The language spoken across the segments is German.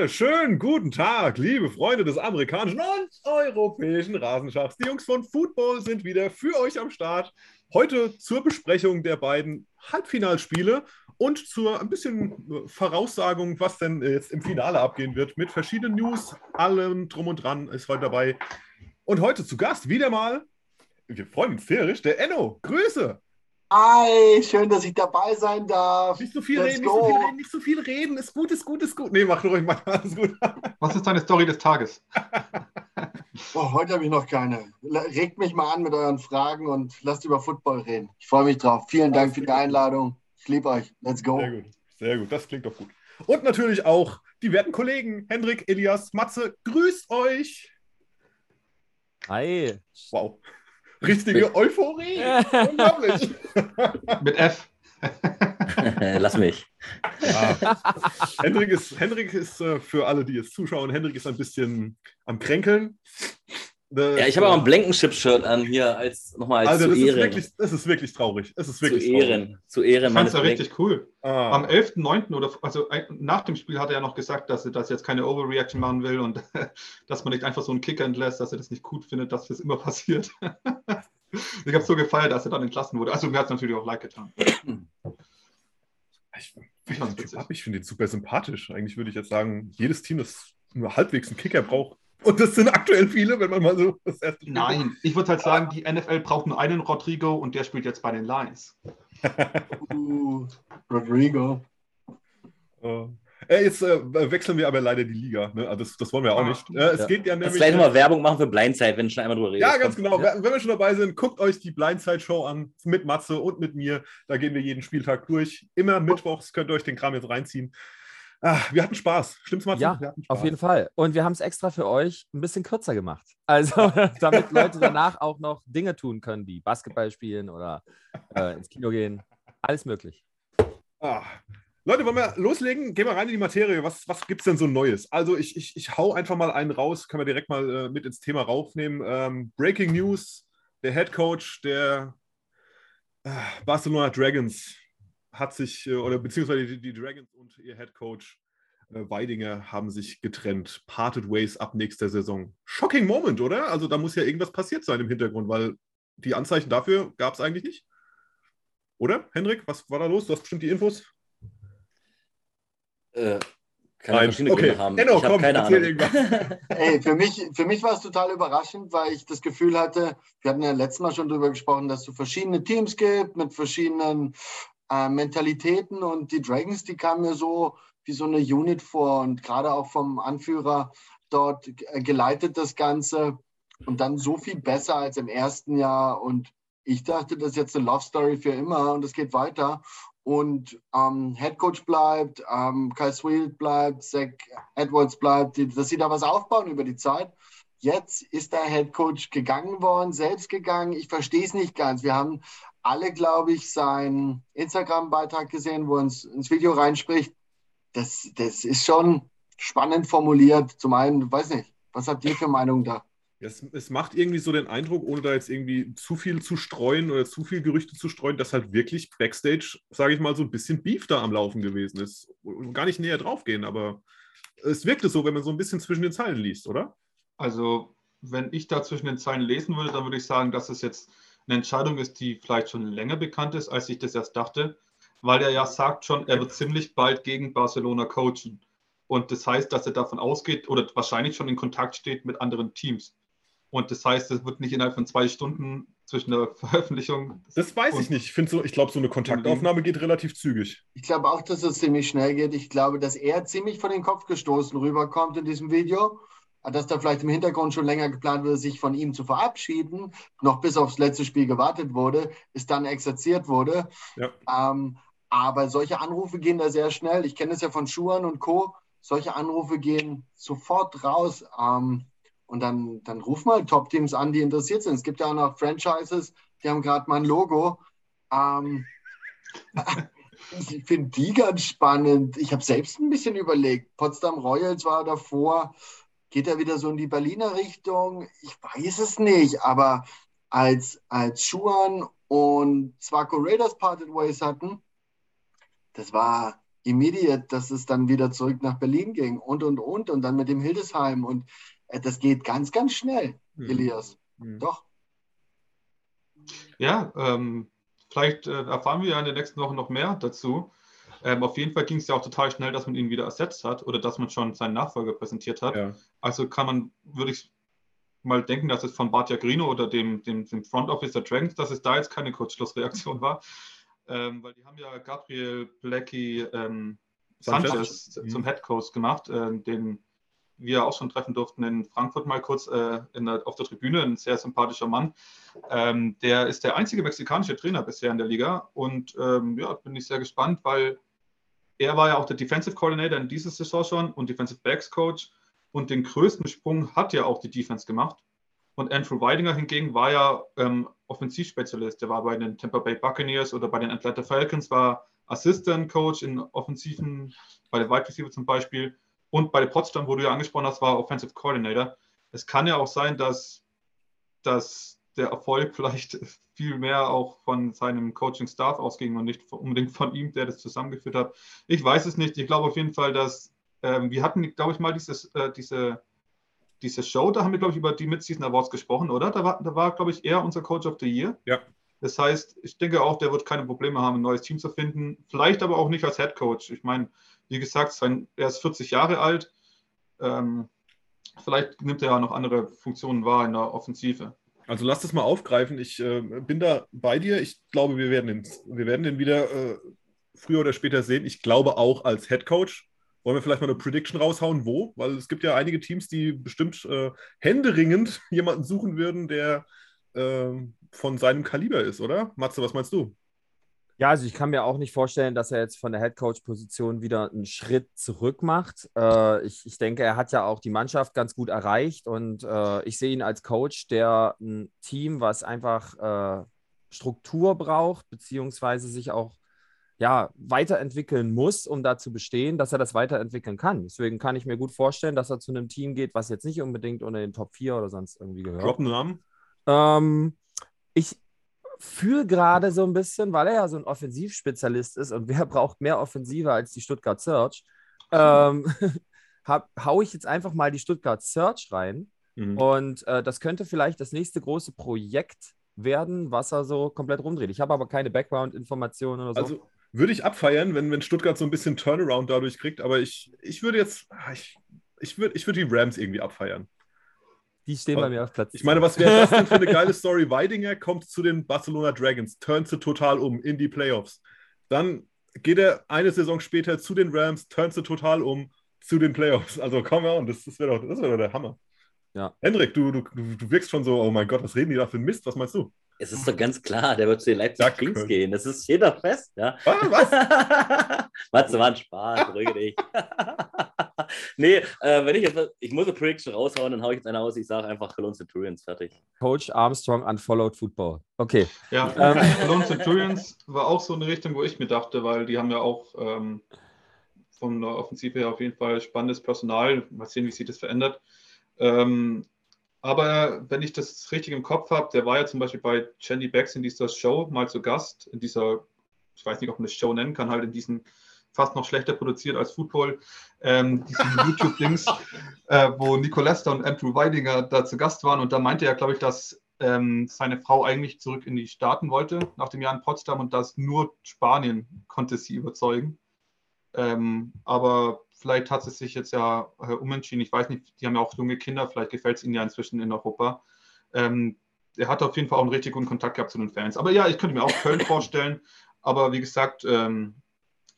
Wunderschönen guten Tag, liebe Freunde des amerikanischen und europäischen Rasenschachs. Die Jungs von Football sind wieder für euch am Start. Heute zur Besprechung der beiden Halbfinalspiele und zur ein bisschen Voraussagung, was denn jetzt im Finale abgehen wird, mit verschiedenen News, allem drum und dran ist heute dabei. Und heute zu Gast wieder mal, wir freuen uns tierisch, der Enno. Grüße! Hi, schön, dass ich dabei sein darf. Nicht so viel reden, nicht so viel reden, nicht so viel reden. Ist gut, ist gut, ist gut. Nee, mach ruhig mal. Alles gut. Was ist deine Story des Tages? oh, heute habe ich noch keine. Regt mich mal an mit euren Fragen und lasst über Football reden. Ich freue mich drauf. Vielen Dank für die Einladung. Ich liebe euch. Let's go. Sehr gut, sehr gut. Das klingt doch gut. Und natürlich auch die werten Kollegen Hendrik, Elias, Matze. Grüßt euch. Hi. Wow. Richtige Mit Euphorie. Unglaublich. Mit F. Lass mich. Ja. Hendrik ist, Hendrik ist äh, für alle, die jetzt zuschauen, Hendrik ist ein bisschen am Kränkeln. Ja, ich habe auch ein Blankenship-Shirt an hier als nochmal als Alter, zu das Ehren. Ist wirklich, das ist wirklich traurig. Es ist wirklich zu Ehren. Traurig. Zu Ehren. Ich fand es ja richtig cool. Ah. Am 11.9. oder also nach dem Spiel hat er ja noch gesagt, dass er das jetzt keine Overreaction machen will und dass man nicht einfach so einen Kicker entlässt, dass er das nicht gut findet, dass das immer passiert. ich habe so gefeiert, dass er dann entlassen wurde. Also mir hat es natürlich auch leid getan. Ich, ich, ich finde ihn super sympathisch. Eigentlich würde ich jetzt sagen, jedes Team, das nur halbwegs einen Kicker braucht, und das sind aktuell viele, wenn man mal so das erste Spiel Nein, macht. ich würde halt sagen, die NFL braucht nur einen Rodrigo und der spielt jetzt bei den Lions. uh, Rodrigo. Uh. Äh, jetzt äh, wechseln wir aber leider die Liga. Ne? Also das, das, wollen wir auch nicht. Äh, es ja. geht ja nämlich. Gleich nochmal Werbung machen für Blindside, wenn ich schon einmal drüber rede. Ja, ganz genau. Ja. Wenn wir schon dabei sind, guckt euch die Blindside-Show an mit Matze und mit mir. Da gehen wir jeden Spieltag durch. Immer mittwochs könnt ihr euch den Kram jetzt reinziehen. Ach, wir hatten Spaß. Stimmt's, Matze? Ja, auf jeden Fall. Und wir haben es extra für euch ein bisschen kürzer gemacht. Also, damit Leute danach auch noch Dinge tun können, wie Basketball spielen oder äh, ins Kino gehen. Alles möglich. Ah. Leute, wollen wir loslegen? Gehen wir rein in die Materie. Was, was gibt es denn so Neues? Also, ich, ich, ich hau einfach mal einen raus. Können wir direkt mal äh, mit ins Thema raufnehmen. Ähm, Breaking News: Der Head Coach der äh, Barcelona Dragons hat sich, äh, oder beziehungsweise die, die, Dragons und ihr Head Coach äh, Weidinger haben sich getrennt. Parted Ways ab nächster Saison. Shocking Moment, oder? Also, da muss ja irgendwas passiert sein im Hintergrund, weil die Anzeichen dafür gab es eigentlich nicht. Oder, Hendrik? Was war da los? Du hast bestimmt die Infos. Äh, kann Nein. verschiedene okay. Gründe haben. Genau, ich komm, keine Ahnung. Ey, für mich, für mich war es total überraschend, weil ich das Gefühl hatte, wir hatten ja letztes Mal schon darüber gesprochen, dass es so verschiedene Teams gibt mit verschiedenen äh, Mentalitäten und die Dragons, die kamen mir so wie so eine Unit vor und gerade auch vom Anführer dort äh, geleitet das Ganze und dann so viel besser als im ersten Jahr und ich dachte, das ist jetzt eine Love Story für immer und es geht weiter und ähm, Head Coach bleibt, ähm, Kyle Sweet bleibt, Zach Edwards bleibt, die, dass sie da was aufbauen über die Zeit. Jetzt ist der Head Coach gegangen worden, selbst gegangen. Ich verstehe es nicht ganz. Wir haben alle, glaube ich, seinen Instagram-Beitrag gesehen, wo er ins, ins Video reinspricht. Das, das ist schon spannend formuliert. Zum einen, weiß nicht, was habt ihr für Meinung da? Es, es, macht irgendwie so den Eindruck, ohne da jetzt irgendwie zu viel zu streuen oder zu viel Gerüchte zu streuen, dass halt wirklich Backstage, sage ich mal, so ein bisschen Beef da am Laufen gewesen ist. Gar nicht näher draufgehen, aber es wirkte so, wenn man so ein bisschen zwischen den Zeilen liest, oder? Also, wenn ich da zwischen den Zeilen lesen würde, dann würde ich sagen, dass es jetzt eine Entscheidung ist, die vielleicht schon länger bekannt ist, als ich das erst dachte, weil er ja sagt schon, er wird ziemlich bald gegen Barcelona coachen. Und das heißt, dass er davon ausgeht oder wahrscheinlich schon in Kontakt steht mit anderen Teams. Und das heißt, es wird nicht innerhalb von zwei Stunden zwischen der Veröffentlichung. Das weiß ich nicht. Ich, so, ich glaube, so eine Kontaktaufnahme geht relativ zügig. Ich glaube auch, dass es ziemlich schnell geht. Ich glaube, dass er ziemlich vor den Kopf gestoßen rüberkommt in diesem Video. Dass da vielleicht im Hintergrund schon länger geplant wurde, sich von ihm zu verabschieden, noch bis aufs letzte Spiel gewartet wurde, es dann exerziert wurde. Ja. Ähm, aber solche Anrufe gehen da sehr schnell. Ich kenne es ja von Schuhen und Co. Solche Anrufe gehen sofort raus. Ähm, und dann, dann ruf mal Top-Teams an, die interessiert sind. Es gibt ja auch noch Franchises, die haben gerade mein Logo. Ähm, ich finde die ganz spannend. Ich habe selbst ein bisschen überlegt. Potsdam Royals war davor. Geht er wieder so in die Berliner Richtung? Ich weiß es nicht, aber als, als Schuan und Zwaco Raiders Parted Ways hatten, das war, immediate, dass es dann wieder zurück nach Berlin ging und und und und dann mit dem Hildesheim und äh, das geht ganz, ganz schnell, hm. Elias. Hm. Doch. Ja, ähm, vielleicht äh, erfahren wir ja in den nächsten Wochen noch mehr dazu. Ähm, auf jeden Fall ging es ja auch total schnell, dass man ihn wieder ersetzt hat oder dass man schon seinen Nachfolger präsentiert hat. Ja. Also kann man, würde ich mal denken, dass es von Bartia Grino oder dem, dem, dem Front Office der Dragons, dass es da jetzt keine Kurzschlussreaktion war. Ähm, weil die haben ja Gabriel Blackie ähm, Sanchez, Sanchez zum mhm. Head Coach gemacht, äh, den wir auch schon treffen durften in Frankfurt mal kurz äh, der, auf der Tribüne, ein sehr sympathischer Mann. Ähm, der ist der einzige mexikanische Trainer bisher in der Liga und ähm, ja, bin ich sehr gespannt, weil er war ja auch der Defensive Coordinator in dieser Saison schon und Defensive Backs Coach und den größten Sprung hat ja auch die Defense gemacht. Und Andrew Weidinger hingegen war ja ähm, Offensivspezialist. Der war bei den Tampa Bay Buccaneers oder bei den Atlanta Falcons, war Assistant Coach in Offensiven, bei den Wide Receiver zum Beispiel. Und bei Potsdam, wo du ja angesprochen hast, war Offensive Coordinator. Es kann ja auch sein, dass, dass der Erfolg vielleicht viel mehr auch von seinem Coaching-Staff ausging und nicht unbedingt von ihm, der das zusammengeführt hat. Ich weiß es nicht. Ich glaube auf jeden Fall, dass ähm, wir hatten, glaube ich, mal dieses, äh, diese, diese Show, da haben wir, glaube ich, über die Mid-Season Awards gesprochen, oder? Da war, da war glaube ich, er unser Coach of the Year. Ja. Das heißt, ich denke auch, der wird keine Probleme haben, ein neues Team zu finden. Vielleicht aber auch nicht als Head Coach. Ich meine, wie gesagt, sein, er ist 40 Jahre alt. Ähm, vielleicht nimmt er ja noch andere Funktionen wahr in der Offensive. Also lass das mal aufgreifen. Ich äh, bin da bei dir. Ich glaube, wir werden den, wir werden den wieder äh, früher oder später sehen. Ich glaube auch als Head Coach. Wollen wir vielleicht mal eine Prediction raushauen, wo? Weil es gibt ja einige Teams, die bestimmt äh, händeringend jemanden suchen würden, der äh, von seinem Kaliber ist, oder? Matze, was meinst du? Ja, also ich kann mir auch nicht vorstellen, dass er jetzt von der Headcoach-Position wieder einen Schritt zurück macht. Äh, ich, ich denke, er hat ja auch die Mannschaft ganz gut erreicht und äh, ich sehe ihn als Coach, der ein Team, was einfach äh, Struktur braucht, beziehungsweise sich auch ja, weiterentwickeln muss, um da zu bestehen, dass er das weiterentwickeln kann. Deswegen kann ich mir gut vorstellen, dass er zu einem Team geht, was jetzt nicht unbedingt unter den Top 4 oder sonst irgendwie gehört. Ähm, ich fühle gerade so ein bisschen, weil er ja so ein Offensivspezialist ist und wer braucht mehr Offensive als die Stuttgart Search, ähm, hab, hau ich jetzt einfach mal die Stuttgart Search rein. Mhm. Und äh, das könnte vielleicht das nächste große Projekt werden, was er so komplett rumdreht. Ich habe aber keine Background-Informationen oder so. Also würde ich abfeiern, wenn, wenn Stuttgart so ein bisschen Turnaround dadurch kriegt, aber ich, ich würde jetzt, ah, ich, ich würde ich würd die Rams irgendwie abfeiern. Die stehen aber, bei mir auf Platz. Ich meine, was wäre das denn für eine geile Story? Weidinger kommt zu den Barcelona Dragons, turnt sie total um in die Playoffs. Dann geht er eine Saison später zu den Rams, turnt sie total um zu den Playoffs. Also komm on, das, das wäre doch, wär doch der Hammer. Ja. Hendrik, du, du, du wirkst schon so, oh mein Gott, was reden die da für Mist? Was meinst du? Es ist doch ganz klar, der wird zu den Leipzig Danke. Kings gehen. Das ist jeder fest, ja. Ah, was? Matze, war ein Spaß, ruhige dich. nee, äh, wenn ich jetzt, ich muss eine Prediction raushauen, dann haue ich jetzt eine aus. Ich sage einfach Cologne Centurions, fertig. Coach Armstrong unfollowed Football. Okay. Ja, ähm. Cologne Centurions war auch so eine Richtung, wo ich mir dachte, weil die haben ja auch ähm, von der Offensive her auf jeden Fall spannendes Personal. Mal sehen, wie sich das verändert. Ähm, aber wenn ich das richtig im Kopf habe, der war ja zum Beispiel bei Jenny Becks in dieser Show mal zu Gast, in dieser, ich weiß nicht, ob man das Show nennen kann, halt in diesen fast noch schlechter produziert als Football, ähm, diesen YouTube-Dings, äh, wo Nicolesta und Andrew Weidinger da zu Gast waren. Und da meinte er, glaube ich, dass ähm, seine Frau eigentlich zurück in die Staaten wollte, nach dem Jahr in Potsdam, und dass nur Spanien konnte sie überzeugen. Ähm, aber vielleicht hat es sich jetzt ja äh, umentschieden. Ich weiß nicht, die haben ja auch junge Kinder, vielleicht gefällt es ihnen ja inzwischen in Europa. Ähm, er hat auf jeden Fall auch einen richtig guten Kontakt gehabt zu den Fans. Aber ja, ich könnte mir auch Köln vorstellen. Aber wie gesagt, ähm,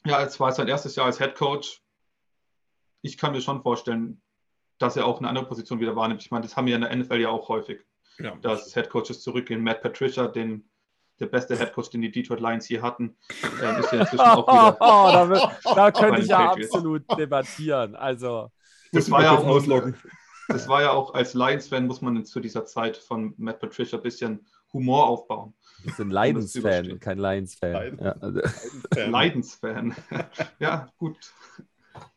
ja, es war sein erstes Jahr als Head Coach. Ich kann mir schon vorstellen, dass er auch eine andere Position wieder wahrnimmt. Ich meine, das haben wir in der NFL ja auch häufig, ja. dass Head Coaches zurückgehen. Matt Patricia, den der beste Headcoach, den die Detroit Lions hier hatten, äh, ist ja inzwischen auch wieder. Oh, da, da könnte ich ja Patriots. absolut debattieren. Also, das war ja auch ausloggen. Das war ja auch als Lions-Fan, muss man zu dieser Zeit von Matt Patricia ein bisschen Humor aufbauen. Ich bin Leidens-Fan, kein Lions-Fan. Leidens ja, also. Leidens-Fan. ja, gut.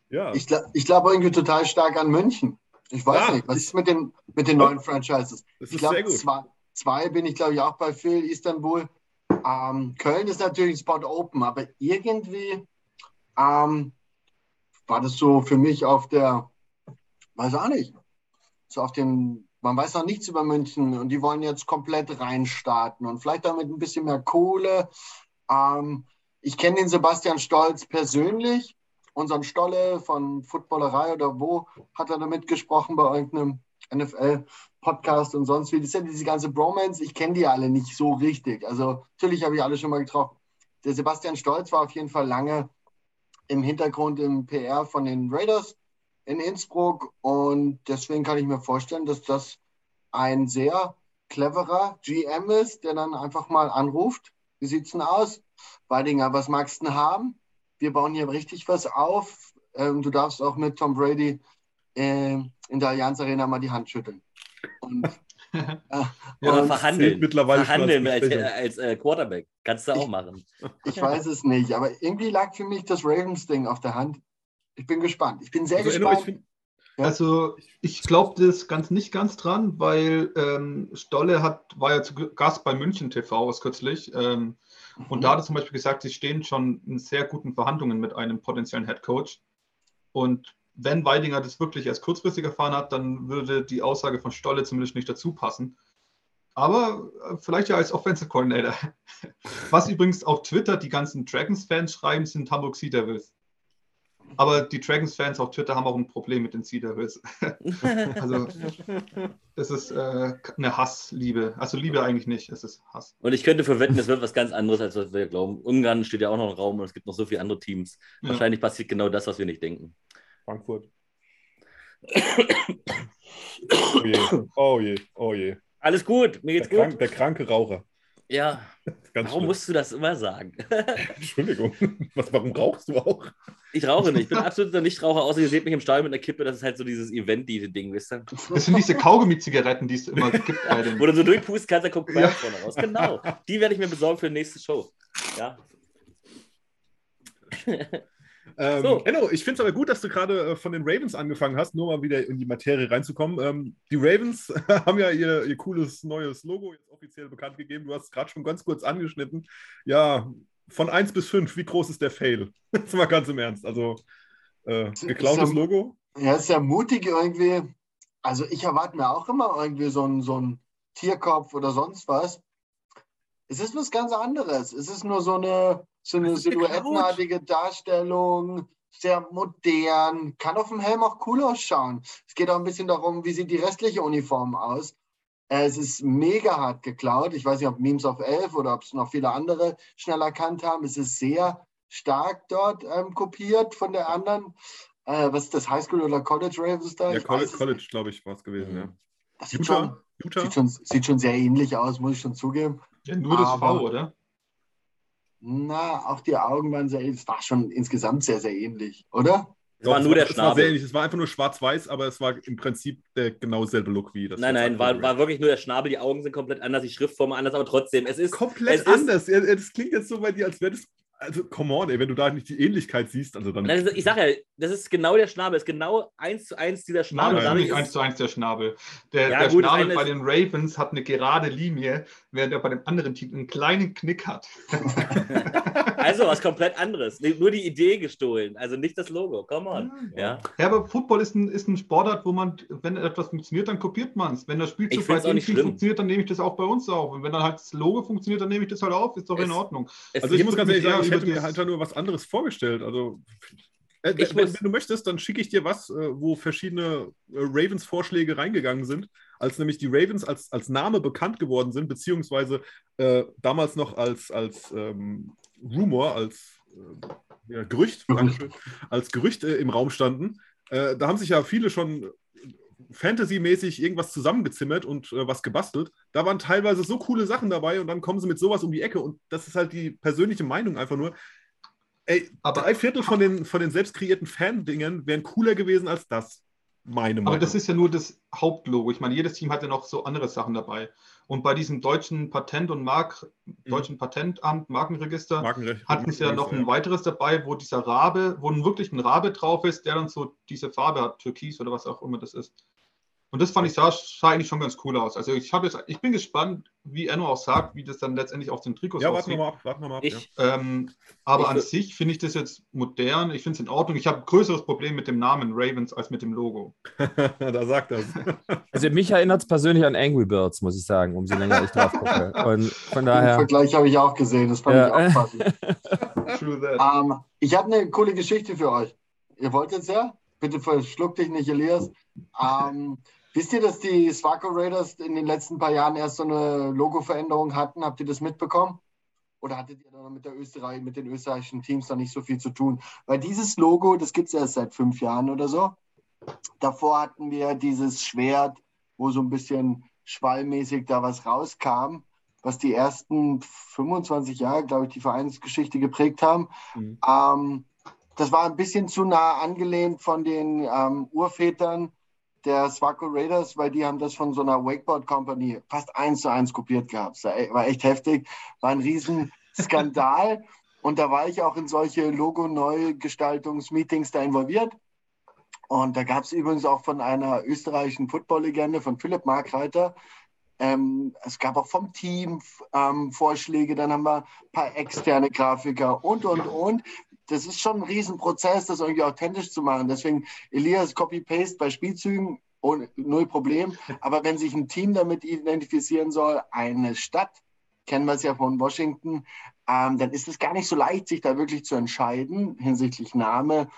Ja. Ich, ich glaube irgendwie total stark an München. Ich weiß ja, nicht, was ist mit den, mit den neuen Franchises? ich glaube, zwei, zwei bin ich, glaube ich, auch bei Phil, Istanbul. Ähm, Köln ist natürlich Spot Open, aber irgendwie ähm, war das so für mich auf der, weiß auch nicht, so auf den, man weiß noch nichts über München und die wollen jetzt komplett reinstarten und vielleicht damit ein bisschen mehr Kohle. Ähm, ich kenne den Sebastian Stolz persönlich, unseren Stolle von Footballerei oder wo hat er damit gesprochen bei irgendeinem NFL-Podcast und sonst wie. Das ist ja diese ganze Bromance, ich kenne die alle nicht so richtig. Also natürlich habe ich alle schon mal getroffen. Der Sebastian Stolz war auf jeden Fall lange im Hintergrund im PR von den Raiders in Innsbruck und deswegen kann ich mir vorstellen, dass das ein sehr cleverer GM ist, der dann einfach mal anruft. Wie sieht's denn aus? Weidinger, was magst du denn haben? Wir bauen hier richtig was auf. Ähm, du darfst auch mit Tom Brady äh, in der Allianz Arena mal die Hand schütteln. Und, äh, Oder und verhandeln. mittlerweile verhandeln als, Besprechung. als, äh, Quarterback. Kannst du auch machen. ich weiß es nicht, aber irgendwie lag für mich das Ravens-Ding auf der Hand. Ich bin gespannt. Ich bin sehr Also, ich gespannt. find, Ja. Also ich glaube das ganz nicht ganz dran, weil ähm, Stolle hat, war ja zu Gast bei München TV aus kürzlich. Ähm, und da hat er zum Beispiel gesagt, sie stehen schon in sehr guten Verhandlungen mit einem potenziellen Head Coach. Und wenn Weidinger das wirklich erst kurzfristig erfahren hat, dann würde die Aussage von Stolle zumindest nicht dazu passen. Aber äh, vielleicht ja als Offensive Coordinator. Was übrigens auf Twitter die ganzen Dragons-Fans schreiben, sind Hamburg Sea Devils. Aber die Dragons-Fans auf Twitter haben auch ein Problem mit den Sea Devils. Also, es ist äh, eine Hassliebe. Also Liebe eigentlich nicht, es ist Hass. Und ich könnte verwetten, es wird was ganz anderes, als was wir glauben. Ungarn steht ja auch noch im Raum und es gibt noch so viele andere Teams. Ja. Wahrscheinlich passiert genau das, was wir nicht denken. Frankfurt. Oh je, oh je, oh je. Alles gut, mir Der, geht's gut. krank, der kranke Raucher. Ja, Ganz warum schlimm. musst du das immer sagen? Entschuldigung. Was, warum rauchst du auch? Ich rauche nicht. Ich bin absoluter Nichtraucher, außer ihr seht mich im Stall mit einer Kippe. Das ist halt so dieses Event-Ding, wisst ihr? Das sind diese Kaugummi-Zigaretten, die es immer gibt bei den. Wo du so durchpustest kannst, dann kommt Qualm Ja. vorne raus. Genau. Die werde ich mir besorgen für die nächste Show. Ja. Ähm, So. Enno, ich finde es aber gut, dass du gerade äh, von den Ravens angefangen hast, nur mal wieder in die Materie reinzukommen. Ähm, die Ravens haben ja ihr, ihr cooles neues Logo jetzt offiziell bekannt gegeben. Du hast es gerade schon ganz kurz angeschnitten. Ja, von 1 bis 5, wie groß ist der Fail? Jetzt mal ganz im Ernst. Also, äh, geklautes Ist ja- Logo? Ja, ist ja mutig irgendwie. Also ich erwarte mir auch immer irgendwie so einen, so einen Tierkopf oder sonst was. Es ist was ganz anderes. Es ist nur so eine, so eine silhouettenartige Darstellung, sehr modern, kann auf dem Helm auch cool ausschauen. Es geht auch ein bisschen darum, wie sieht die restliche Uniform aus. Es ist mega hart geklaut. Ich weiß nicht, ob Memes auf 11 oder ob es noch viele andere schnell erkannt haben. Es ist sehr stark dort ähm, kopiert von der anderen. Äh, was ist das, Highschool oder College Ravens da? Ja, Ich College, College glaube ich, war es gewesen. Mhm. Ja. Das sieht schon, Utah? Utah? sieht, schon, sieht schon sehr ähnlich aus, muss ich schon zugeben. Ja, nur das Aber- V, oder? Na, auch die Augen waren sehr ähnlich. Es war schon insgesamt sehr, sehr ähnlich, oder? Das war nur der es war sehr Schnabel. ähnlich. Es war einfach nur schwarz-weiß, aber es war im Prinzip der genau selbe Look wie das. Nein, nein, war, war wirklich nur der Schnabel. Die Augen sind komplett anders, die Schriftform anders, aber trotzdem, es ist. komplett es ist- anders. Ja, Das klingt jetzt so bei dir, als wäre das. Also, come on, ey, wenn du da nicht die Ähnlichkeit siehst, also dann. Nein, Ich sage ja, das ist genau der Schnabel, das ist genau eins zu eins dieser Nein, Schnabel. das ist Dadurch nicht eins zu eins der Schnabel. Der, Ja, der gut, Schnabel bei den Ravens hat eine gerade Linie, während er bei dem anderen Team einen kleinen Knick hat. Also was komplett anderes. Nur die Idee gestohlen, also nicht das Logo. Come on. Ja. Ja, aber Football ist ein, ist ein Sportart, wo man, wenn etwas funktioniert, dann kopiert man es. Wenn das nicht Team schlimm. funktioniert, dann nehme ich das auch bei uns auf. Und wenn dann halt das Logo funktioniert, dann nehme ich das halt auf. Ist doch in Es- Ordnung. Es Also ich muss ganz ehrlich sagen, ich hätte mir halt nur was anderes vorgestellt. Also äh, Ich wenn, muss- wenn du möchtest, dann schicke ich dir was, äh, wo verschiedene äh, Ravens-Vorschläge reingegangen sind, als nämlich die Ravens als, als Name bekannt geworden sind, beziehungsweise äh, damals noch als, als ähm, Rumor, als äh, ja, Gerücht, Dankeschön, als Gerücht äh, im Raum standen. Äh, da haben sich ja viele schon Fantasy-mäßig irgendwas zusammengezimmert und äh, was gebastelt. Da waren teilweise so coole Sachen dabei und dann kommen sie mit sowas um die Ecke und das ist halt die persönliche Meinung einfach nur. Ey, Aber- drei Viertel von den, von den selbst kreierten Fan-Dingen wären cooler gewesen als das. Meine Meinung. Aber das ist ja nur das Hauptlogo. Ich meine, jedes Team hat ja noch so andere Sachen dabei. Und bei diesem deutschen Patent- und Mark, deutschen Patentamt, Markenregister, Markenrecht. hatten sie ja noch ein weiteres dabei, wo dieser Rabe, wo wirklich ein Rabe drauf ist, der dann so diese Farbe hat, Türkis oder was auch immer das ist. Und das fand ich sah, sah eigentlich schon ganz cool aus. Also ich habe jetzt, ich bin gespannt, wie Enno auch sagt, wie das dann letztendlich auf den Trikots Ja, warten aussieht. wir mal ab. Warten wir mal ab ja. Ich, Ähm, aber Ich an sich finde ich das jetzt modern. Ich finde es in Ordnung. Ich habe ein größeres Problem mit dem Namen Ravens als mit dem Logo. da sagt er es. Also mich erinnert es persönlich an Angry Birds, muss ich sagen, umso länger ich drauf gucke. Und von Den daher. Vergleich habe ich auch gesehen. Das fand Ja. ich auch passend. True that. Ähm, ich habe eine coole Geschichte für euch. Ihr wollt jetzt ja? Bitte verschluck dich nicht, Elias. Ähm, wisst ihr, dass die Swaco Raiders in den letzten paar Jahren erst so eine Logo-Veränderung hatten? Habt ihr das mitbekommen? Oder hattet ihr da mit, der Österreich, mit den österreichischen Teams da nicht so viel zu tun? Weil dieses Logo, das gibt es erst seit fünf Jahren oder so. Davor hatten wir dieses Schwert, wo so ein bisschen schwallmäßig da was rauskam, was die ersten 25 Jahre, glaube ich, die Vereinsgeschichte geprägt haben. Mhm. Ähm, das war ein bisschen zu nah angelehnt von den ähm, Urvätern der Swaco Raiders, weil die haben das von so einer Wakeboard Company fast eins zu eins kopiert gehabt. War echt heftig, war ein riesen Skandal. Und da war ich auch in solche Logo-Neugestaltungs-Meetings da involviert. Und da gab es übrigens auch von einer österreichischen Football-Legende, von Philipp Markreiter, ähm, es gab auch vom Team ähm, Vorschläge, dann haben wir ein paar externe Grafiker und, und, und. Das ist schon ein Riesenprozess, das irgendwie authentisch zu machen. Deswegen Elias Copy-Paste bei Spielzügen, ohne, null Problem. Aber wenn sich ein Team damit identifizieren soll, eine Stadt, kennen wir es ja von Washington, ähm, dann ist es gar nicht so leicht, sich da wirklich zu entscheiden hinsichtlich Name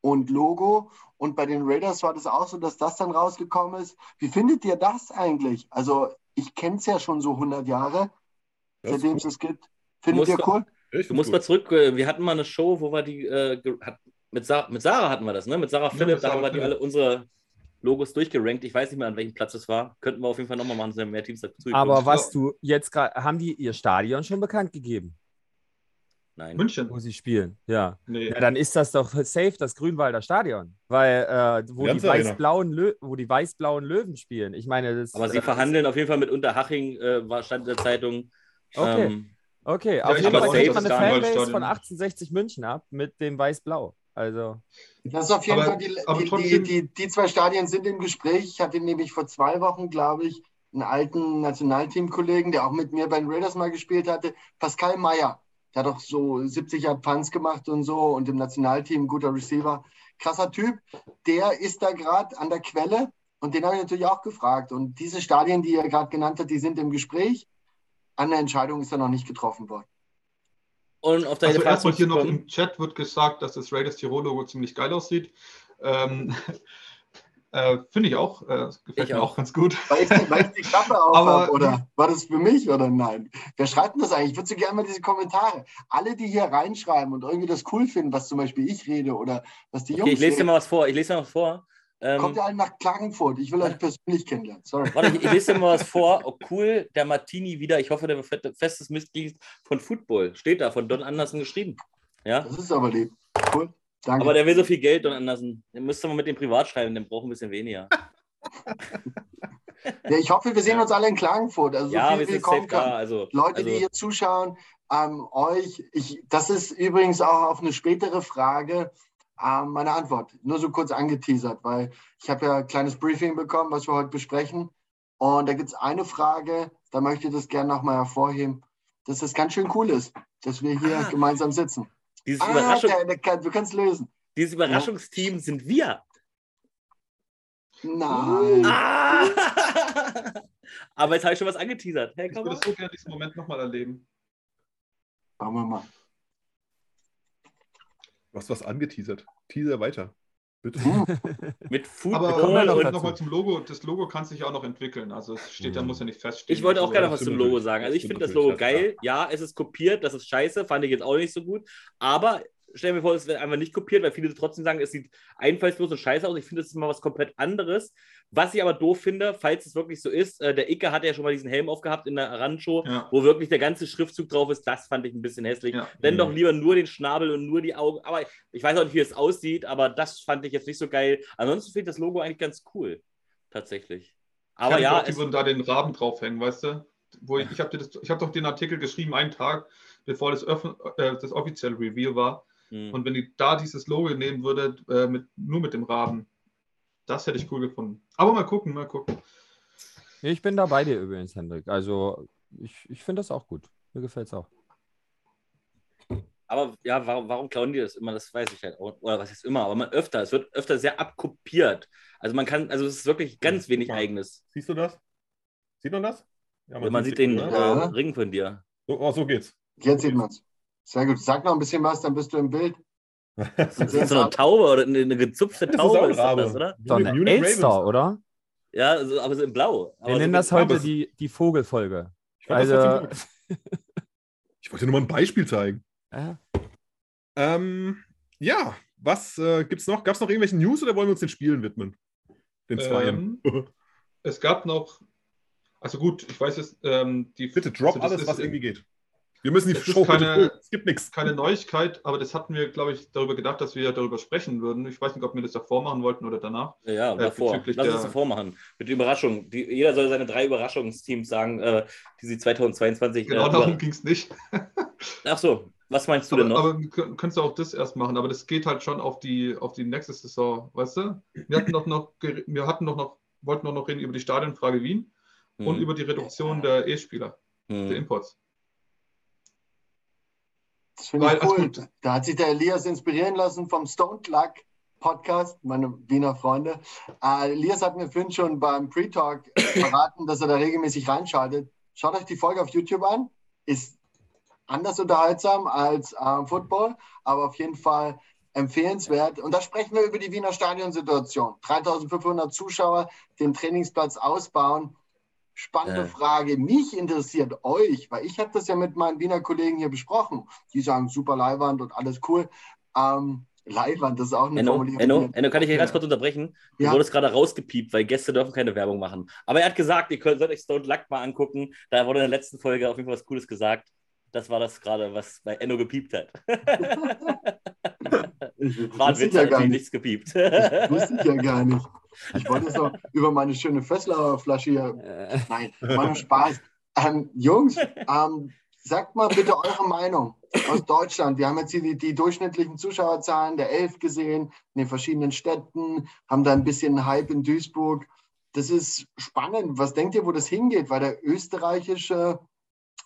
und Logo. Und bei den Raiders war das auch so, dass das dann rausgekommen ist. Wie findet ihr das eigentlich? Also ich kenne es ja schon so 100 Jahre, seitdem es es gibt. Findet ihr cool? Ich du musst mal zurück, äh, wir hatten mal eine Show, wo wir die, äh, mit, Sa mit Sarah hatten wir das, ne? Mit Sarah Philipp, mit da Sarah haben wir die alle unsere Logos durchgerankt. Ich weiß nicht mehr, an welchem Platz es war. Könnten wir auf jeden Fall nochmal machen, sind mehr Teams dazu. Aber was du jetzt gerade, haben die ihr Stadion schon bekannt gegeben, Nein. München. wo sie spielen? Ja. Nee. Ja, dann ist das doch safe das Grünwalder Stadion, weil äh, wo, die Arena. weiß-blauen wo die weiß-blauen Löwen spielen. Ich meine, das Aber sie das- verhandeln auf jeden Fall mit Unterhaching, äh, war Stand der Zeitung. Okay. Ähm, Okay, auf ich jeden Fall dass man das eine Fanbase von 1860 München ab mit dem weiß-blau. Also Das ist auf jeden Aber- Fall, die, die, die, die zwei Stadien sind im Gespräch. Ich hatte nämlich vor zwei Wochen, glaube ich, einen alten Nationalteamkollegen, der auch mit mir bei den Raiders mal gespielt hatte, Pascal Meyer. Der hat doch so 70 Jahre Punts gemacht und so und im Nationalteam guter Receiver. Krasser Typ. Der ist da gerade an der Quelle und den habe ich natürlich auch gefragt. Und diese Stadien, die er gerade genannt hat, die sind im Gespräch. An der Entscheidung ist er noch nicht getroffen worden. und auf deine Also Frage erstmal hier noch im Chat wird gesagt, dass das Raiders Tirol-Logo ziemlich geil aussieht. Ähm, äh, Finde ich auch. Äh, gefällt Ich mir auch. auch ganz gut. Weil ich, die- weil ich die Klappe auf habe, oder war das für mich oder nein? Wer schreibt denn das eigentlich? Ich würde so gerne mal diese Kommentare. Alle, die hier reinschreiben und irgendwie das cool finden, was zum Beispiel ich rede oder was die Jungs Okay, ich lese dir mal was vor. Ich lese dir mal was vor. Ähm, kommt ihr alle nach Klagenfurt. Ich will euch persönlich kennenlernen. Sorry. Warte, ich, ich lese dir mal was vor. Oh, cool, der Martini wieder. Ich hoffe, der wird festes Mitglied von Football. Steht da, von Don Anderson geschrieben. Ja, Das ist aber lieb. Cool. Danke. aber der will so viel Geld, Don Anderson. Den müsste man mit dem privat schreiben, der braucht ein bisschen weniger. ja, ich hoffe, wir sehen uns alle in Klagenfurt. Also so ja, viel wir sind safe da. Also, Leute, also, die hier zuschauen, ähm, euch, ich, das ist übrigens auch auf eine spätere Frage meine Antwort. Nur so kurz angeteasert, weil ich habe ja ein kleines Briefing bekommen, was wir heute besprechen. Und da gibt es eine Frage, da möchte ich das gerne nochmal hervorheben, dass das ganz schön cool ist, dass wir hier Ah. gemeinsam sitzen. dieses, Ah, Überraschung, der, der, kann- du kannst lösen. dieses Überraschungsteam sind wir. Nein. Ah! Aber jetzt habe ich schon was angeteasert. Hey, Ich würde so gerne diesen Moment nochmal erleben. Schauen wir mal. Du hast was angeteasert. Teaser weiter. Bitte. Hm. Mit Aber kommen wir Football noch nochmal zum Logo. Das Logo kann sich auch noch entwickeln. Also es steht, da Mhm. muss ja nicht feststehen. Ich wollte auch Also, gerne das was zum Logo sagen. Also ich finde das Logo geil. Ja, es ist kopiert, das ist scheiße, fand ich jetzt auch nicht so gut. Aber stell mir vor, es wäre einfach nicht kopiert, weil viele trotzdem sagen, es sieht einfallslos und scheiße aus. Ich finde, es ist mal was komplett anderes. Was ich aber doof finde, falls es wirklich so ist, äh, der Icke hat ja schon mal diesen Helm aufgehabt in der Randshow, Ja. wo wirklich der ganze Schriftzug drauf ist. Das fand ich ein bisschen hässlich. Ja. Dann Mhm. doch lieber nur den Schnabel und nur die Augen. Aber ich weiß auch nicht, wie es aussieht, aber das fand ich jetzt nicht so geil. Ansonsten finde ich das Logo eigentlich ganz cool. Tatsächlich. Aber ja, auch, die würden da den Raben draufhängen, weißt du? Wo ich ich habe hab doch den Artikel geschrieben, einen Tag, bevor das, öffn- äh, das offizielle Reveal war. Hm. Und wenn die da dieses Logo nehmen würde, äh, mit, nur mit dem Raben, Das hätte ich cool gefunden. Aber mal gucken, mal gucken. Ich bin da bei dir übrigens, Hendrik. Also ich, ich finde das auch gut. Mir gefällt es auch. Aber ja, warum, warum klauen die das immer? Das weiß ich halt. auch. Oder was ist immer, aber man öfter. Es wird öfter sehr abkopiert. Also man kann, also es ist wirklich ganz wenig Ja. eigenes. Siehst du das? Sieht man das? Ja, Man, sieht den ne? äh. Ring von dir. So, oh, so geht's. Jetzt sieht man es. Sehr gut. Sag noch ein bisschen was, dann bist du im Bild. Das ist so eine Taube oder eine, gezupfte Das ist Taube, ist das, oder? Doch, eine Elster, oder? Ja, so, aber so in Blau. Aber Wir so nennen das heute die, die Vogelfolge. Ich, Also, ich wollte nur mal ein Beispiel zeigen. äh, Ähm, ja, was äh, gibt's noch? Gab es noch irgendwelche News oder wollen wir uns den Spielen widmen? Den Zweien. Ähm, es gab noch, also gut, ich weiß es, ähm, die Bitte drop also alles, was irgendwie geht. Wir müssen die Es ist Show keine-. Es gibt nichts. keine Neuigkeit, aber das hatten wir, glaube ich, darüber gedacht, dass wir ja darüber sprechen würden. Ich weiß nicht, ob wir das davor machen wollten oder danach. Ja, ja Äh, davor. Lass uns der- davor machen. Mit der Überraschung. Die, jeder soll seine drei Überraschungsteams sagen, äh, die sie 2022. Genau äh, darum ging es nicht. Ach so, was meinst du denn Aber, noch? aber kö- könntest du auch das erst machen, aber das geht halt schon auf die, auf die nächste Saison, weißt du? Wir hatten doch noch, wir hatten doch noch, wollten doch noch reden über die Stadionfrage Wien und Hm, über die Reduktion der E-Spieler, der hm. Imports. Das finde ich also cool. Da hat sich der Elias inspirieren lassen vom Stone Luck Podcast, meine Wiener Freunde. Äh, Elias hat mir vorhin schon beim Pre-Talk verraten, dass er da regelmäßig reinschaltet. Schaut euch die Folge auf YouTube an. Ist anders unterhaltsam als äh, Football, aber auf jeden Fall empfehlenswert. Und da sprechen wir über die Wiener Stadionsituation. 3500 Zuschauer, den Trainingsplatz ausbauen. Spannende Ja. Frage. Mich interessiert euch, weil ich habe das ja mit meinen Wiener Kollegen hier besprochen. Die sagen super Leihwand und alles cool. Ähm, Leihwand, das ist auch eine Enno, Formulierung. Enno, Enno, kann ich hier ganz kurz unterbrechen? Du Ja. wurdest gerade rausgepiept, weil Gäste dürfen keine Werbung machen. Aber er hat gesagt, ihr könnt, sollt euch Stone Luck mal angucken. Da wurde in der letzten Folge auf jeden Fall was Cooles gesagt. Das war das gerade, was bei Enno gepiept hat. War ein Witz, ja gar nicht. nichts gepiept. Das wusste ich ja gar nicht. Ich wollte es noch über meine schöne Fesslauer Flasche hier. äh, Nein, war nur Spaß. Ähm, Jungs, ähm, sagt mal bitte eure Meinung aus Deutschland. Wir haben jetzt hier die, die durchschnittlichen Zuschauerzahlen der Elf gesehen in den verschiedenen Städten, haben da ein bisschen Hype in Duisburg. Das ist spannend. Was denkt ihr, wo das hingeht? Weil der österreichische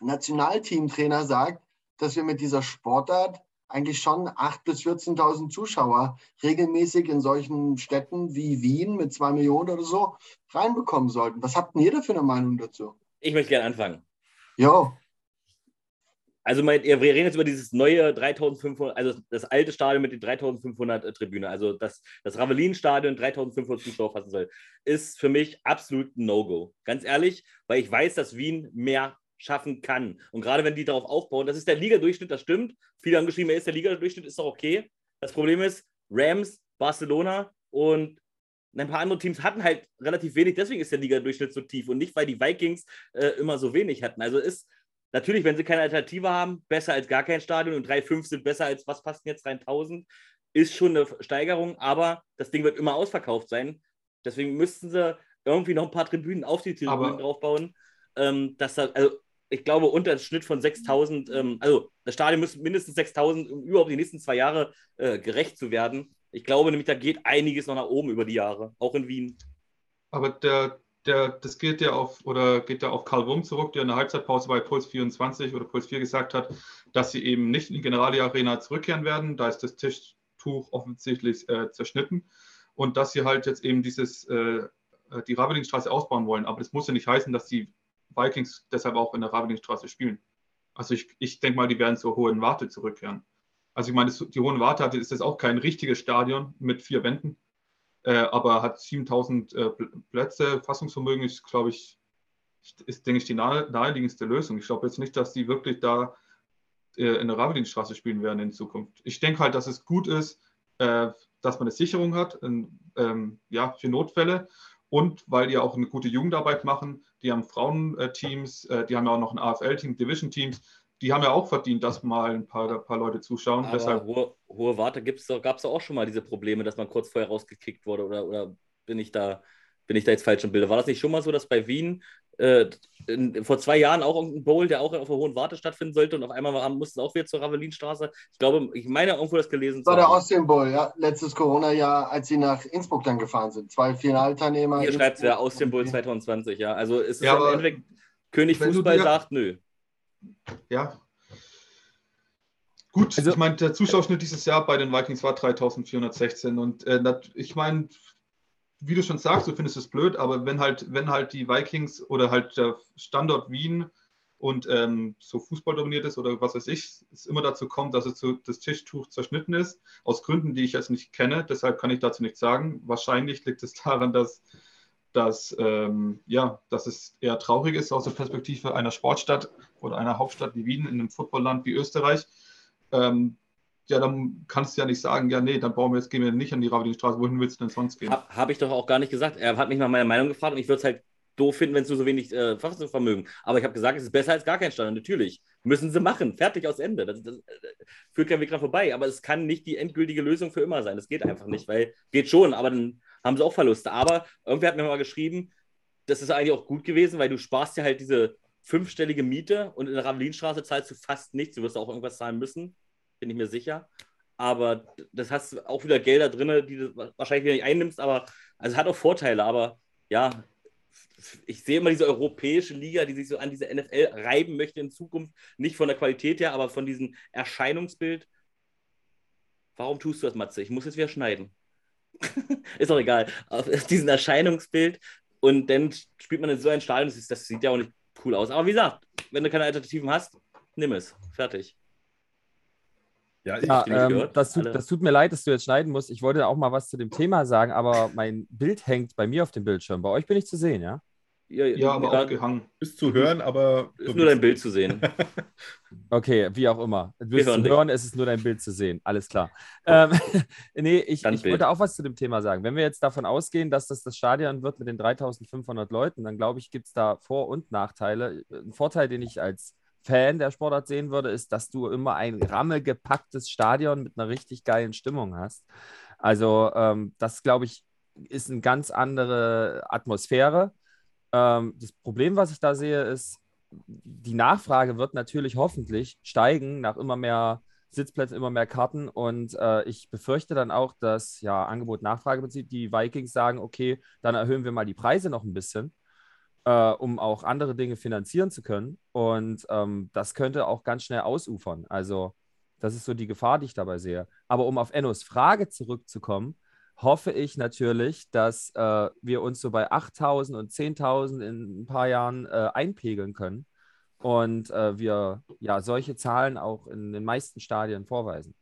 Nationalteamtrainer sagt, dass wir mit dieser Sportart eigentlich schon 8.000 bis 14.000 Zuschauer regelmäßig in solchen Städten wie Wien mit zwei Millionen oder so reinbekommen sollten. Was habt ihr da für eine Meinung dazu? Ich möchte gerne anfangen. Jo, Also mein, wir reden jetzt über dieses neue 3500, also das alte Stadion mit den 3500 äh, Tribüne, also das, das Ravelin-Stadion 3500 Zuschauer fassen soll, ist für mich absolut ein No-Go. Ganz ehrlich, weil ich weiß, dass Wien mehr schaffen kann. Und gerade wenn die darauf aufbauen, das ist der Ligadurchschnitt, das stimmt. Viele haben geschrieben, er ist der Ligadurchschnitt, ist doch okay. Das Problem ist, Rams, Barcelona und ein paar andere Teams hatten halt relativ wenig, deswegen ist der Ligadurchschnitt so tief und nicht, weil die Vikings äh, immer so wenig hatten. Also ist Natürlich, wenn sie keine Alternative haben, besser als gar kein Stadion und 3,5 sind besser als, was passt denn jetzt rein 1000, ist schon eine Steigerung, aber das Ding wird immer ausverkauft sein. Deswegen müssten sie irgendwie noch ein paar Tribünen auf die Tribünen Aber- draufbauen. Ähm, dass da, also ich glaube, unter dem Schnitt von 6000, ähm, also das Stadion müsste mindestens 6000, um überhaupt die nächsten zwei Jahre äh, gerecht zu werden. Ich glaube nämlich, da geht einiges noch nach oben über die Jahre, auch in Wien. Aber der, der, das geht ja auf, oder geht ja auf Karl Wurm zurück, der in der Halbzeitpause bei Puls 24 oder Puls 4 gesagt hat, dass sie eben nicht in die Generali Arena zurückkehren werden. Da ist das Tischtuch offensichtlich äh, zerschnitten. Und dass sie halt jetzt eben dieses, äh, äh, die Ravelingstraße ausbauen wollen. Aber das muss ja nicht heißen, dass die Vikings deshalb auch in der Ravelingstraße spielen. Also ich, ich denke mal, die werden zur Hohen Warte zurückkehren. Also ich meine, die Hohen Warte ist jetzt auch kein richtiges Stadion mit vier Wänden äh, aber hat 7000 äh, Pl- Plätze. Fassungsvermögen ist, glaube ich, ist, denke ich, die nahe, naheliegendste Lösung. Ich glaube jetzt nicht, dass die wirklich da äh, in der Ravelingstraße spielen werden in Zukunft. Ich denke halt, dass es gut ist, äh, dass man eine Sicherung hat, in, ähm, ja, für Notfälle und weil die auch eine gute Jugendarbeit machen. Die haben Frauenteams, äh, die haben ja auch noch ein AFL-Team, Division-Teams. Die haben ja auch verdient, dass mal ein paar, paar Leute zuschauen. Aber Deshalb hohe, hohe Warte gab es auch schon mal diese Probleme, dass man kurz vorher rausgekickt wurde oder, oder bin ich da bin ich da jetzt falsch im Bilde? War das nicht schon mal so, dass bei Wien äh, in, vor zwei Jahren auch irgendein Bowl, der auch auf der Hohen Warte stattfinden sollte und auf einmal mussten auch wieder zur Ravelinstraße. Ich glaube, ich meine irgendwo das gelesen Das war der Austrian Bowl, ja, letztes Corona-Jahr, als sie nach Innsbruck dann gefahren sind. Zwei Finalteilnehmer. Hier schreibt es ja Austrian Bowl 2020, ja. Also ist es ja, im Endeffekt, König Fußball dir, sagt, nö. Ja. Gut, also, ich meine, der Zuschauerschnitt dieses Jahr bei den Vikings war 3416 und äh, ich meine, wie du schon sagst, du findest es blöd, aber wenn halt, wenn halt die Vikings oder halt der Standort Wien und ähm, so Fußball dominiert ist oder was weiß ich, es immer dazu kommt, dass es so, das Tischtuch zerschnitten ist, aus Gründen, die ich jetzt nicht kenne, deshalb kann ich dazu nichts sagen. Wahrscheinlich liegt es daran, dass, dass, ähm, ja, dass es eher traurig ist aus der Perspektive einer Sportstadt oder einer Hauptstadt wie Wien in einem Footballland wie Österreich. Ähm, ja, dann kannst du ja nicht sagen, ja, nee, dann brauchen wir jetzt, gehen wir nicht an die Ravelinstraße, wohin willst du denn sonst gehen? Habe hab ich doch auch gar nicht gesagt. Er hat mich nach meiner Meinung gefragt und ich würde es halt doof finden, wenn es nur so wenig äh, Vermögen. Aber ich habe gesagt, es ist besser als gar kein Stadion. Natürlich. Müssen sie machen. Fertig aus Ende. Das, das, das äh, führt kein Weg dran vorbei. Aber es kann nicht die endgültige Lösung für immer sein. Das geht einfach nicht, weil geht schon, aber dann haben sie auch Verluste. Aber irgendwer hat mir mal geschrieben, das ist eigentlich auch gut gewesen, weil du sparst ja halt diese fünfstellige Miete und in der Ravelinstraße zahlst du fast nichts. Du wirst auch irgendwas zahlen müssen, bin ich mir sicher aber das hast auch wieder Gelder drin, die du wahrscheinlich wieder nicht einnimmst, aber also hat auch Vorteile, aber ja, ich sehe immer diese europäische Liga, die sich so an diese NFL reiben möchte in Zukunft, nicht von der Qualität her, aber von diesem Erscheinungsbild. Warum tust du das, Matze? Ich muss jetzt wieder schneiden. ist doch egal. Auf diesen Erscheinungsbild und dann spielt man in so ein Stadion, das sieht ja auch nicht cool aus. Aber wie gesagt, wenn du keine Alternativen hast, nimm es. Fertig. Ja, ich ja, ähm, das, tut, das, tut, mir leid, dass du jetzt schneiden musst. Ich wollte auch mal was zu dem Thema sagen, aber mein Bild hängt bei mir auf dem Bildschirm. Bei euch bin ich zu sehen, ja? Ja, ja aber auch gehangen. Ist zu hören, aber. Ist nur dein Bild zu sehen. okay, wie auch immer. Du bist zu hören, es ist nur dein Bild zu sehen. Alles klar. Ähm, nee, ich, ich wollte auch was zu dem Thema sagen. Wenn wir jetzt davon ausgehen, dass das das Stadion wird mit den 3500 Leuten, dann glaube ich, gibt es da Vor- und Nachteile. Ein Vorteil, den ich als Fan der Sportart sehen würde, ist, dass du immer ein rammelgepacktes Stadion mit einer richtig geilen Stimmung hast. Also ähm, das, glaube ich, ist eine ganz andere Atmosphäre. Ähm, das Problem, was ich da sehe, ist, die Nachfrage wird natürlich hoffentlich steigen nach immer mehr Sitzplätzen, immer mehr Karten. Und äh, ich befürchte dann auch, dass ja Angebot-Nachfrage-Prinzip die Vikings sagen, okay, dann erhöhen wir mal die Preise noch ein bisschen äh, um auch andere Dinge finanzieren zu können. Und ähm, das könnte auch ganz schnell ausufern. Also das ist so die Gefahr, die ich dabei sehe. Aber um auf Ennos Frage zurückzukommen, hoffe ich natürlich, dass äh, wir uns so bei 8.000 und 10.000 in ein paar Jahren äh, einpegeln können und äh, wir ja solche Zahlen auch in den meisten Stadien vorweisen.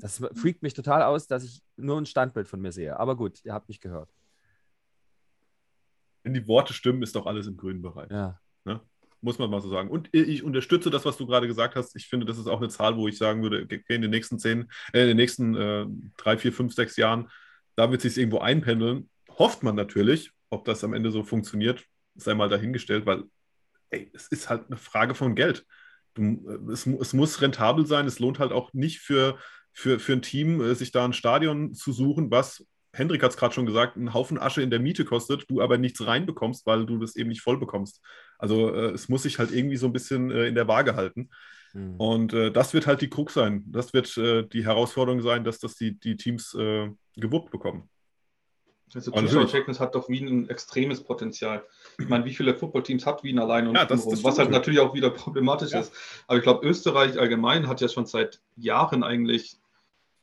Das freakt mich total aus, dass ich nur ein Standbild von mir sehe. Aber gut, ihr habt mich gehört wenn die Worte stimmen, ist doch alles im grünen Bereich. Ja. Ne? Muss man mal so sagen. Und ich unterstütze das, was du gerade gesagt hast. Ich finde, das ist auch eine Zahl, wo ich sagen würde, in den nächsten zehn, äh, in den nächsten äh, drei, vier, fünf, sechs Jahren, da wird sich irgendwo einpendeln. Hofft man natürlich, ob das am Ende so funktioniert, sei mal dahingestellt, weil ey, es ist halt eine Frage von Geld. Du, äh, es, es, muss rentabel sein. Es lohnt halt auch nicht für, für, für ein Team, äh, sich da ein Stadion zu suchen, was Hendrik hat es gerade schon gesagt, einen Haufen Asche in der Miete kostet, du aber nichts reinbekommst, weil du das eben nicht voll bekommst. Also äh, es muss sich halt irgendwie so ein bisschen äh, in der Waage halten. Mhm. Und äh, das wird halt die Krux sein. Das wird äh, die Herausforderung sein, dass das die, die Teams äh, gewuppt bekommen. Also Zuschauerverhältnis hat doch Wien ein extremes Potenzial. Ich meine, wie viele Footballteams hat Wien allein und ja, das, das was halt natürlich auch wieder problematisch ja. ist. Aber ich glaube, Österreich allgemein hat ja schon seit Jahren eigentlich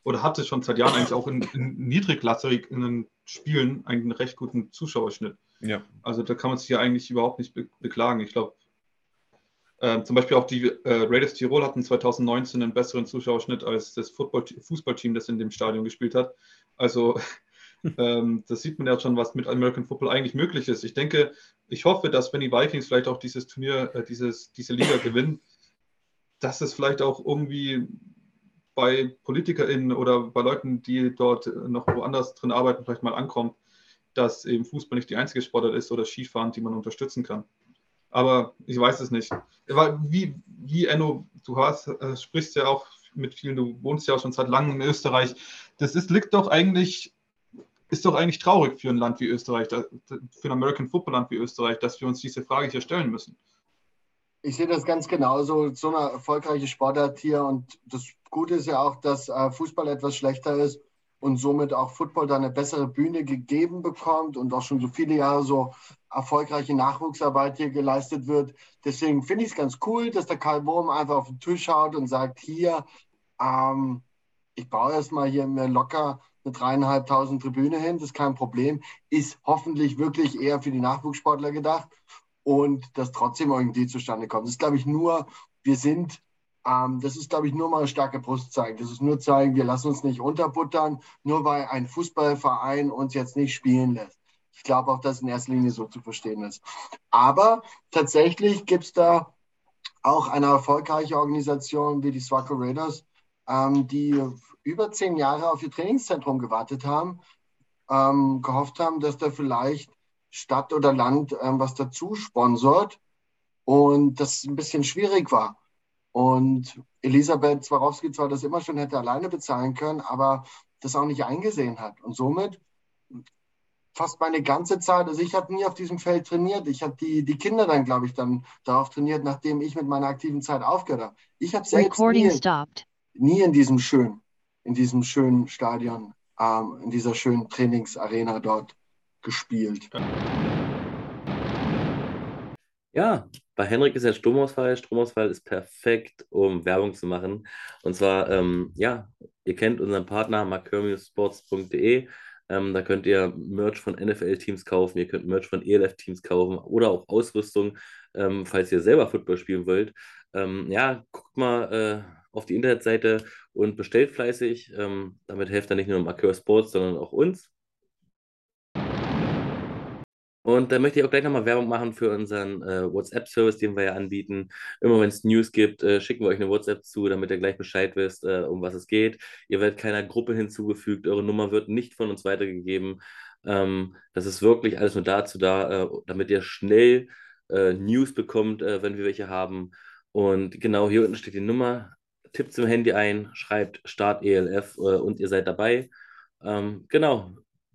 oder hatte schon seit Jahren eigentlich auch in, in niedrigklassigen Spielen einen recht guten Zuschauerschnitt. Ja. Also da kann man sich ja eigentlich überhaupt nicht be beklagen. Ich glaube, äh, zum Beispiel auch die äh, Raiders Tirol hatten 2019 einen besseren Zuschauerschnitt als das Football Fußballteam, das in dem Stadion gespielt hat. Also ähm, das sieht man ja schon, was mit American Football eigentlich möglich ist. Ich denke, ich hoffe, dass wenn die Vikings vielleicht auch dieses Turnier, äh, dieses, diese Liga gewinnen, dass es vielleicht auch irgendwie bei PolitikerInnen oder bei Leuten, die dort noch woanders drin arbeiten, vielleicht mal ankommt, dass eben Fußball nicht die einzige Sportart ist oder Skifahren, die man unterstützen kann. Aber ich weiß es nicht. Wie, wie Enno, du hast, äh, sprichst ja auch mit vielen, du wohnst ja auch schon seit langem in Österreich. Das ist, liegt doch eigentlich ist doch eigentlich traurig für ein Land wie Österreich, für ein American Football Land wie Österreich, dass wir uns diese Frage hier stellen müssen. Ich sehe das ganz genauso. So eine erfolgreiche Sportart hier und das Gute ist ja auch, dass äh, Fußball etwas schlechter ist und somit auch Football da eine bessere Bühne gegeben bekommt und auch schon so viele Jahre so erfolgreiche Nachwuchsarbeit hier geleistet wird. Deswegen finde ich es ganz cool, dass der Karl Wurm einfach auf den Tisch schaut und sagt, hier, ähm, ich baue erstmal hier mir locker eine dreieinhalbtausend Tribüne hin, das ist kein Problem, ist hoffentlich wirklich eher für die Nachwuchssportler gedacht und das trotzdem irgendwie zustande kommt. Das ist, glaube ich, nur, wir sind ähm, das ist, glaube ich, nur mal ein starke Brust zeigen. Das ist nur zeigen, wir lassen uns nicht unterbuttern, nur weil ein Fußballverein uns jetzt nicht spielen lässt. Ich glaube auch, dass in erster Linie so zu verstehen ist. Aber tatsächlich gibt es da auch eine erfolgreiche Organisation wie die Swaco Raiders, ähm, die über zehn Jahre auf ihr Trainingszentrum gewartet haben, ähm, gehofft haben, dass da vielleicht Stadt oder Land ähm, was dazu sponsort und das ein bisschen schwierig war. Und Elisabeth Swarovski zwar das immer schon hätte alleine bezahlen können, aber das auch nicht eingesehen hat. Und somit fast meine ganze Zeit, also ich habe nie auf diesem Feld trainiert. Ich habe die, die Kinder dann, glaube ich, dann darauf trainiert, nachdem ich mit meiner aktiven Zeit aufgehört habe. Ich habe selbst nie, nie, in diesem schönen, in diesem schönen Stadion, ähm, in dieser schönen Trainingsarena dort gespielt. Ja, bei Henrik ist ja Stromausfall. Stromausfall ist perfekt, um Werbung zu machen. Und zwar, ähm, ja, ihr kennt unseren Partner markermiusports.de. Ähm, da könnt ihr Merch von NFL-Teams kaufen, ihr könnt Merch von ELF-Teams kaufen oder auch Ausrüstung, ähm, falls ihr selber Football spielen wollt. Ähm, ja, guckt mal äh, auf die Internetseite und bestellt fleißig. Ähm, damit helft ihr nicht nur Markeur Sports, sondern auch uns. Und da möchte ich auch gleich nochmal Werbung machen für unseren äh, WhatsApp-Service, den wir ja anbieten. Immer wenn es News gibt, äh, schicken wir euch eine WhatsApp zu, damit ihr gleich Bescheid wisst, äh, um was es geht. Ihr werdet keiner Gruppe hinzugefügt, eure Nummer wird nicht von uns weitergegeben. Ähm, das ist wirklich alles nur dazu da, äh, damit ihr schnell äh, News bekommt, äh, wenn wir welche haben. Und genau hier unten steht die Nummer. Tippt zum Handy ein, schreibt Start ELF und ihr seid dabei. Ähm, genau,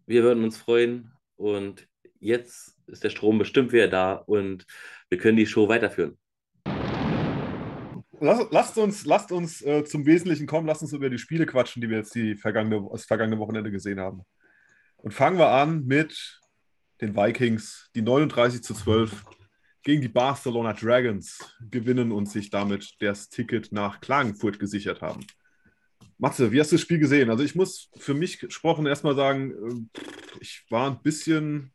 wir würden uns freuen und jetzt ist der Strom bestimmt wieder da und wir können die Show weiterführen. Lass, lasst uns, lasst uns äh, zum Wesentlichen kommen, lasst uns über die Spiele quatschen, die wir jetzt die vergangene, das vergangene Wochenende gesehen haben. Und fangen wir an mit den Vikings, die 39 zu 12 gegen die Barcelona Dragons gewinnen und sich damit das Ticket nach Klagenfurt gesichert haben. Matze, wie hast du das Spiel gesehen? Also ich muss für mich gesprochen erstmal sagen, äh, ich war ein bisschen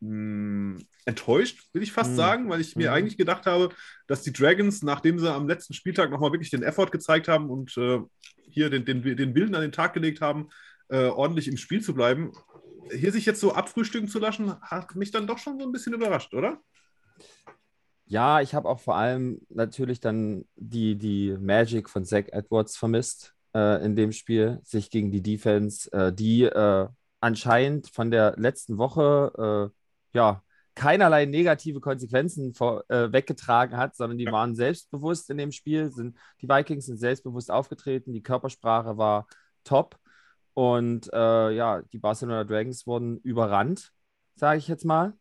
mh, enttäuscht, will ich fast mhm. sagen, weil ich mir mhm. eigentlich gedacht habe, dass die Dragons, nachdem sie am letzten Spieltag nochmal wirklich den Effort gezeigt haben und äh, hier den, den, den Willen an den Tag gelegt haben, äh, ordentlich im Spiel zu bleiben, hier sich jetzt so abfrühstücken zu lassen, hat mich dann doch schon so ein bisschen überrascht, oder? Ja, ich habe auch vor allem natürlich dann die, die Magic von Zach Edwards vermisst äh, in dem Spiel, sich gegen die Defense, äh, die äh, anscheinend von der letzten Woche äh, ja, keinerlei negative Konsequenzen vor, äh, weggetragen hat, sondern die waren selbstbewusst in dem Spiel. Sind, die Vikings sind selbstbewusst aufgetreten, die Körpersprache war top. Und äh, ja, die Barcelona Dragons wurden überrannt, sage ich jetzt mal.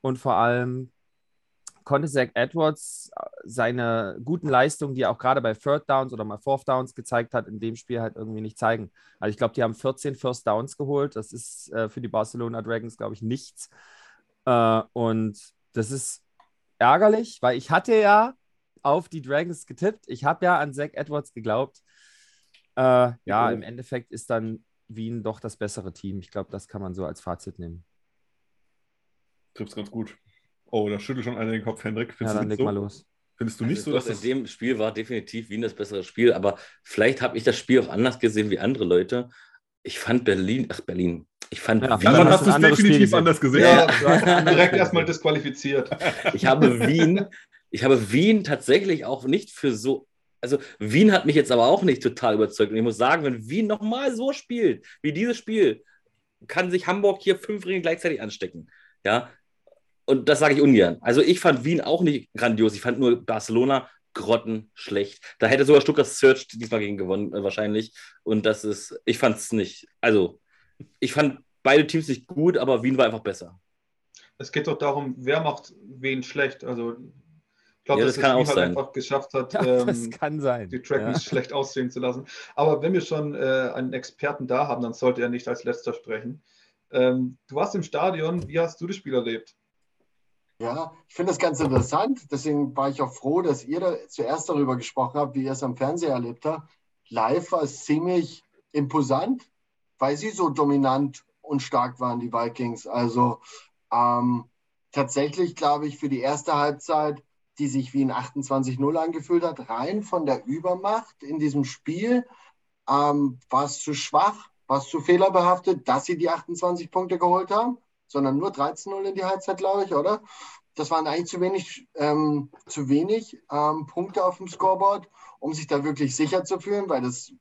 Und vor allem konnte Zach Edwards äh, seine guten Leistungen, die er auch gerade bei Third Downs oder mal Fourth Downs gezeigt hat, in dem Spiel halt irgendwie nicht zeigen. Also ich glaube, die haben 14 First Downs geholt. Das ist äh, für die Barcelona Dragons, glaube ich, nichts. Äh, und das ist ärgerlich, weil ich hatte ja auf die Dragons getippt. Ich habe ja an Zach Edwards geglaubt. Äh, ja, im Endeffekt ist dann Wien doch das bessere Team. Ich glaube, das kann man so als Fazit nehmen. Trifft ganz gut. Oh, da schüttelt schon einer den Kopf, Hendrik. Findest ja, dann leg so? mal los. Findest du nicht also so, dass das... In dem Spiel war definitiv Wien das bessere Spiel, aber vielleicht habe ich das Spiel auch anders gesehen wie andere Leute. Ich fand Berlin, ach Berlin, ich fand ja, Wien. Dann hast du es definitiv anders gesehen. Ja, ja. direkt erstmal disqualifiziert. Ich habe Wien, ich habe Wien tatsächlich auch nicht für so. Also Wien hat mich jetzt aber auch nicht total überzeugt. Und ich muss sagen, wenn Wien nochmal so spielt, wie dieses Spiel, kann sich Hamburg hier fünf Ringe gleichzeitig anstecken. Ja, und das sage ich ungern. Also ich fand Wien auch nicht grandios. Ich fand nur Barcelona grottenschlecht. Da hätte sogar Stuttgart Search diesmal gegen gewonnen, äh, wahrscheinlich. Und das ist, ich fand es nicht. Also Ich fand beide Teams nicht gut, aber Wien war einfach besser. Es geht doch darum, wer macht wen schlecht. Also ich glaube, Ja, dass das kann Wien auch halt sein. einfach geschafft hat, Ja, das ähm, kann sein. die Dragons Ja. schlecht aussehen zu lassen. Aber wenn wir schon äh, einen Experten da haben, dann sollte er nicht als letzter sprechen. Ähm, du warst im Stadion, wie hast du das Spiel erlebt? Ja, ich finde das ganz interessant. Deswegen war ich auch froh, dass ihr da zuerst darüber gesprochen habt, wie ihr es am Fernseher erlebt habt. Live war es ziemlich imposant, weil sie so dominant und stark waren, die Vikings. Also ähm, tatsächlich, glaube ich, für die erste Halbzeit, die sich wie ein 28-0 angefühlt hat, rein von der Übermacht in diesem Spiel, ähm, war es zu schwach, war es zu fehlerbehaftet, dass sie die 28 Punkte geholt haben sondern nur 13-0 in die Halbzeit, glaube ich, oder? Das waren eigentlich zu wenig, ähm, zu wenig ähm, Punkte auf dem Scoreboard, um sich da wirklich sicher zu fühlen, weil das,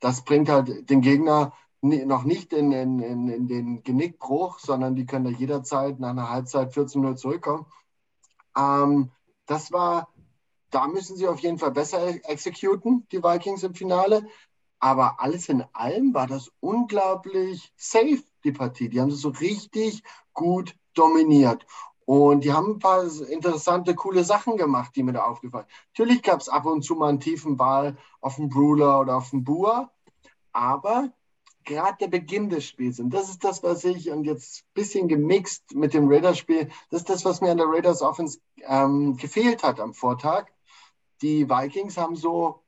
das bringt halt den Gegner noch nicht in, in, in, in den Genickbruch, sondern die können da jederzeit nach einer Halbzeit 14-0 zurückkommen. Ähm, das war, da müssen sie auf jeden Fall besser exekuten, die Vikings im Finale. Aber alles in allem war das unglaublich safe, die Partie. Die haben das so richtig gut dominiert. Und die haben ein paar interessante, coole Sachen gemacht, die mir da aufgefallen sind. Natürlich gab es ab und zu mal einen tiefen Ball auf den Bruler oder auf den Bua. Aber gerade der Beginn des Spiels, und das ist das, was ich, und jetzt ein bisschen gemixt mit dem Raiders-Spiel, das ist das, was mir an der Raiders Offense ähm, gefehlt hat am Vortag. Die Vikings haben so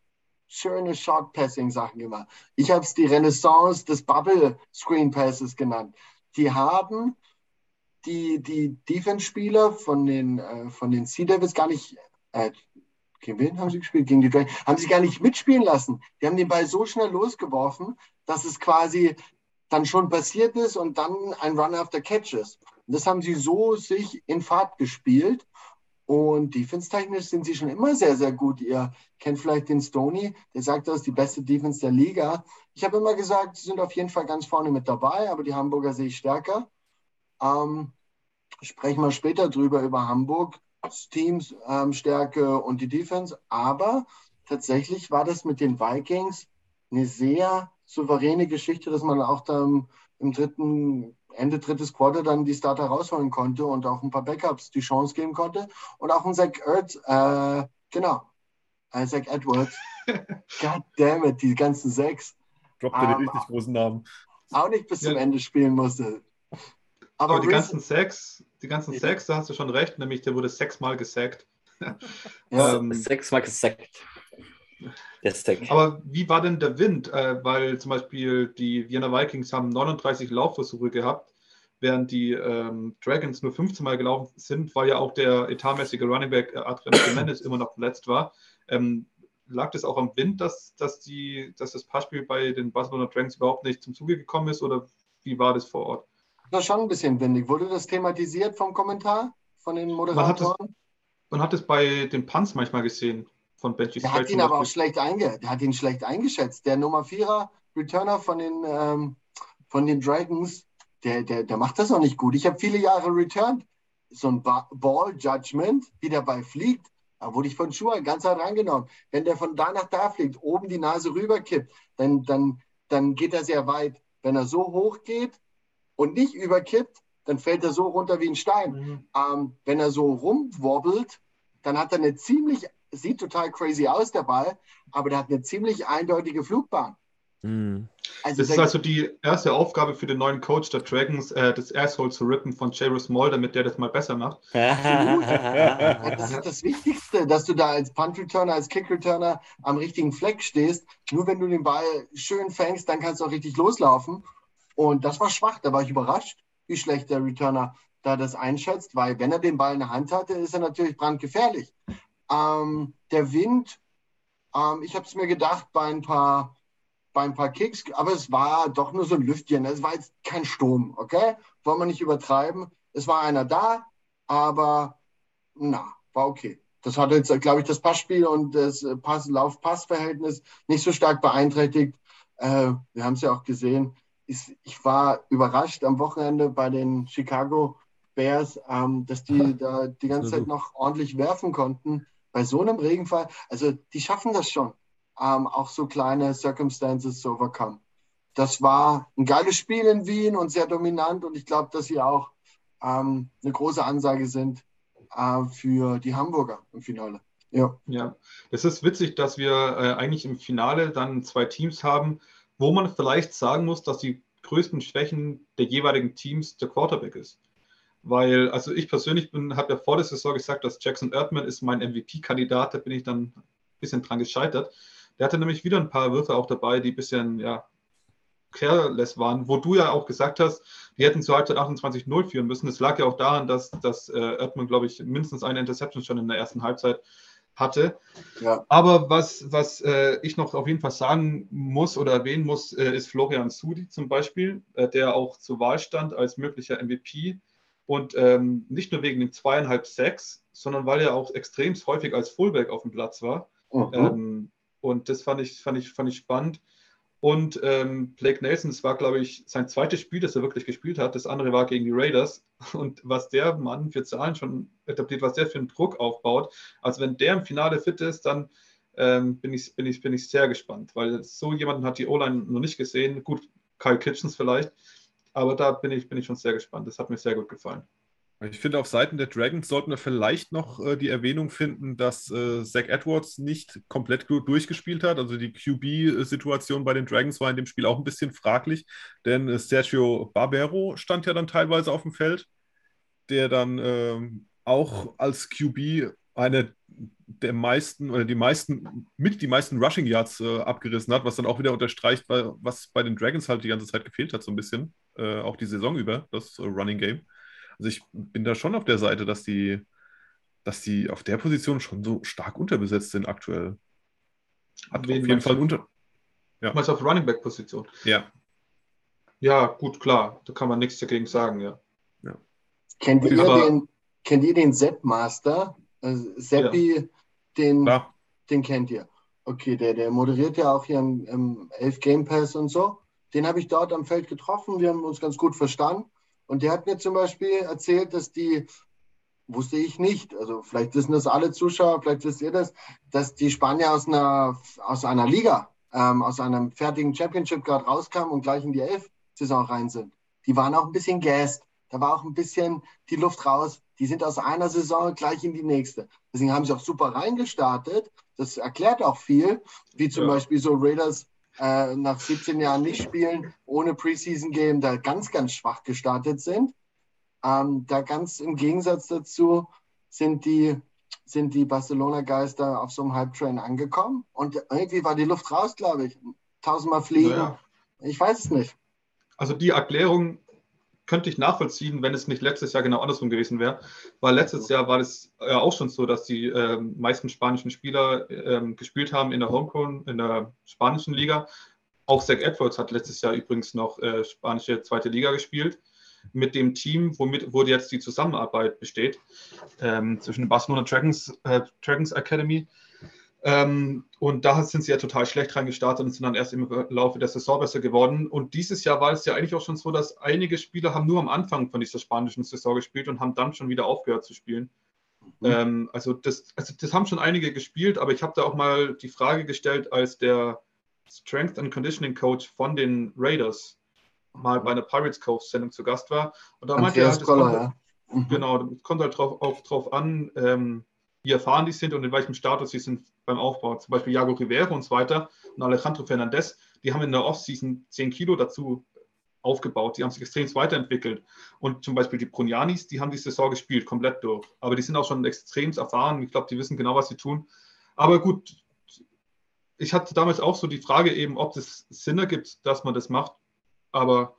schöne Short-Passing-Sachen gemacht. Ich habe es die Renaissance des Bubble-Screen-Passes genannt. Die haben die, die Defense-Spieler von den, äh, von den Sea Devils gar nicht, äh, gegen wen haben sie gespielt? Gegen die Dragons, haben sie gar nicht mitspielen lassen. Die haben den Ball so schnell losgeworfen, dass es quasi dann schon passiert ist und dann ein Run after Catch ist. Und das haben sie so sich in Fahrt gespielt. Und defense-technisch sind sie schon immer sehr, sehr gut. Ihr kennt vielleicht den Stoney, der sagt, das ist die beste Defense der Liga. Ich habe immer gesagt, sie sind auf jeden Fall ganz vorne mit dabei, aber die Hamburger sehe ich stärker. Ähm, sprechen wir später drüber, über Hamburg, Teams, ähm, Stärke und die Defense. Aber tatsächlich war das mit den Vikings eine sehr souveräne Geschichte, dass man auch dann im dritten, Ende drittes Quarter dann die Starter rausholen konnte und auch ein paar Backups die Chance geben konnte. Und auch ein Zach Ertz, äh, genau, äh, Zach Edwards. God damn it, die ganzen sechs. Droppt er den richtig großen Namen. Auch nicht bis zum Ja. Ende spielen musste. Aber, Aber die ganzen Sacks, die ganzen. Sacks, da hast du schon recht, nämlich der wurde sechsmal gesackt. ja, Ähm, Sechsmal gesackt. Der Stack. Aber wie war denn der Wind? Äh, weil zum Beispiel die Vienna Vikings haben 39 Laufversuche gehabt, während die ähm, Dragons nur 15 Mal gelaufen sind, weil ja auch der etatmäßige Running Back äh, Adrian Jimenez immer noch verletzt war. Ähm, lag das auch am Wind, dass, dass, die, dass das Passspiel bei den Barcelona Dragons überhaupt nicht zum Zuge gekommen ist oder wie war das vor Ort? Das war schon ein bisschen windig. Wurde das thematisiert vom Kommentar von den Moderatoren? Man hat es bei den Punts manchmal gesehen von Benji Der hat ihn aber auch schlecht einge der hat ihn schlecht eingeschätzt. Der Nummer 4er Returner von den, ähm, von den Dragons, der, der, der macht das noch nicht gut. Ich habe viele Jahre returned. So ein ba Ball Judgment, wie der Ball fliegt, da wurde ich von Schuhe ganz hart reingenommen. Wenn der von da nach da fliegt, oben die Nase rüberkippt, dann, dann, dann geht er sehr weit. Wenn er so hoch geht und nicht überkippt, dann fällt er so runter wie ein Stein. Mhm. Ähm, wenn er so rumwobbelt, dann hat er eine ziemlich, sieht total crazy aus, der Ball, aber der hat eine ziemlich eindeutige Flugbahn. Hm. Also, Das ist also die erste Aufgabe für den neuen Coach der Dragons, äh, das Asshole zu rippen von Jairus Moll, damit der das mal besser macht. das ist das Wichtigste, dass du da als Punt-Returner, als Kick-Returner am richtigen Fleck stehst. Nur wenn du den Ball schön fängst, dann kannst du auch richtig loslaufen. Und das war schwach, da war ich überrascht, wie schlecht der Returner da das einschätzt, weil wenn er den Ball in der Hand hatte, ist er natürlich brandgefährlich. Ähm, der Wind, ähm, ich habe es mir gedacht bei ein paar bei ein paar Kicks, aber es war doch nur so ein Lüftchen. Es war jetzt kein Sturm, okay? Wollen wir nicht übertreiben. Es war einer da, aber na, war okay. Das hat jetzt, glaube ich, das Passspiel und das Pass Lauf-Pass-Verhältnis nicht so stark beeinträchtigt. Äh, wir haben es ja auch gesehen. Ich, ich war überrascht am Wochenende bei den Chicago Bears, ähm, dass die da die ganze Zeit noch ordentlich werfen konnten. Bei so einem Regenfall, also die schaffen das schon, ähm, auch so kleine Circumstances zu overcome. das war ein geiles Spiel in Wien und sehr dominant. Und ich glaube, dass sie auch ähm, eine große Ansage sind äh, für die Hamburger im Finale. Ja. ja, es ist witzig, dass wir äh, eigentlich im Finale dann zwei Teams haben, wo man vielleicht sagen muss, dass die größten Schwächen der jeweiligen Teams der Quarterback ist. Weil, also ich persönlich habe ja vor der Saison gesagt, dass Jackson Erdmann ist mein MVP-Kandidat, da bin ich dann ein bisschen dran gescheitert. Der hatte nämlich wieder ein paar Würfe auch dabei, die ein bisschen, ja, careless waren, wo du ja auch gesagt hast, die hätten zur Halbzeit 28-0 führen müssen. Das lag ja auch daran, dass, dass äh, Erdmann, glaube ich, mindestens eine Interception schon in der ersten Halbzeit hatte. Ja. Aber was, was äh, ich noch auf jeden Fall sagen muss oder erwähnen muss, äh, ist Florian Sudi zum Beispiel, äh, der auch zur Wahl stand als möglicher MVP. Und ähm, nicht nur wegen den zweieinhalb Sacks, sondern weil er auch extrem häufig als Fullback auf dem Platz war. Mhm. Ähm, und das fand ich, fand ich, fand ich spannend. Und ähm, Blake Nelson, das war, glaube ich, sein zweites Spiel, das er wirklich gespielt hat. Das andere war gegen die Raiders. Und was der Mann für Zahlen schon etabliert, was der für einen Druck aufbaut. Also wenn der im Finale fit ist, dann ähm, bin, ich, bin, ich, bin ich sehr gespannt, weil so jemanden hat die O-Line noch nicht gesehen. Gut, Kyle Kitchens vielleicht. Aber da bin ich, bin ich schon sehr gespannt. Das hat mir sehr gut gefallen. Ich finde, auf Seiten der Dragons sollten wir vielleicht noch äh, die Erwähnung finden, dass äh, Zach Edwards nicht komplett gut durchgespielt hat. Also die QB-Situation bei den Dragons war in dem Spiel auch ein bisschen fraglich, denn äh, Sergio Barbero stand ja dann teilweise auf dem Feld, der dann ähm, auch als QB eine der meisten oder die meisten, mit die meisten Rushing Yards äh, abgerissen hat, was dann auch wieder unterstreicht, was bei den Dragons halt die ganze Zeit gefehlt hat, so ein bisschen, äh, auch die Saison über, das äh, Running Game. Also ich bin da schon auf der Seite, dass die, dass die auf der Position schon so stark unterbesetzt sind aktuell. Hat Wen auf jeden Fall unter. Ja. Meinst auf Running Back Position? Ja. Ja, gut, klar. Da kann man nichts dagegen sagen, ja. ja. Kennt, ihr den, kennt ihr den Sepp Master? Also Seppi, ja. den, den kennt ihr. Okay, der, der moderiert ja auch hier im, im Elf Game Pass und so. Den habe ich dort am Feld getroffen. Wir haben uns ganz gut verstanden. Und der hat mir zum Beispiel erzählt, dass die, wusste ich nicht, also vielleicht wissen das alle Zuschauer, vielleicht wisst ihr das, dass die Spanier aus einer, aus einer Liga, ähm, aus einem fertigen Championship gerade rauskamen und gleich in die Elf-Saison rein sind. Die waren auch ein bisschen gassed. Da war auch ein bisschen die Luft raus. Die sind aus einer Saison gleich in die nächste. Deswegen haben sie auch super reingestartet. Das erklärt auch viel, wie zum ja. Beispiel so Raiders äh, nach 17 Jahren nicht spielen, ohne Preseason-Game da ganz, ganz schwach gestartet sind. Ähm, da ganz im Gegensatz dazu sind die, sind die Barcelona-Geister auf so einem Hype-Train angekommen und irgendwie war die Luft raus, glaube ich. Tausendmal fliegen. Ja. Ich weiß es nicht. Also die Erklärung könnte ich nachvollziehen, wenn es nicht letztes Jahr genau andersrum gewesen wäre. Weil letztes Jahr war es ja auch schon so, dass die äh, meisten spanischen Spieler äh, gespielt haben in der Homegrown, in der spanischen Liga. Auch Zach Edwards hat letztes Jahr übrigens noch äh, spanische zweite Liga gespielt. Mit dem Team, womit wo jetzt die Zusammenarbeit besteht, ähm, zwischen Barcelona Dragons, äh, Dragons Academy ähm, und da sind sie ja total schlecht reingestartet und sind dann erst im Laufe der Saison besser geworden. Und dieses Jahr war es ja eigentlich auch schon so, dass einige Spieler haben nur am Anfang von dieser spanischen Saison gespielt und haben dann schon wieder aufgehört zu spielen. Mhm. Ähm, also, das, also das haben schon einige gespielt, aber ich habe da auch mal die Frage gestellt, als der Strength and Conditioning Coach von den Raiders mal bei einer Pirates Cove Sendung zu Gast war. Und da meinte er, halt, kommt, ja. Mhm. genau, kommt halt drauf, auch drauf an, ähm, wie erfahren die sind und in welchem Status sie sind beim Aufbau. Zum Beispiel Jago Rivera und so weiter und Alejandro Fernandez, die haben in der Offseason 10 Kilo dazu aufgebaut. Die haben sich extrem weiterentwickelt. Und zum Beispiel die Brunianis, die haben die Saison gespielt, komplett durch. Aber die sind auch schon extrem erfahren. Ich glaube, die wissen genau, was sie tun. Aber gut, ich hatte damals auch so die Frage eben, ob es Sinn ergibt, dass man das macht. Aber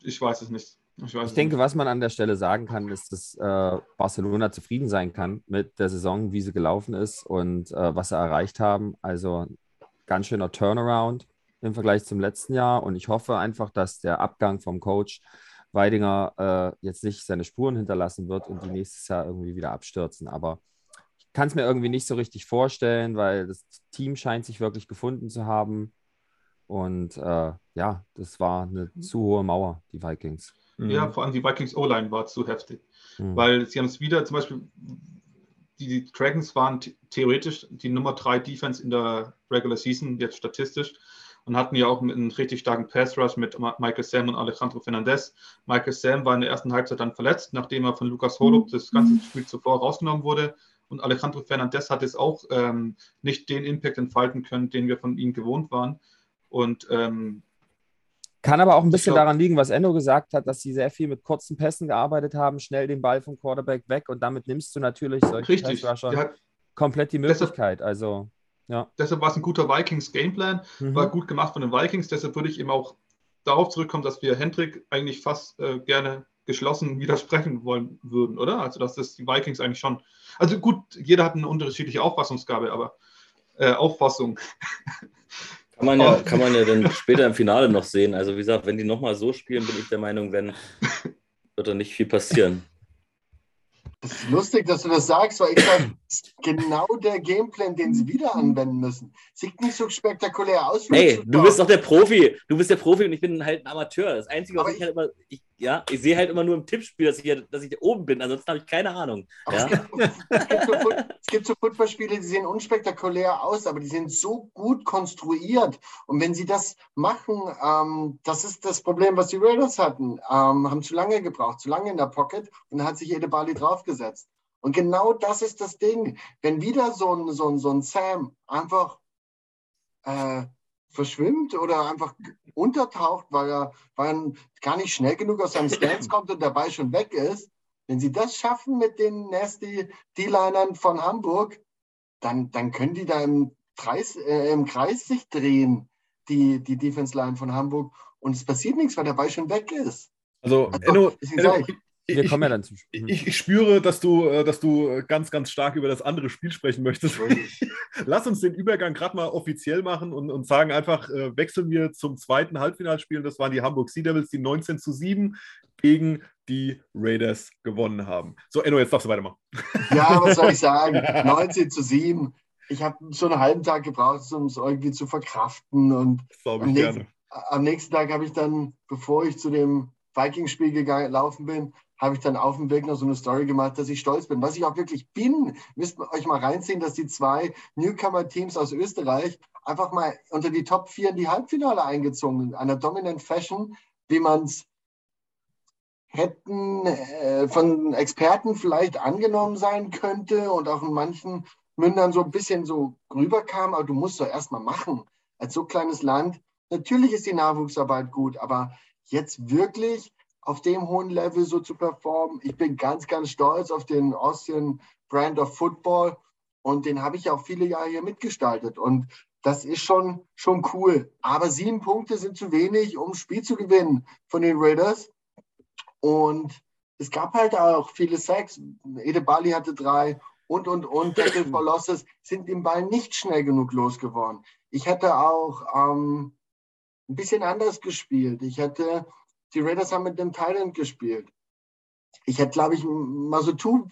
ich weiß es nicht. Ich, ich denke, was man an der Stelle sagen kann, ist, dass äh, Barcelona zufrieden sein kann mit der Saison, wie sie gelaufen ist und äh, was sie erreicht haben. Also ganz schöner Turnaround im Vergleich zum letzten Jahr. Und ich hoffe einfach, dass der Abgang vom Coach Weidinger äh, jetzt nicht seine Spuren hinterlassen wird und die nächstes Jahr irgendwie wieder abstürzen. Aber ich kann es mir irgendwie nicht so richtig vorstellen, weil das Team scheint sich wirklich gefunden zu haben. Und äh, ja, das war eine zu hohe Mauer, die Vikings. Mhm. Ja, vor allem die Vikings O-Line war zu heftig. Mhm. Weil sie haben es wieder, zum Beispiel, die Dragons waren theoretisch die Nummer drei Defense in der Regular Season, jetzt statistisch, und hatten ja auch einen richtig starken Pass Rush mit Michael Sam und Alejandro Fernandez. Michael Sam war in der ersten Halbzeit dann verletzt, nachdem er von Lucas Holub das ganze Spiel zuvor rausgenommen wurde. Und Alejandro Fernandez hat jetzt auch ähm, nicht den Impact entfalten können, den wir von ihm gewohnt waren. Und ähm, kann aber auch ein bisschen glaub, daran liegen, was Endo gesagt hat, dass sie sehr viel mit kurzen Pässen gearbeitet haben, schnell den Ball vom Quarterback weg und damit nimmst du natürlich solche Richtig. Ja, komplett die Möglichkeit. Deshalb, also, ja. Deshalb war es ein guter Vikings-Gameplan, mhm. war gut gemacht von den Vikings. Deshalb würde ich eben auch darauf zurückkommen, dass wir Hendrik eigentlich fast äh, gerne geschlossen widersprechen wollen würden, oder? Also, dass das die Vikings eigentlich schon. Also gut, jeder hat eine unterschiedliche Auffassungsgabe, aber äh, Auffassung. Kann man, ja, kann man ja dann später im Finale noch sehen. Also wie gesagt, wenn die nochmal so spielen, bin ich der Meinung, wenn, wird da nicht viel passieren. Das ist lustig, dass du das sagst, weil ich sage, genau der Gameplan, den sie wieder anwenden müssen. Sieht nicht so spektakulär aus. Ey, du bist doch der Profi. Du bist der Profi und ich bin halt ein Amateur. Das Einzige, was ich, ich, halt immer, ich, ja, ich sehe halt immer nur im Tippspiel, dass ich, dass ich da oben bin. Ansonsten habe ich keine Ahnung. Ja? Es, gibt, so, es gibt so Footballspiele, die sehen unspektakulär aus, aber die sind so gut konstruiert. Und wenn sie das machen, ähm, das ist das Problem, was die Raiders hatten. Ähm, haben zu lange gebraucht, zu lange in der Pocket und dann hat sich jede Bali draufgesetzt. Und genau das ist das Ding. Wenn wieder so ein, so ein, so ein Sam einfach äh, verschwimmt oder einfach untertaucht, weil er, weil er gar nicht schnell genug aus seinem Stance kommt und dabei schon weg ist, wenn sie das schaffen mit den nasty D-Linern von Hamburg, dann, dann können die da im Kreis, äh, im Kreis sich drehen, die, die Defense-Line von Hamburg. Und es passiert nichts, weil der Ball schon weg ist. Also, also Enno, Enno, wir ich, kommen ja dann zum Spiel. Ich, ich, spüre, dass du, äh, dass du ganz, ganz stark über das andere Spiel sprechen möchtest. Lass uns den Übergang gerade mal offiziell machen und, und sagen einfach, äh, wechseln wir zum zweiten Halbfinalspiel. Das waren die Hamburg Sea Devils, die 19 zu 7 gegen die Raiders gewonnen haben. So, Enno, jetzt darfst du weitermachen. Ja, was soll ich sagen? 19 zu 7. Ich habe schon einen halben Tag gebraucht, um es irgendwie zu verkraften. Und am nächsten, am nächsten Tag habe ich dann, bevor ich zu dem Viking-Spiel gelaufen bin, habe ich dann auf dem Weg noch so eine Story gemacht, dass ich stolz bin. Was ich auch wirklich bin, müsst ihr euch mal reinziehen, dass die zwei Newcomer-Teams aus Österreich einfach mal unter die Top 4 in die Halbfinale eingezogen sind. Einer dominant Fashion, wie man es hätten äh, von Experten vielleicht angenommen sein könnte und auch in manchen Mündern so ein bisschen so rüberkam, aber du musst doch erstmal machen. Als so kleines Land, natürlich ist die Nachwuchsarbeit gut, aber jetzt wirklich auf dem hohen Level so zu performen. Ich bin ganz, ganz stolz auf den Austrian Brand of Football und den habe ich auch viele Jahre hier mitgestaltet. Und das ist schon, schon cool. Aber sieben Punkte sind zu wenig, um ein Spiel zu gewinnen von den Raiders. Und es gab halt auch viele Sacks. Ede Bali hatte drei und, und, und. Tackle for Losses sind den Ball nicht schnell genug losgeworden. Ich hätte auch ähm, ein bisschen anders gespielt. Ich hätte die Raiders haben mit dem Thailand gespielt. Ich hätte, glaube ich, mal so two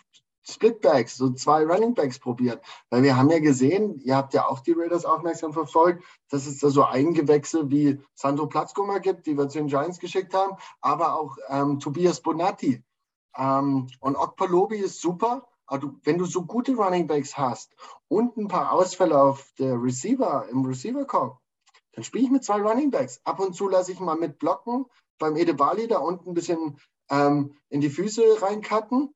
Splitbacks, so zwei Runningbacks probiert. Weil wir haben ja gesehen, ihr habt ja auch die Raiders aufmerksam verfolgt, dass es da so Eigengewächse wie Sandro Platzkummer gibt, die wir zu den Giants geschickt haben, aber auch ähm, Tobias Bonatti. Ähm, und Okpalobi ist super, du, wenn du so gute Runningbacks hast und ein paar Ausfälle auf der Receiver, im Receiver-Korb, dann spiele ich mit zwei Runningbacks. Ab und zu lasse ich mal mit blocken, beim Edebali da unten ein bisschen ähm, in die Füße reinkatten.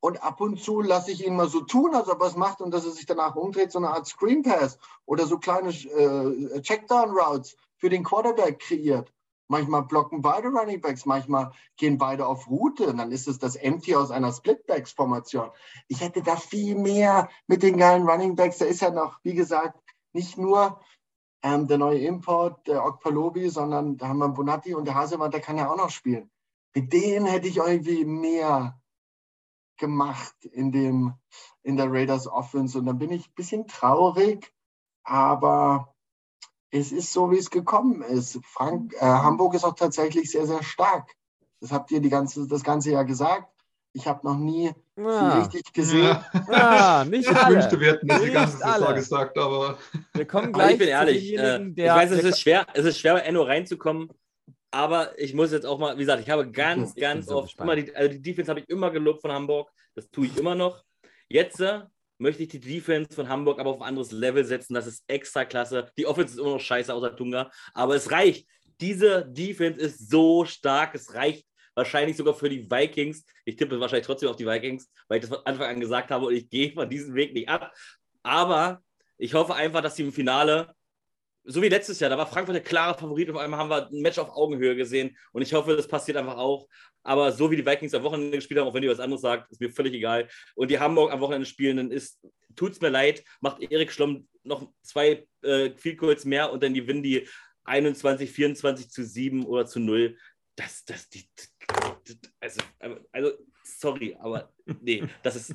Und ab und zu lasse ich ihn mal so tun, als ob er es macht und dass er sich danach umdreht, so eine Art Screen Pass oder so kleine äh, Checkdown-Routes für den Quarterback kreiert. Manchmal blocken beide Running Backs, manchmal gehen beide auf Route und dann ist es das Empty aus einer Splitbacks-Formation. Ich hätte da viel mehr mit den geilen Running Backs. Da ist ja noch, wie gesagt, nicht nur ähm, der neue Import, der Okpalobi, sondern da haben wir Bonatti und der Haselmann, der kann ja auch noch spielen. Mit denen hätte ich irgendwie mehr gemacht in, dem, in der Raiders Offense. Und dann bin ich ein bisschen traurig, aber es ist so, wie es gekommen ist. Frank, äh, Hamburg ist auch tatsächlich sehr, sehr stark. Das habt ihr die ganze, das ganze Jahr gesagt. Ich habe noch nie ah. richtig gesehen. Ja. Ah, nicht ich alle. wünschte, wir hätten das die ganze Saison gesagt, aber. Wir kommen gleich. ich bin ehrlich. Äh, ich weiß, es ist schwer, es ist schwer, bei Enno reinzukommen. Aber ich muss jetzt auch mal, wie gesagt, ich habe ganz, ich ganz oft immer die, also die Defense habe ich immer gelobt von Hamburg. Das tue ich immer noch. Jetzt äh, möchte ich die Defense von Hamburg aber auf ein anderes Level setzen. Das ist extra klasse. Die Offense ist immer noch scheiße außer Tunga, aber es reicht. Diese Defense ist so stark, es reicht wahrscheinlich sogar für die Vikings. Ich tippe wahrscheinlich trotzdem auf die Vikings, weil ich das von Anfang an gesagt habe und ich gehe von diesem Weg nicht ab. Aber ich hoffe einfach, dass sie im Finale, so wie letztes Jahr, da war Frankfurt der klare Favorit, auf einmal haben wir ein Match auf Augenhöhe gesehen und ich hoffe, das passiert einfach auch. Aber so wie die Vikings am Wochenende gespielt haben, auch wenn ihr was anderes sagt, ist mir völlig egal. Und die Hamburg am Wochenende spielen, dann ist, tut's mir leid, macht Erik Schlomm noch zwei äh, viel kurz mehr und dann gewinnen die 21, 24 zu 7 oder zu 0. Das, das, die, also, also, sorry, aber nee, das ist,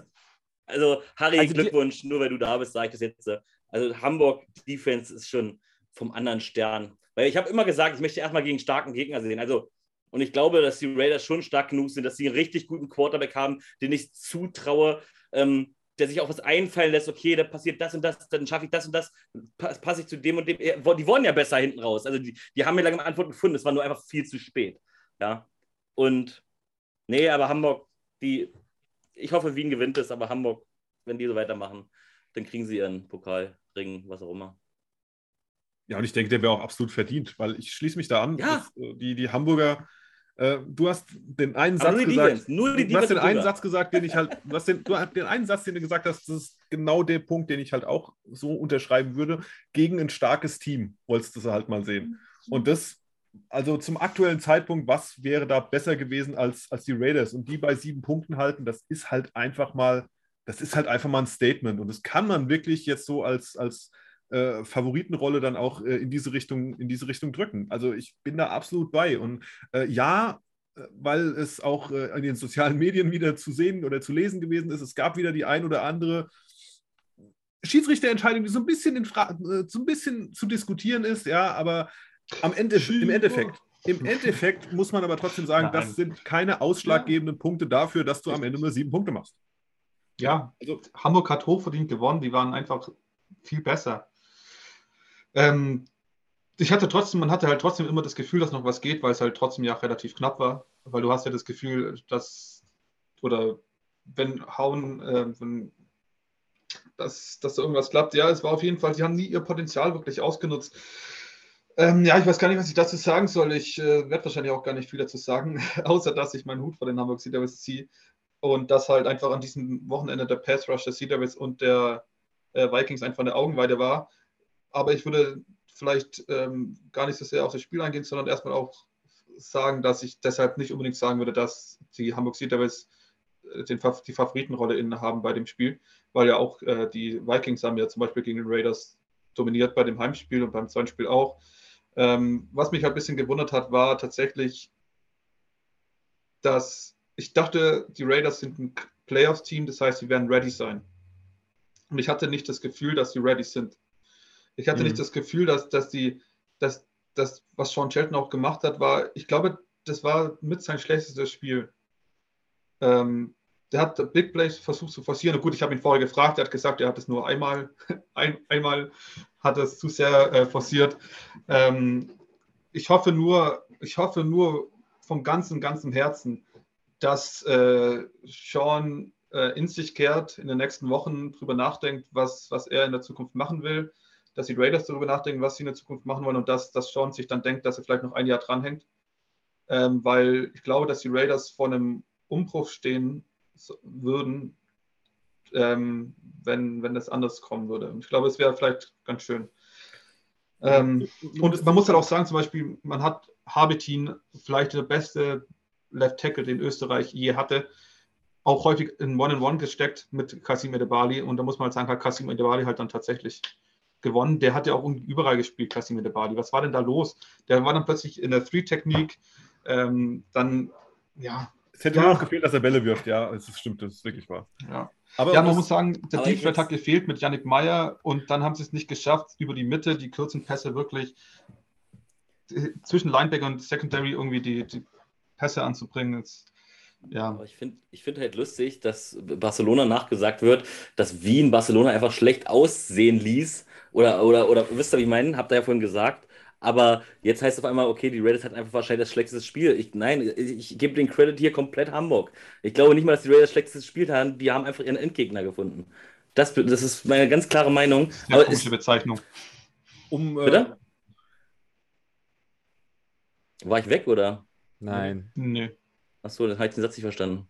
also Harry, also Glückwunsch, nur weil du da bist, sage ich das jetzt. Also Hamburg Defense ist schon vom anderen Stern. Weil ich habe immer gesagt, ich möchte erstmal gegen starken Gegner sehen. Also, und ich glaube, dass die Raiders schon stark genug sind, dass sie einen richtig guten Quarterback haben, den ich zutraue, ähm, der sich auch was einfallen lässt, okay, da passiert das und das, dann schaffe ich das und das, passe ich zu dem und dem. Die wollen ja besser hinten raus. Also die, die haben mir lange Antworten gefunden, es war nur einfach viel zu spät. Ja. Und nee, aber Hamburg, die, ich hoffe, Wien gewinnt es, aber Hamburg, wenn die so weitermachen, dann kriegen sie ihren Pokalring, was auch immer. Ja, und ich denke, der wäre auch absolut verdient, weil ich schließe mich da an. Ja. Dass, äh, die, die Hamburger, äh, du hast den einen Satz gesagt. Nur die du hast den einen Satz gesagt, den ich halt, du hast den, du hast den einen Satz, den du gesagt hast, das ist genau der Punkt, den ich halt auch so unterschreiben würde. Gegen ein starkes Team wolltest du halt mal sehen. Und das also zum aktuellen Zeitpunkt, was wäre da besser gewesen als, als die Raiders? Und die bei sieben Punkten halten, das ist halt einfach mal, das ist halt einfach mal ein Statement. Und das kann man wirklich jetzt so als, als äh, Favoritenrolle dann auch äh, in diese Richtung, in diese Richtung drücken. Also ich bin da absolut bei. Und äh, ja, äh, weil es auch äh, in den sozialen Medien wieder zu sehen oder zu lesen gewesen ist, es gab wieder die ein oder andere Schiedsrichterentscheidung, die so ein bisschen, in Fra äh, so ein bisschen zu diskutieren ist, ja, aber am Ende, im Endeffekt, im Endeffekt muss man aber trotzdem sagen, Nein. das sind keine ausschlaggebenden ja. Punkte dafür, dass du am Ende nur sieben Punkte machst. Ja, also Hamburg hat hochverdient gewonnen, die waren einfach viel besser. Ähm, ich hatte trotzdem, man hatte halt trotzdem immer das Gefühl, dass noch was geht, weil es halt trotzdem ja relativ knapp war. Weil du hast ja das Gefühl, dass, oder wenn Hauen, äh, wenn, dass, dass da irgendwas klappt. Ja, es war auf jeden Fall, sie haben nie ihr Potenzial wirklich ausgenutzt. Ähm, ja, ich weiß gar nicht, was ich dazu sagen soll. Ich äh, werde wahrscheinlich auch gar nicht viel dazu sagen, außer dass ich meinen Hut vor den Hamburg Sea Devils ziehe und dass halt einfach an diesem Wochenende der Pass Rush der Sea Devils und der äh, Vikings einfach eine Augenweide war. Aber ich würde vielleicht ähm, gar nicht so sehr auf das Spiel eingehen, sondern erstmal auch sagen, dass ich deshalb nicht unbedingt sagen würde, dass die Hamburg Sea Devils äh, den, die Favoritenrolle innehaben bei dem Spiel, weil ja auch äh, die Vikings haben ja zum Beispiel gegen den Raiders dominiert bei dem Heimspiel und beim zweiten Spiel auch. Ähm, was mich halt ein bisschen gewundert hat, war tatsächlich, dass ich dachte, die Raiders sind ein Playoffs-Team, das heißt, sie werden ready sein. Und ich hatte nicht das Gefühl, dass sie ready sind. Ich hatte mhm. nicht das Gefühl, dass, dass die, dass das, was Sean Shelton auch gemacht hat, war, ich glaube, das war mit sein schlechtestes Spiel. Ähm, der hat Big Plays versucht zu forcieren. Und gut, ich habe ihn vorher gefragt, er hat gesagt, er hat es nur einmal, ein, einmal hat es zu sehr äh, forciert. Ähm, ich hoffe nur, ich hoffe nur vom ganzen, ganzen Herzen, dass äh, Sean äh, in sich kehrt, in den nächsten Wochen darüber nachdenkt, was, was er in der Zukunft machen will, dass die Raiders darüber nachdenken, was sie in der Zukunft machen wollen und dass, dass Sean sich dann denkt, dass er vielleicht noch ein Jahr dranhängt. Ähm, weil ich glaube, dass die Raiders vor einem Umbruch stehen würden, ähm, wenn, wenn das anders kommen würde. Und ich glaube, es wäre vielleicht ganz schön. Ähm, und man muss halt auch sagen, zum Beispiel, man hat Habitin, vielleicht der beste Left Tackle, den Österreich je hatte, auch häufig in One-on-One gesteckt mit Kasim Edebali. Und da muss man halt sagen, hat Kasim Edebali halt dann tatsächlich gewonnen. Der hat ja auch überall gespielt, Kasim Edebali. Was war denn da los? Der war dann plötzlich in der Three-Technik. Ähm, dann, ja, es hätte ja. nur noch gefehlt, dass er Bälle wirft, ja, es stimmt, das ist wirklich wahr. Ja, aber ja man muss sagen, der Deep Threat hat gefehlt mit Yannick Meyer und dann haben sie es nicht geschafft, über die Mitte die kurzen Pässe wirklich äh, zwischen Linebacker und Secondary irgendwie die, die Pässe anzubringen. Jetzt, ja. Aber ich finde ich find halt lustig, dass Barcelona nachgesagt wird, dass Wien Barcelona einfach schlecht aussehen ließ. Oder, oder, oder wisst ihr, wie ich meine? Habt ihr ja vorhin gesagt. Aber jetzt heißt es auf einmal, okay, die Raiders hat einfach wahrscheinlich das schlechteste Spiel. Ich, nein, ich, ich gebe den Credit hier komplett Hamburg. Ich glaube nicht mal, dass die Raiders das schlechteste Spiel haben. Die haben einfach ihren Endgegner gefunden. Das, das ist meine ganz klare Meinung. Sehr Aber komische ist, Bezeichnung. Um, äh, bitte? War ich weg oder? Nein. Nee. Achso, dann habe ich den Satz nicht verstanden.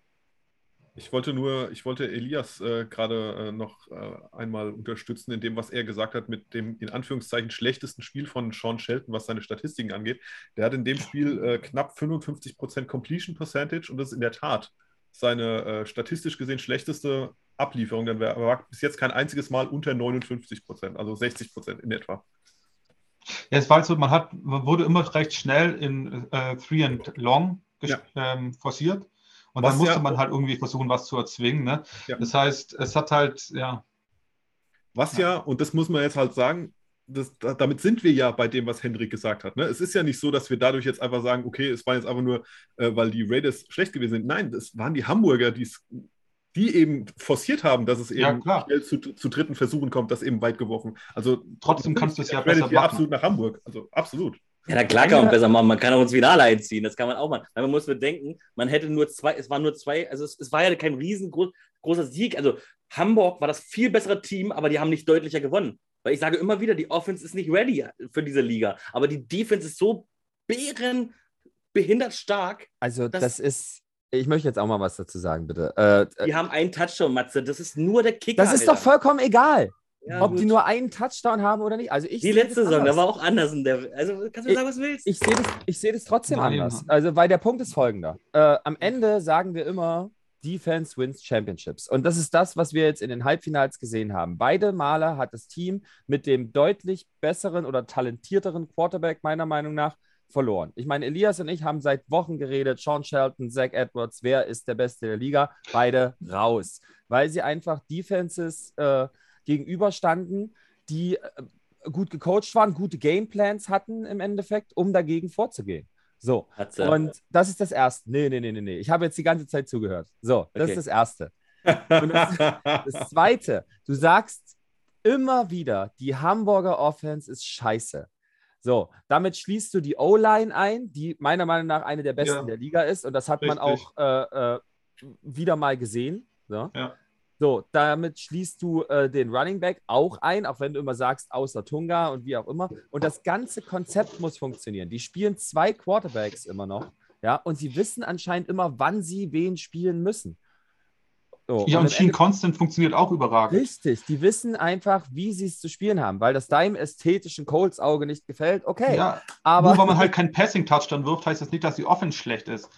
Ich wollte nur, ich wollte Elias äh, gerade äh, noch äh, einmal unterstützen in dem, was er gesagt hat mit dem in Anführungszeichen schlechtesten Spiel von Sean Shelton, was seine Statistiken angeht. Der hat in dem Spiel äh, knapp 55% Completion Percentage und das ist in der Tat seine äh, statistisch gesehen schlechteste Ablieferung. Dann war war bis jetzt kein einziges Mal unter 59%, also 60% in etwa. Ja, es war halt so, man, hat, man wurde immer recht schnell in äh, Three and Long Ja. ähm, forciert. Und Was dann musste ja- man halt irgendwie versuchen, was zu erzwingen. Ne? Ja. Das heißt, es hat halt, ja, Was ja, und das muss man jetzt halt sagen, das, da, damit sind wir ja bei dem, was Hendrik gesagt hat. Ne? Es ist ja nicht so, dass wir dadurch jetzt einfach sagen, okay, es war jetzt einfach nur, äh, weil die Raiders schlecht gewesen sind. Nein, das waren die Hamburger, die's, die eben forciert haben, dass es Ja, eben klar. schnell zu, zu dritten Versuchen kommt, das eben weit geworfen. Also Trotzdem kannst du es ja besser machen. absolut nach Hamburg. Also absolut. Ja, na klar kann man besser machen. Man kann auch ins Finale einziehen. Das kann man auch machen. Man muss bedenken, man hätte nur zwei, es waren nur zwei, also es, es war ja kein riesengroßer Sieg. Also Hamburg war das viel bessere Team, aber die haben nicht deutlicher gewonnen. Weil ich sage immer wieder, die Offense ist nicht ready für diese Liga. Aber die Defense ist so bärenbehindert stark. Also, Das- ist. Ich möchte jetzt auch mal was dazu sagen, bitte. Äh, Die haben einen Touchdown, Matze. Das ist nur der Kicker. das ist doch Alter. vollkommen egal, Ja, ob gut. die nur einen Touchdown haben oder nicht. Also ich Die sehe letzte das Saison, da war auch Andersen. Der, also kannst du Ich- sagen, was du willst? Ich sehe das, ich sehe das trotzdem Nein. anders. Also, weil der Punkt ist folgender. Äh, am Ende sagen wir immer, Defense wins Championships. Und das ist das, was wir jetzt in den Halbfinals gesehen haben. Beide Male hat das Team mit dem deutlich besseren oder talentierteren Quarterback meiner Meinung nach verloren. Ich meine, Elias und ich haben seit Wochen geredet, Sean Shelton, Zach Edwards, wer ist der Beste der Liga? Beide raus, weil sie einfach Defenses äh, gegenüberstanden, die äh, gut gecoacht waren, gute Gameplans hatten im Endeffekt, um dagegen vorzugehen. So, Hat sie. und das ist das Erste. Nee, nee, nee, nee, nee. Ich habe jetzt die ganze Zeit zugehört. So, das Okay. ist das Erste. Und das, das Zweite, du sagst immer wieder, die Hamburger Offense ist scheiße. So, damit schließt du die O-Line ein, die meiner Meinung nach eine der besten Ja. der Liga ist. Und das hat man Richtig. auch äh, äh, wieder mal gesehen. So. Ja. So, damit schließt du äh, den Running Back auch ein, auch wenn du immer sagst, außer Tunga und wie auch immer. Und das ganze Konzept muss funktionieren. Die spielen zwei Quarterbacks immer noch, ja, und sie wissen anscheinend immer, wann sie wen spielen müssen. So, ja, und Sheen Constant funktioniert auch überragend. Richtig, die wissen einfach, wie sie es zu spielen haben, weil das deinem ästhetischen Colts Auge nicht gefällt. Okay, Ja, aber nur weil man halt keinen Passing-Touchdown wirft, heißt das nicht, dass die Offense schlecht ist.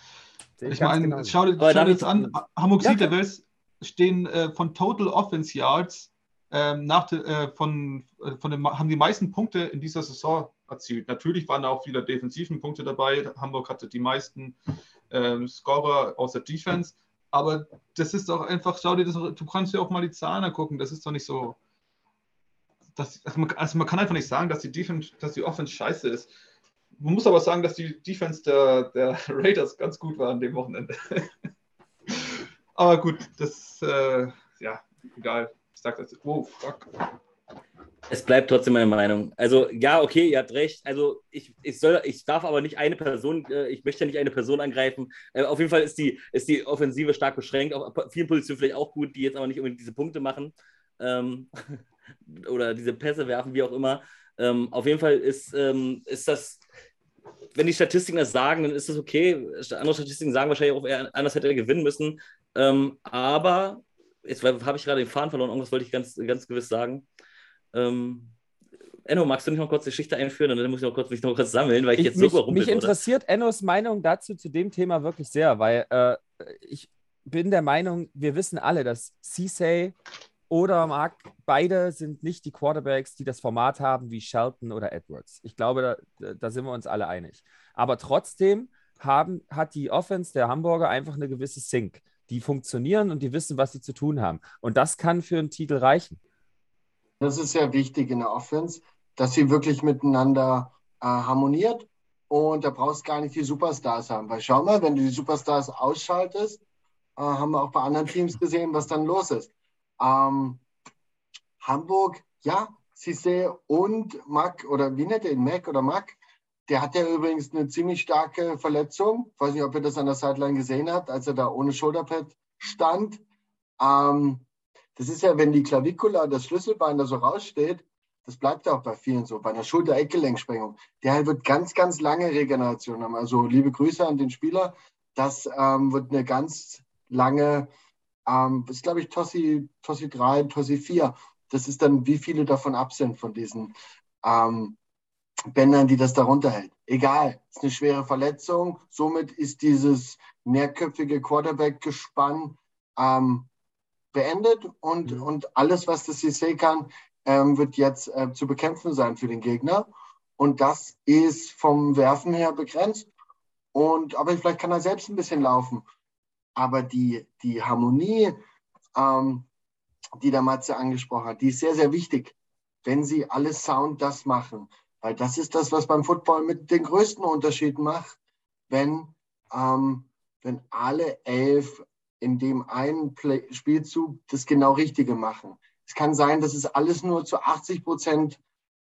Ich meine, genau. schau dir, schau das an. Hamburg Ja, Devils stehen äh, von Total Offense Yards ähm, nach de, äh, von, äh, von den, haben die meisten Punkte in dieser Saison erzielt. Natürlich waren auch viele defensiven Punkte dabei. Hamburg hatte die meisten ähm, Scorer aus der Defense. Aber das ist doch einfach, schau dir das, du kannst dir auch mal die Zahlen angucken. Das ist doch nicht so. Das, also, man, also man kann einfach nicht sagen, dass die Defense, dass die Offense scheiße ist. Man muss aber sagen, dass die Defense der, der Raiders ganz gut war an dem Wochenende. aber gut, das, äh, ja, egal. Ich sag das. Wow, fuck. Es bleibt trotzdem meine Meinung. Also, ja, okay, ihr habt recht. Also, ich, ich, soll, ich darf aber nicht eine Person, äh, ich möchte nicht eine Person angreifen. Äh, auf jeden Fall ist die, ist die Offensive stark beschränkt. Auf vielen Positionen vielleicht auch gut, die jetzt aber nicht unbedingt diese Punkte machen. Ähm, oder diese Pässe werfen, wie auch immer. Ähm, auf jeden Fall ist, ähm, ist das, wenn die Statistiken das sagen, dann ist das okay. Andere Statistiken sagen wahrscheinlich auch, er anders hätte er gewinnen müssen. Ähm, aber jetzt habe ich gerade den Faden verloren. Irgendwas wollte ich ganz, ganz gewiss sagen. Ähm, Enno, magst du nicht noch kurz die Geschichte einführen? Und dann muss ich noch kurz, mich noch kurz sammeln, weil ich, Ich, jetzt so mich, überrumpelt mich interessiert Ennos Meinung dazu zu dem Thema wirklich sehr, weil äh, ich bin der Meinung, wir wissen alle, dass Cissay oder Mark, beide sind nicht die Quarterbacks, die das Format haben wie Shelton oder Edwards. Ich glaube, da, da sind wir uns alle einig. Aber trotzdem haben, hat die Offense der Hamburger einfach eine gewisse Sync. Die funktionieren und die wissen, was sie zu tun haben. Und das kann für einen Titel reichen. Das ist sehr wichtig in der Offense, dass sie wirklich miteinander äh, harmoniert. Und da brauchst du gar nicht die Superstars haben. Weil schau mal, wenn du die Superstars ausschaltest, äh, haben wir auch bei anderen Teams gesehen, was dann los ist. Ähm, Hamburg, ja, Cissé und Mac, oder wie nennt ihr ihn, Mac oder Mac, Der hat ja übrigens eine ziemlich starke Verletzung. Ich weiß nicht, ob ihr das an der Sideline gesehen habt, als er da ohne Shoulderpad stand. Ähm, das ist ja, wenn die Klavikula, das Schlüsselbein da so raussteht, das bleibt ja auch bei vielen so, bei einer Schulter-Eckgelenksprengung. Der wird ganz, ganz lange Regeneration haben. Also liebe Grüße an den Spieler. Das ähm, wird eine ganz lange, ähm, das ist glaube ich Tossi, Tossi 3, Tossi 4. Das ist dann, wie viele davon ab sind von diesen ähm, Bändern, die das darunter hält. Egal, ist eine schwere Verletzung. Somit ist dieses mehrköpfige Quarterback-Gespann ähm, beendet und, mhm. und alles, was das CC kann, ähm, wird jetzt äh, zu bekämpfen sein für den Gegner. Und das ist vom Werfen her begrenzt. Und, aber vielleicht kann er selbst ein bisschen laufen. Aber die, die Harmonie, ähm, die der Matze angesprochen hat, die ist sehr, sehr wichtig, wenn sie alles Sound das machen. Weil das ist das, was beim Football mit den größten Unterschied macht, wenn, ähm, wenn alle elf in dem einen Play Spielzug das genau Richtige machen. Es kann sein, dass es alles nur zu 80 Prozent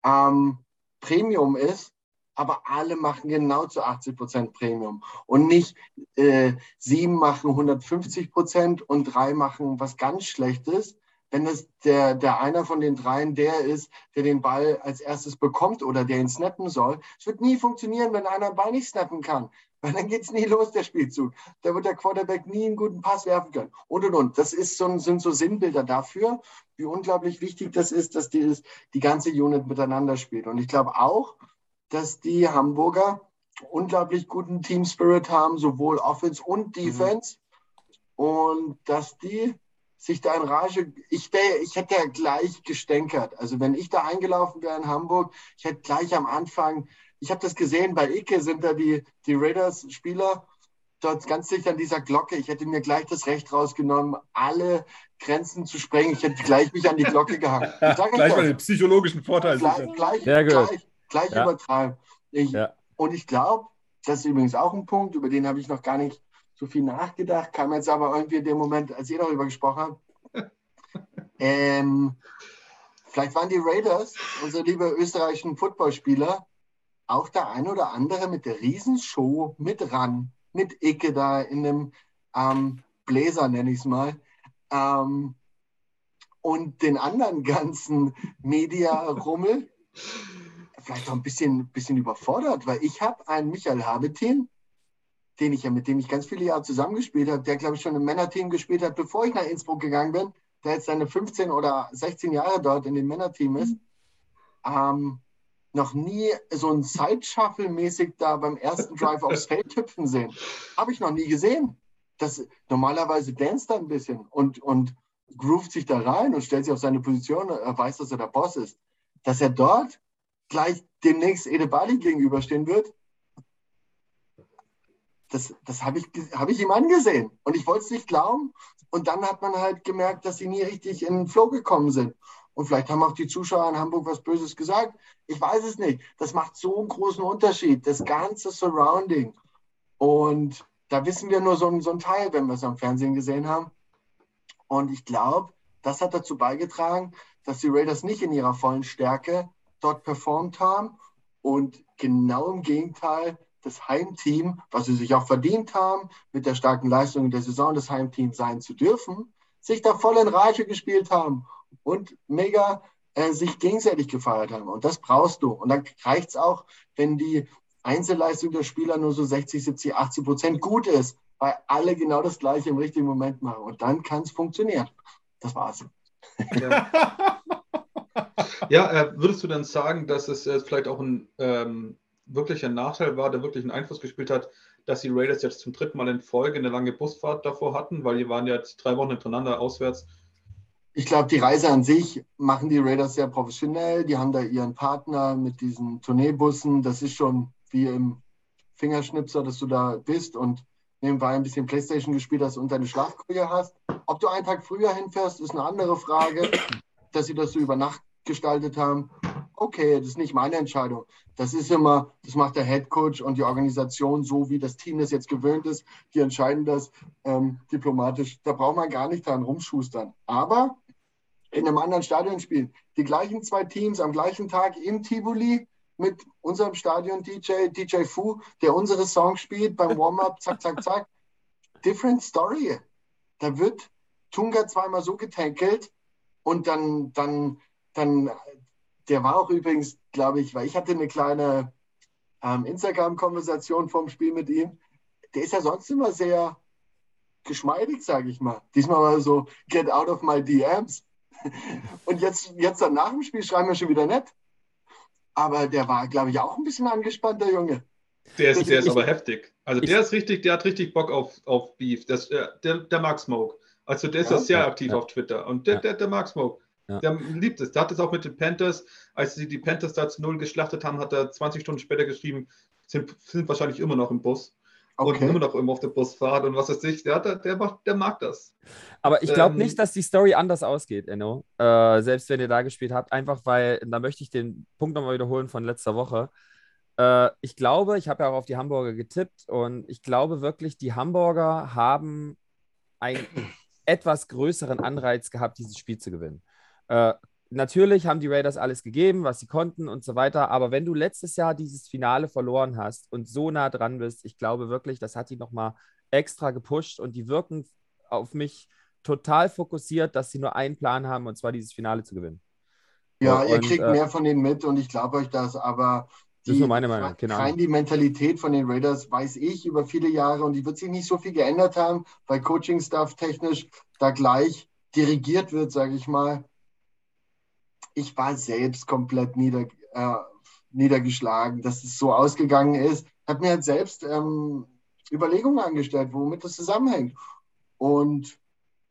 ähm, Premium ist, aber alle machen genau zu 80 Prozent Premium und nicht äh, sieben machen 150 Prozent und drei machen was ganz Schlechtes. Wenn es der, der einer von den dreien der ist, der den Ball als erstes bekommt oder der ihn snappen soll, es wird nie funktionieren, wenn einer den Ball nicht snappen kann. Weil dann geht es nie los, der Spielzug. Da wird der Quarterback nie einen guten Pass werfen können. Und und und. Das ist so, sind so Sinnbilder dafür, wie unglaublich wichtig das ist, dass die, die ganze Unit miteinander spielt. Und ich glaube auch, dass die Hamburger unglaublich guten Team Spirit haben, sowohl Offense und mhm. Defense. Mhm. Und dass die sich da in Rage, ich, ich hätte ja gleich gestänkert. Also wenn ich da eingelaufen wäre in Hamburg, ich hätte gleich am Anfang ich habe das gesehen, bei Icke sind da die, die Raiders-Spieler dort ganz dicht an dieser Glocke. Ich hätte mir gleich das Recht rausgenommen, alle Grenzen zu sprengen. Ich hätte gleich mich an die Glocke gehangen. gleich mal den psychologischen Vorteil. Gleich, gleich, gleich, gleich ja. übertreiben. Ich, ja. Und ich glaube, das ist übrigens auch ein Punkt, über den habe ich noch gar nicht so viel nachgedacht, kam jetzt aber irgendwie in dem Moment, als ihr darüber gesprochen habt. ähm, vielleicht waren die Raiders, unsere liebe österreichischen Footballspieler, auch der ein oder andere mit der Riesenshow mit ran, mit Icke da in dem ähm, Bläser, nenne ich es mal. Ähm, und den anderen ganzen Media-Rummel vielleicht auch ein bisschen, bisschen überfordert, weil ich habe einen Michael Habetin, den ich ja, mit dem ich ganz viele Jahre zusammengespielt habe, der, glaube ich, schon im Männerteam gespielt hat, bevor ich nach Innsbruck gegangen bin, der jetzt seine 15 oder 16 Jahre dort in dem Männerteam ist. Ähm, noch nie so ein Side-Shuffle-mäßig da beim ersten Drive aufs Feld hüpfen sehen. Habe ich noch nie gesehen. Das, normalerweise danst er ein bisschen und, und groovt sich da rein und stellt sich auf seine Position. Er weiß, dass er der Boss ist. Dass er dort gleich demnächst Ede Bali gegenüberstehen wird, das, das habe ich, hab ich ihm angesehen. Und ich wollte es nicht glauben. Und dann hat man halt gemerkt, dass sie nie richtig in den Flow gekommen sind. Und vielleicht haben auch die Zuschauer in Hamburg was Böses gesagt. Ich weiß es nicht. Das macht so einen großen Unterschied, das ganze Surrounding. Und da wissen wir nur so, so einen Teil, wenn wir es am Fernsehen gesehen haben. Und ich glaube, das hat dazu beigetragen, dass die Raiders nicht in ihrer vollen Stärke dort performt haben. Und genau im Gegenteil, das Heimteam, was sie sich auch verdient haben, mit der starken Leistung der Saison des Heimteams sein zu dürfen, sich da voll in Rage gespielt haben und mega äh, sich gegenseitig gefeiert haben. Und das brauchst du. Und dann reicht es auch, wenn die Einzelleistung der Spieler nur so 60, 70, 80 Prozent gut ist, weil alle genau das Gleiche im richtigen Moment machen. Und dann kann es funktionieren. Das war's. Ja, ja äh, würdest du dann sagen, dass es äh, vielleicht auch ein ähm, wirklicher Nachteil war, der wirklich einen Einfluss gespielt hat, dass die Raiders jetzt zum dritten Mal in Folge eine lange Busfahrt davor hatten, weil die waren ja jetzt drei Wochen hintereinander auswärts ich glaube, die Reise an sich machen die Raiders sehr professionell. Die haben da ihren Partner mit diesen Tourneebussen. Das ist schon wie im Fingerschnipser, dass du da bist und nebenbei ein bisschen Playstation gespielt hast und deine Schlafkrüge hast. Ob du einen Tag früher hinfährst, ist eine andere Frage. Dass sie das so über Nacht gestaltet haben, okay, das ist nicht meine Entscheidung. Das ist immer, das macht der Head Coach und die Organisation so, wie das Team das jetzt gewöhnt ist. Die entscheiden das ähm, diplomatisch. Da braucht man gar nicht dran rumschustern. Aber in einem anderen Stadion spielen. Die gleichen zwei Teams am gleichen Tag im Tivoli, mit unserem Stadion-DJ, DJ Fu, der unsere Songs spielt beim Warm-up, zack, zack, zack. Different Story. Da wird Tunga zweimal so getankelt und dann, dann, dann, der war auch übrigens, glaube ich, weil ich hatte eine kleine ähm, Instagram-Konversation vom Spiel mit ihm. Der ist ja sonst immer sehr geschmeidig, sage ich mal. Diesmal war so, get out of my DMs. Und jetzt, jetzt dann nach dem Spiel schreiben wir schon wieder nett. Aber der war, glaube ich, auch ein bisschen angespannt, der Junge. Der ist, der ist aber heftig. Also der ist richtig, der hat richtig Bock auf, auf Beef. Das, äh, der, der mag Smoke. Also der ist ja, sehr aktiv ja. auf Twitter. Und der, der, der mag Smoke. Ja. Der liebt es. Der hat es auch mit den Panthers, als sie die Panthers da zu null geschlachtet haben, hat er 20 Stunden später geschrieben, sind, sind wahrscheinlich immer noch im Bus. Okay. Und immer noch immer auf der Busfahrt und was weiß ich. Der, der, der, macht, der mag das. Aber ich glaube ähm, nicht, dass die Story anders ausgeht, Enno. Äh, selbst wenn ihr da gespielt habt. Einfach weil, da möchte ich den Punkt nochmal wiederholen von letzter Woche. Äh, ich glaube, ich habe ja auch auf die Hamburger getippt und ich glaube wirklich, die Hamburger haben einen etwas größeren Anreiz gehabt, dieses Spiel zu gewinnen. Äh, natürlich haben die Raiders alles gegeben, was sie konnten und so weiter. Aber wenn du letztes Jahr dieses Finale verloren hast und so nah dran bist, ich glaube wirklich, das hat die nochmal extra gepusht und die wirken auf mich total fokussiert, dass sie nur einen Plan haben und zwar dieses Finale zu gewinnen. Ja, und, ihr kriegt äh, mehr von denen mit und ich glaube euch das, aber die, das ist nur meine Meinung. Genau. Rein die Mentalität von den Raiders weiß ich über viele Jahre und die wird sich nicht so viel geändert haben, weil Coaching-Staff technisch da gleich dirigiert wird, sage ich mal ich war selbst komplett nieder, äh, niedergeschlagen, dass es so ausgegangen ist. Hat mir halt selbst ähm, Überlegungen angestellt, womit das zusammenhängt. Und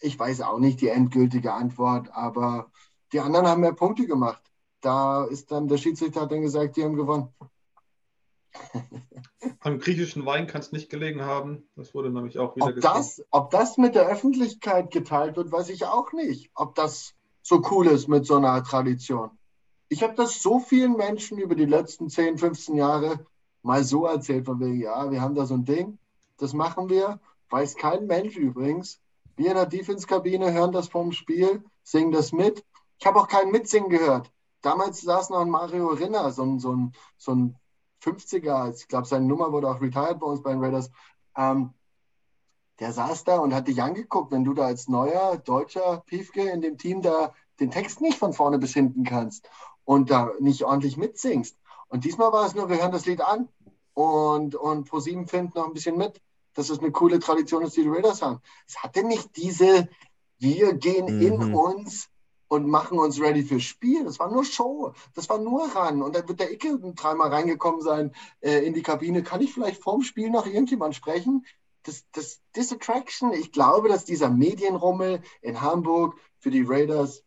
ich weiß auch nicht die endgültige Antwort, aber die anderen haben mehr Punkte gemacht. Da ist dann der Schiedsrichter hat dann gesagt, die haben gewonnen. Am griechischen Wein kann es nicht gelegen haben. Das wurde nämlich auch wieder ob gesagt. Das, ob das mit der Öffentlichkeit geteilt wird, weiß ich auch nicht. Ob das so cool ist mit so einer Tradition. Ich habe das so vielen Menschen über die letzten 10, 15 Jahre mal so erzählt, von wegen, ja, wir haben da so ein Ding, das machen wir, weiß kein Mensch übrigens. Wir in der Defense-Kabine hören das vom Spiel, singen das mit. Ich habe auch keinen Mitsingen gehört. Damals saß noch ein Mario Rinner, so ein, so ein, so ein 50er, ich glaube, seine Nummer wurde auch retired bei uns bei den Raiders. Ähm, der saß da und hat dich angeguckt, wenn du da als neuer deutscher Piefke in dem Team da den Text nicht von vorne bis hinten kannst und da nicht ordentlich mitsingst. Und diesmal war es nur, wir hören das Lied an und, und ProSieben findet noch ein bisschen mit, dass es eine coole Tradition ist, die die Raiders haben. Es hatte nicht diese, wir gehen mhm. in uns und machen uns ready fürs Spiel. Das war nur Show. Das war nur ran. Und dann wird der Icke dreimal reingekommen sein äh, in die Kabine. Kann ich vielleicht vorm Spiel noch irgendjemand sprechen? Das, das Disattraction, ich glaube, dass dieser Medienrummel in Hamburg für die Raiders,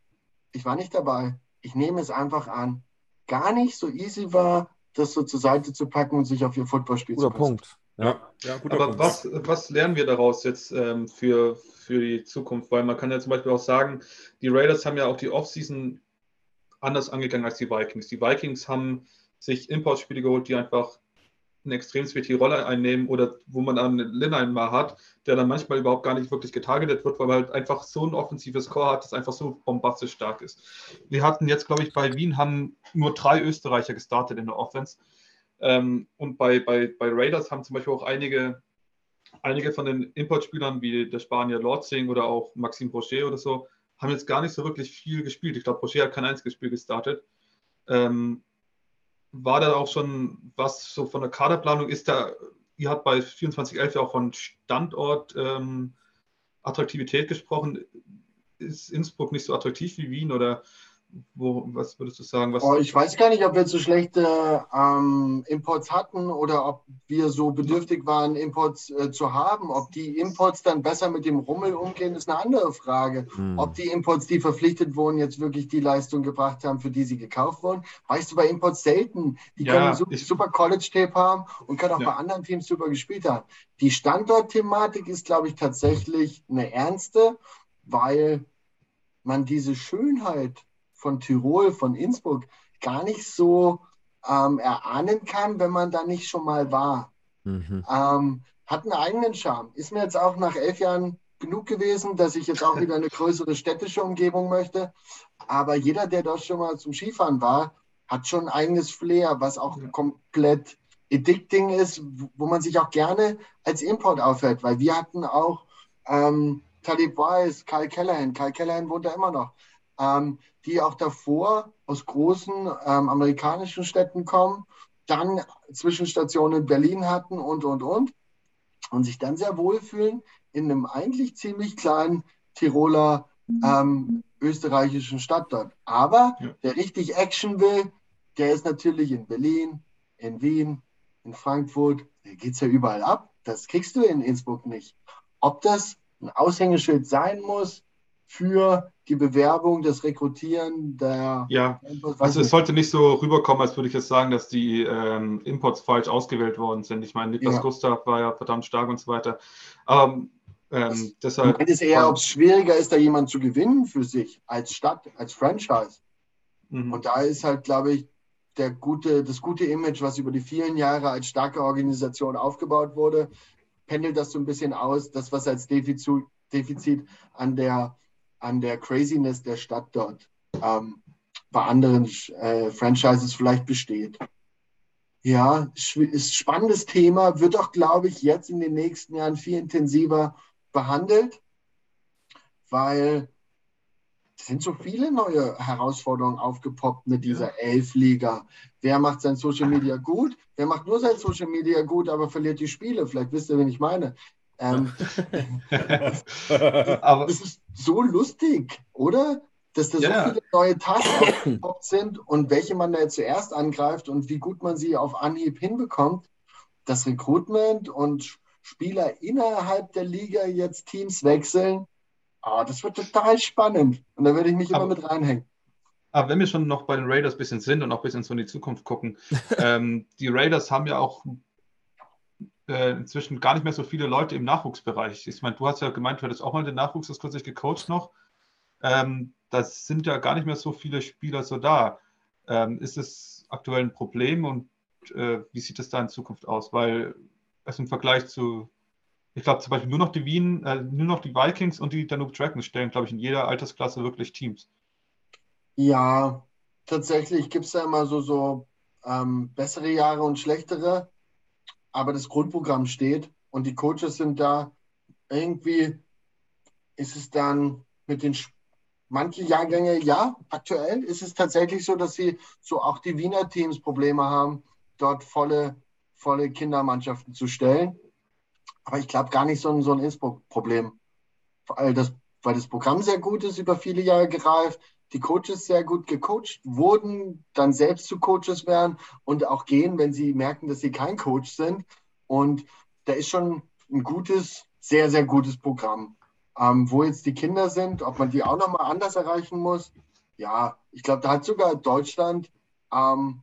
ich war nicht dabei, ich nehme es einfach an, gar nicht so easy war, das so zur Seite zu packen und sich auf ihr Footballspiel zu konzentrieren. Punkt. Ja, ja Aber Punkt. Was, was lernen wir daraus jetzt ähm, für, für die Zukunft? Weil man kann ja zum Beispiel auch sagen, die Raiders haben ja auch die Offseason anders angegangen als die Vikings. Die Vikings haben sich Importspiele geholt, die einfach eine extrem wichtige Rolle einnehmen oder wo man dann einen Linnein mal hat, der dann manchmal überhaupt gar nicht wirklich getargetet wird, weil er halt einfach so ein offensives Core hat, das einfach so bombastisch stark ist. Wir hatten jetzt, glaube ich, bei Wien haben nur drei Österreicher gestartet in der Offense. Ähm, und bei, bei, bei Raiders haben zum Beispiel auch einige, einige von den Importspielern, wie der Spanier Lordzing oder auch Maxim Brochet oder so, haben jetzt gar nicht so wirklich viel gespielt. Ich glaube, Brochet hat kein einziges Spiel gestartet. Ähm, war da auch schon was so von der Kaderplanung ist da, ihr habt bei 2411 ja auch von Standort ähm, Attraktivität gesprochen. Ist Innsbruck nicht so attraktiv wie Wien oder wo, was würdest du sagen? Oh, ich weiß gar nicht, ob wir zu schlechte ähm, Imports hatten oder ob wir so bedürftig waren, Imports äh, zu haben. Ob die Imports dann besser mit dem Rummel umgehen, ist eine andere Frage. Hm. Ob die Imports, die verpflichtet wurden, jetzt wirklich die Leistung gebracht haben, für die sie gekauft wurden. Weißt du bei Imports selten. Die ja, können super, super College-Tape haben und können auch ja. bei anderen Teams super gespielt haben. Die Standortthematik ist, glaube ich, tatsächlich eine ernste, weil man diese Schönheit von Tirol, von Innsbruck gar nicht so ähm, erahnen kann, wenn man da nicht schon mal war. Mhm. Ähm, hat einen eigenen Charme. Ist mir jetzt auch nach elf Jahren genug gewesen, dass ich jetzt auch wieder eine größere städtische Umgebung möchte. Aber jeder, der dort schon mal zum Skifahren war, hat schon ein eigenes Flair, was auch komplett addicting ist, wo man sich auch gerne als Import aufhält, weil wir hatten auch ähm, Talib Weiss, Kyle Callahan, Kyle Callahan wohnt da immer noch, ähm, die auch davor aus großen ähm, amerikanischen Städten kommen, dann Zwischenstationen in Berlin hatten und, und, und, und sich dann sehr wohlfühlen in einem eigentlich ziemlich kleinen Tiroler ähm, österreichischen Stadt dort. Aber ja. wer richtig Action will, der ist natürlich in Berlin, in Wien, in Frankfurt. Da geht es ja überall ab. Das kriegst du in Innsbruck nicht. Ob das ein Aushängeschild sein muss für die Bewerbung, das Rekrutieren der. Ja, also es sollte nicht so rüberkommen, als würde ich jetzt sagen, dass die ähm, Imports falsch ausgewählt worden sind. Ich meine, Niklas ja. Gustav war ja verdammt stark und so weiter. Aber ähm, deshalb. Ich ist eher, ob es schwieriger ist, da jemanden zu gewinnen für sich als Stadt, als Franchise. Mhm. Und da ist halt, glaube ich, der gute, das gute Image, was über die vielen Jahre als starke Organisation aufgebaut wurde, pendelt das so ein bisschen aus, das, was als Defizit, Defizit an, der, an der Craziness der Stadt dort ähm, bei anderen äh, Franchises vielleicht besteht. Ja, ist spannendes Thema, wird auch, glaube ich, jetzt in den nächsten Jahren viel intensiver behandelt, weil es sind so viele neue Herausforderungen aufgepoppt mit dieser. Elf-Liga. Wer macht sein Social Media gut? Wer macht nur sein Social Media gut, aber verliert die Spiele? Vielleicht wisst ihr, wen ich meine. Ähm, aber das ist so lustig, oder? Dass da so ja. viele neue aufgepoppt sind und welche man da zuerst angreift und wie gut man sie auf Anhieb hinbekommt. Das Recruitment und Spieler innerhalb der Liga jetzt Teams wechseln. Ah, das wird total spannend. Und da werde ich mich aber, immer mit reinhängen. Aber wenn wir schon noch bei den Raiders ein bisschen sind und auch ein bisschen so in die Zukunft gucken, ähm, die Raiders haben ja auch äh, inzwischen gar nicht mehr so viele Leute im Nachwuchsbereich. Ich meine, du hast ja gemeint, du hättest auch mal den Nachwuchs das kürzlich gecoacht noch. Ähm, das sind ja gar nicht mehr so viele Spieler so da. Ähm, ist es aktuell ein Problem und äh, wie sieht es da in Zukunft aus? Weil also im Vergleich zu, ich glaube zum Beispiel nur noch die Wien, äh, nur noch die Vikings und die Danube Dragons stellen, glaube ich, in jeder Altersklasse wirklich Teams. Ja, tatsächlich gibt es da immer so, so ähm, bessere Jahre und schlechtere, aber das Grundprogramm steht und die Coaches sind da. Irgendwie ist es dann mit den manche Jahrgänge, ja, aktuell ist es tatsächlich so, dass sie so auch die Wiener Teams Probleme haben, dort volle volle Kindermannschaften zu stellen. Aber ich glaube gar nicht so ein, so ein Innsbruck-Problem. Weil das, weil das Programm sehr gut ist, über viele Jahre gereift, die Coaches sehr gut gecoacht wurden, dann selbst zu Coaches werden und auch gehen, wenn sie merken, dass sie kein Coach sind. Und da ist schon ein gutes, sehr, sehr gutes Programm. Ähm, wo jetzt die Kinder sind, ob man die auch nochmal anders erreichen muss. Ja, ich glaube, da hat sogar Deutschland ähm,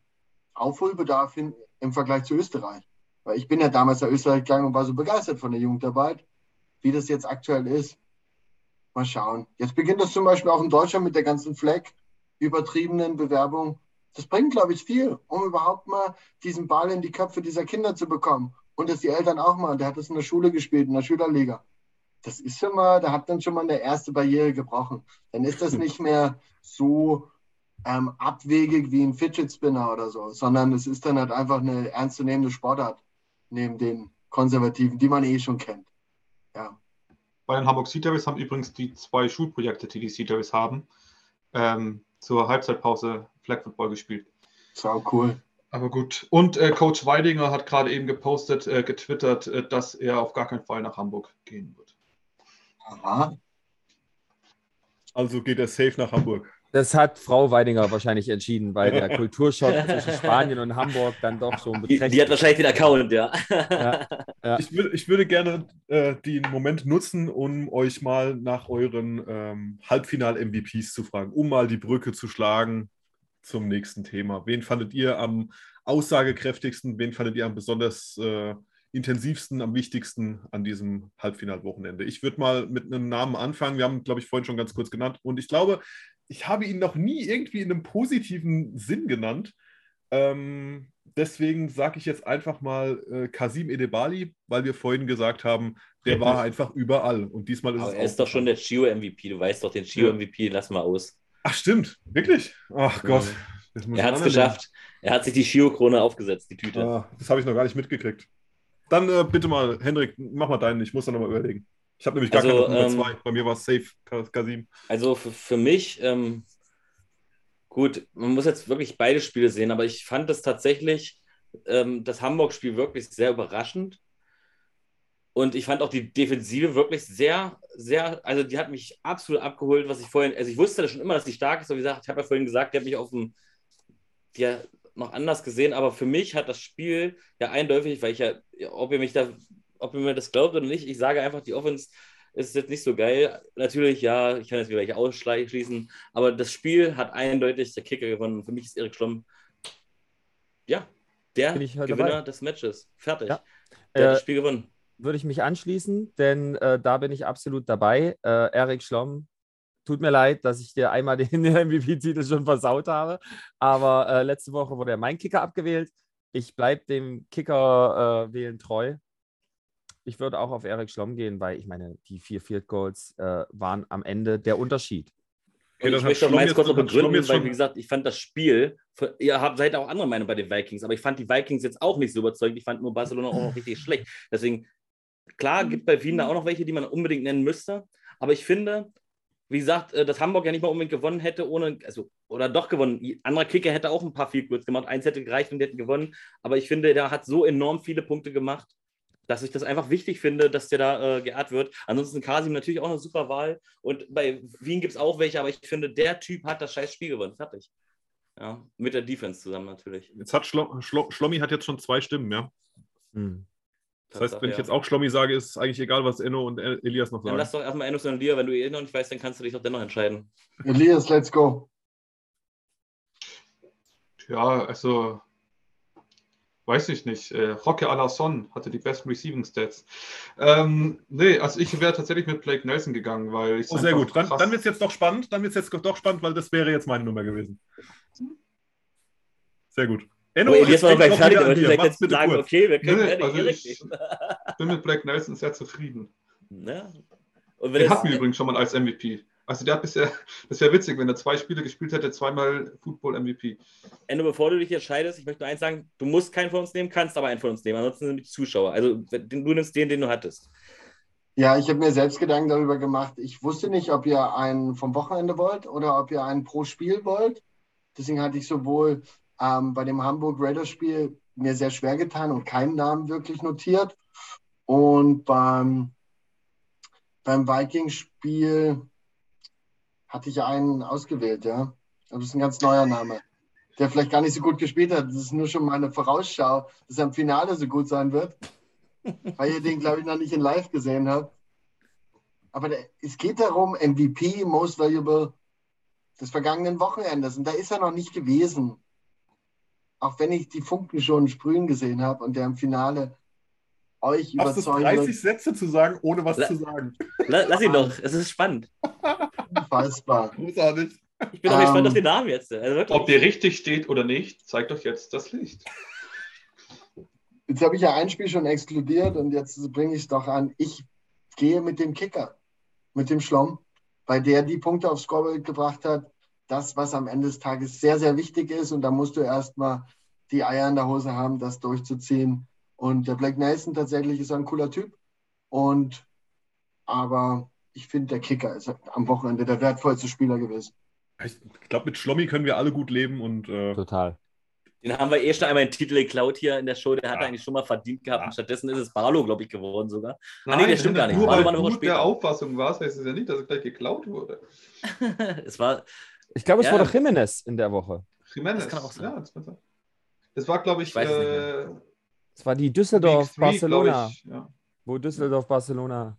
Aufholbedarf hin, im Vergleich zu Österreich. Weil ich bin ja damals nach Österreich gegangen und war so begeistert von der Jugendarbeit, wie das jetzt aktuell ist. Mal schauen. Jetzt beginnt das zum Beispiel auch in Deutschland mit der ganzen Fleck, übertriebenen Bewerbung. Das bringt, glaube ich, viel, um überhaupt mal diesen Ball in die Köpfe dieser Kinder zu bekommen. Und dass die Eltern auch mal, der hat das in der Schule gespielt, in der Schülerliga. Das ist schon mal, da hat dann schon mal eine erste Barriere gebrochen. Dann ist das nicht mehr so ähm, abwegig wie ein Fidget Spinner oder so, sondern es ist dann halt einfach eine ernstzunehmende Sportart neben den konservativen, die man eh schon kennt. Ja. Bei den Hamburg Sea Devils haben übrigens die zwei Schulprojekte, die die Sea Devils haben, ähm, zur Halbzeitpause Flag Football gespielt. Sau cool. Aber gut. Und äh, Coach Weidinger hat gerade eben gepostet, äh, getwittert, äh, dass er auf gar keinen Fall nach Hamburg gehen wird. Aha. Also geht er safe nach Hamburg. Das hat Frau Weidinger wahrscheinlich entschieden, weil der Kulturschock zwischen Spanien und Hamburg dann doch so ein die, die hat wahrscheinlich den Account, ja. ja, ja. Ich, würd, ich würde gerne äh, den Moment nutzen, um euch mal nach euren ähm, Halbfinal-MVPs zu fragen, um mal die Brücke zu schlagen zum nächsten Thema. Wen fandet ihr am aussagekräftigsten? Wen fandet ihr am besonders äh, intensivsten, am wichtigsten an diesem Halbfinalwochenende? Ich würde mal mit einem Namen anfangen. Wir haben, glaube ich, vorhin schon ganz kurz genannt. Und ich glaube, ich habe ihn noch nie irgendwie in einem positiven Sinn genannt. Ähm, deswegen sage ich jetzt einfach mal äh, Kasim Edebali, weil wir vorhin gesagt haben, der war einfach überall. Und diesmal ist Aber es. Er ist doch schon der Chio MVP. Du weißt doch, den Chio MVP, lass mal aus. Ach, stimmt. Wirklich? Ach Gott. Er hat es geschafft. Er hat sich die Shio-Krone aufgesetzt, die Tüte. Ah, das habe ich noch gar nicht mitgekriegt. Dann äh, bitte mal, Hendrik, mach mal deinen. Ich muss da nochmal überlegen. Ich habe nämlich gar Also, keine Nummer ähm, zwei. Bei mir war es safe, Ka- Kasim. Also für, für mich, ähm, gut, man muss jetzt wirklich beide Spiele sehen, aber ich fand das tatsächlich, ähm, das Hamburg-Spiel wirklich sehr überraschend. Und ich fand auch die Defensive wirklich sehr, sehr, also die hat mich absolut abgeholt, was ich vorhin, also ich wusste schon immer, dass die stark ist, aber wie gesagt, ich habe ja vorhin gesagt, die hat mich auf dem, ja noch anders gesehen, aber für mich hat das Spiel ja eindeutig, weil ich ja, ob ihr mich da, ob ihr mir das glaubt oder nicht, ich sage einfach, die Offense ist jetzt nicht so geil. Natürlich, ja, ich kann jetzt wieder welche ausschließen, aber das Spiel hat eindeutig der Kicker gewonnen. Für mich ist Erik Schlomm, ja, der halt Gewinner dabei. des Matches. Fertig. Ja. Der hat Äh, das Spiel gewonnen. würde ich mich anschließen, denn äh, da bin ich absolut dabei. Äh, Erik Schlomm, tut mir leid, dass ich dir einmal den MVP-Titel schon versaut habe, aber äh, letzte Woche wurde ja mein Kicker abgewählt. Ich bleibe dem Kicker äh, wählen treu. Ich würde auch auf Erik Schlomm gehen, weil ich meine, die vier Field Goals äh, waren am Ende der Unterschied. Okay, ich möchte auch meins kurz noch begründen, weil, schon- wie gesagt, ich fand das Spiel, ihr habt, seid auch andere Meinung bei den Vikings, aber ich fand die Vikings jetzt auch nicht so überzeugend. Ich fand nur Barcelona auch noch richtig schlecht. Deswegen, klar, gibt bei Wien da auch noch welche, die man unbedingt nennen müsste, aber ich finde, wie gesagt, äh, dass Hamburg ja nicht mal unbedingt gewonnen hätte, ohne, also, oder doch gewonnen. Ein Anderer Kicker hätte auch ein paar Field Goals gemacht, eins hätte gereicht und die hätten gewonnen, aber ich finde, der hat so enorm viele Punkte gemacht, dass ich das einfach wichtig finde, dass der da äh, geehrt wird. Ansonsten Kasim natürlich auch eine super Wahl. Und bei Wien gibt es auch welche, aber ich finde, der Typ hat das scheiß Spiel gewonnen. Fertig. Ja, mit der Defense zusammen natürlich. Jetzt hat Schlo Schlo Schlommi hat jetzt schon zwei Stimmen, ja. Hm. Das heißt, wenn ich jetzt auch Schlommi sage, ist es eigentlich egal, was Enno und El- Elias noch Dann lass sagen. doch erstmal Enos und Lia, wenn du eh noch nicht weißt, dann kannst du dich doch dennoch entscheiden. Elias, let's go. Ja, also weiß ich nicht. Äh, Roque Alarson hatte die besten Receiving Stats. Ähm, nee, also ich wäre tatsächlich mit Blake Nelson gegangen, weil ich Oh, sehr gut. Dann, dann wird es jetzt doch spannend. Dann wird es jetzt doch spannend, weil das wäre jetzt meine Nummer gewesen. Sehr gut. Enno, Oh, jetzt gleich fertig, aber direkt jetzt sagen, kurz. okay, wir können Nee, Erik also ich- bin mit Blake Nelson sehr zufrieden. Ne? Und wenn Den hatten wir übrigens schon mal als MVP. Also der hat bisher, das wäre witzig, wenn er zwei Spiele gespielt hätte, zweimal Football MVP. Enno, bevor du dich entscheidest, ich möchte nur eins sagen, du musst keinen von uns nehmen, kannst aber einen von uns nehmen. Ansonsten sind die Zuschauer. Also du nimmst den, den du hattest. Ja, ich habe mir selbst Gedanken darüber gemacht. Ich wusste nicht, ob ihr einen vom Wochenende wollt oder ob ihr einen pro Spiel wollt. Deswegen hatte ich sowohl ähm, bei dem Hamburg Raiders Spiel mir sehr schwer getan und keinen Namen wirklich notiert. Und beim, beim Vikings Spiel hatte ich einen ausgewählt, ja. Aber das ist ein ganz neuer Name, der vielleicht gar nicht so gut gespielt hat. Das ist nur schon mal eine Vorausschau, dass er im Finale so gut sein wird weil ihr den, glaube ich, noch nicht in live gesehen habt. Aber der, es geht darum, MVP, Most Valuable des vergangenen Wochenendes. Und da ist er noch nicht gewesen. Auch wenn ich die Funken schon sprühen gesehen habe und der im Finale euch überzeugen 30 wird. Sätze zu sagen, ohne was La- zu sagen? La- Lass ihn doch, es ist spannend. Unfassbar. Großartig. Ich bin doch Ähm, gespannt auf den Namen jetzt. Also wirklich. Ob der richtig steht oder nicht, zeigt euch jetzt das Licht. Jetzt habe ich ja ein Spiel schon exkludiert und jetzt bringe ich es doch an. Ich gehe mit dem Kicker, mit dem Schlomm, weil der die Punkte aufs Scoreboard gebracht hat. Das, was am Ende des Tages sehr, sehr wichtig ist. Und da musst du erstmal die Eier in der Hose haben, das durchzuziehen. Und der Black Nelson tatsächlich ist ein cooler Typ. Und aber ich finde, der Kicker ist am Wochenende der wertvollste Spieler gewesen. Ich glaube, mit Schlommi können wir alle gut leben und äh, Total. Den haben wir eh schon einmal einen Titel geklaut hier in der Show. Der hat Ja. er eigentlich schon mal verdient gehabt. Ja. Und stattdessen ist es Barlow, glaube ich, geworden sogar. Ah, nee, das stimmt gar nicht. Nur Barlow weil war eine Woche du der Auffassung warst, heißt es ja nicht, dass es gleich geklaut wurde. es war, Ich glaube, es Ja. war doch Jimenez in der Woche. Jimenez. Das kann auch sein. Ja, das, kann sein. das war, glaube ich, Ich äh, Es war die Week Düsseldorf, three, glaub Barcelona, ich. Ja. wo Düsseldorf, Barcelona.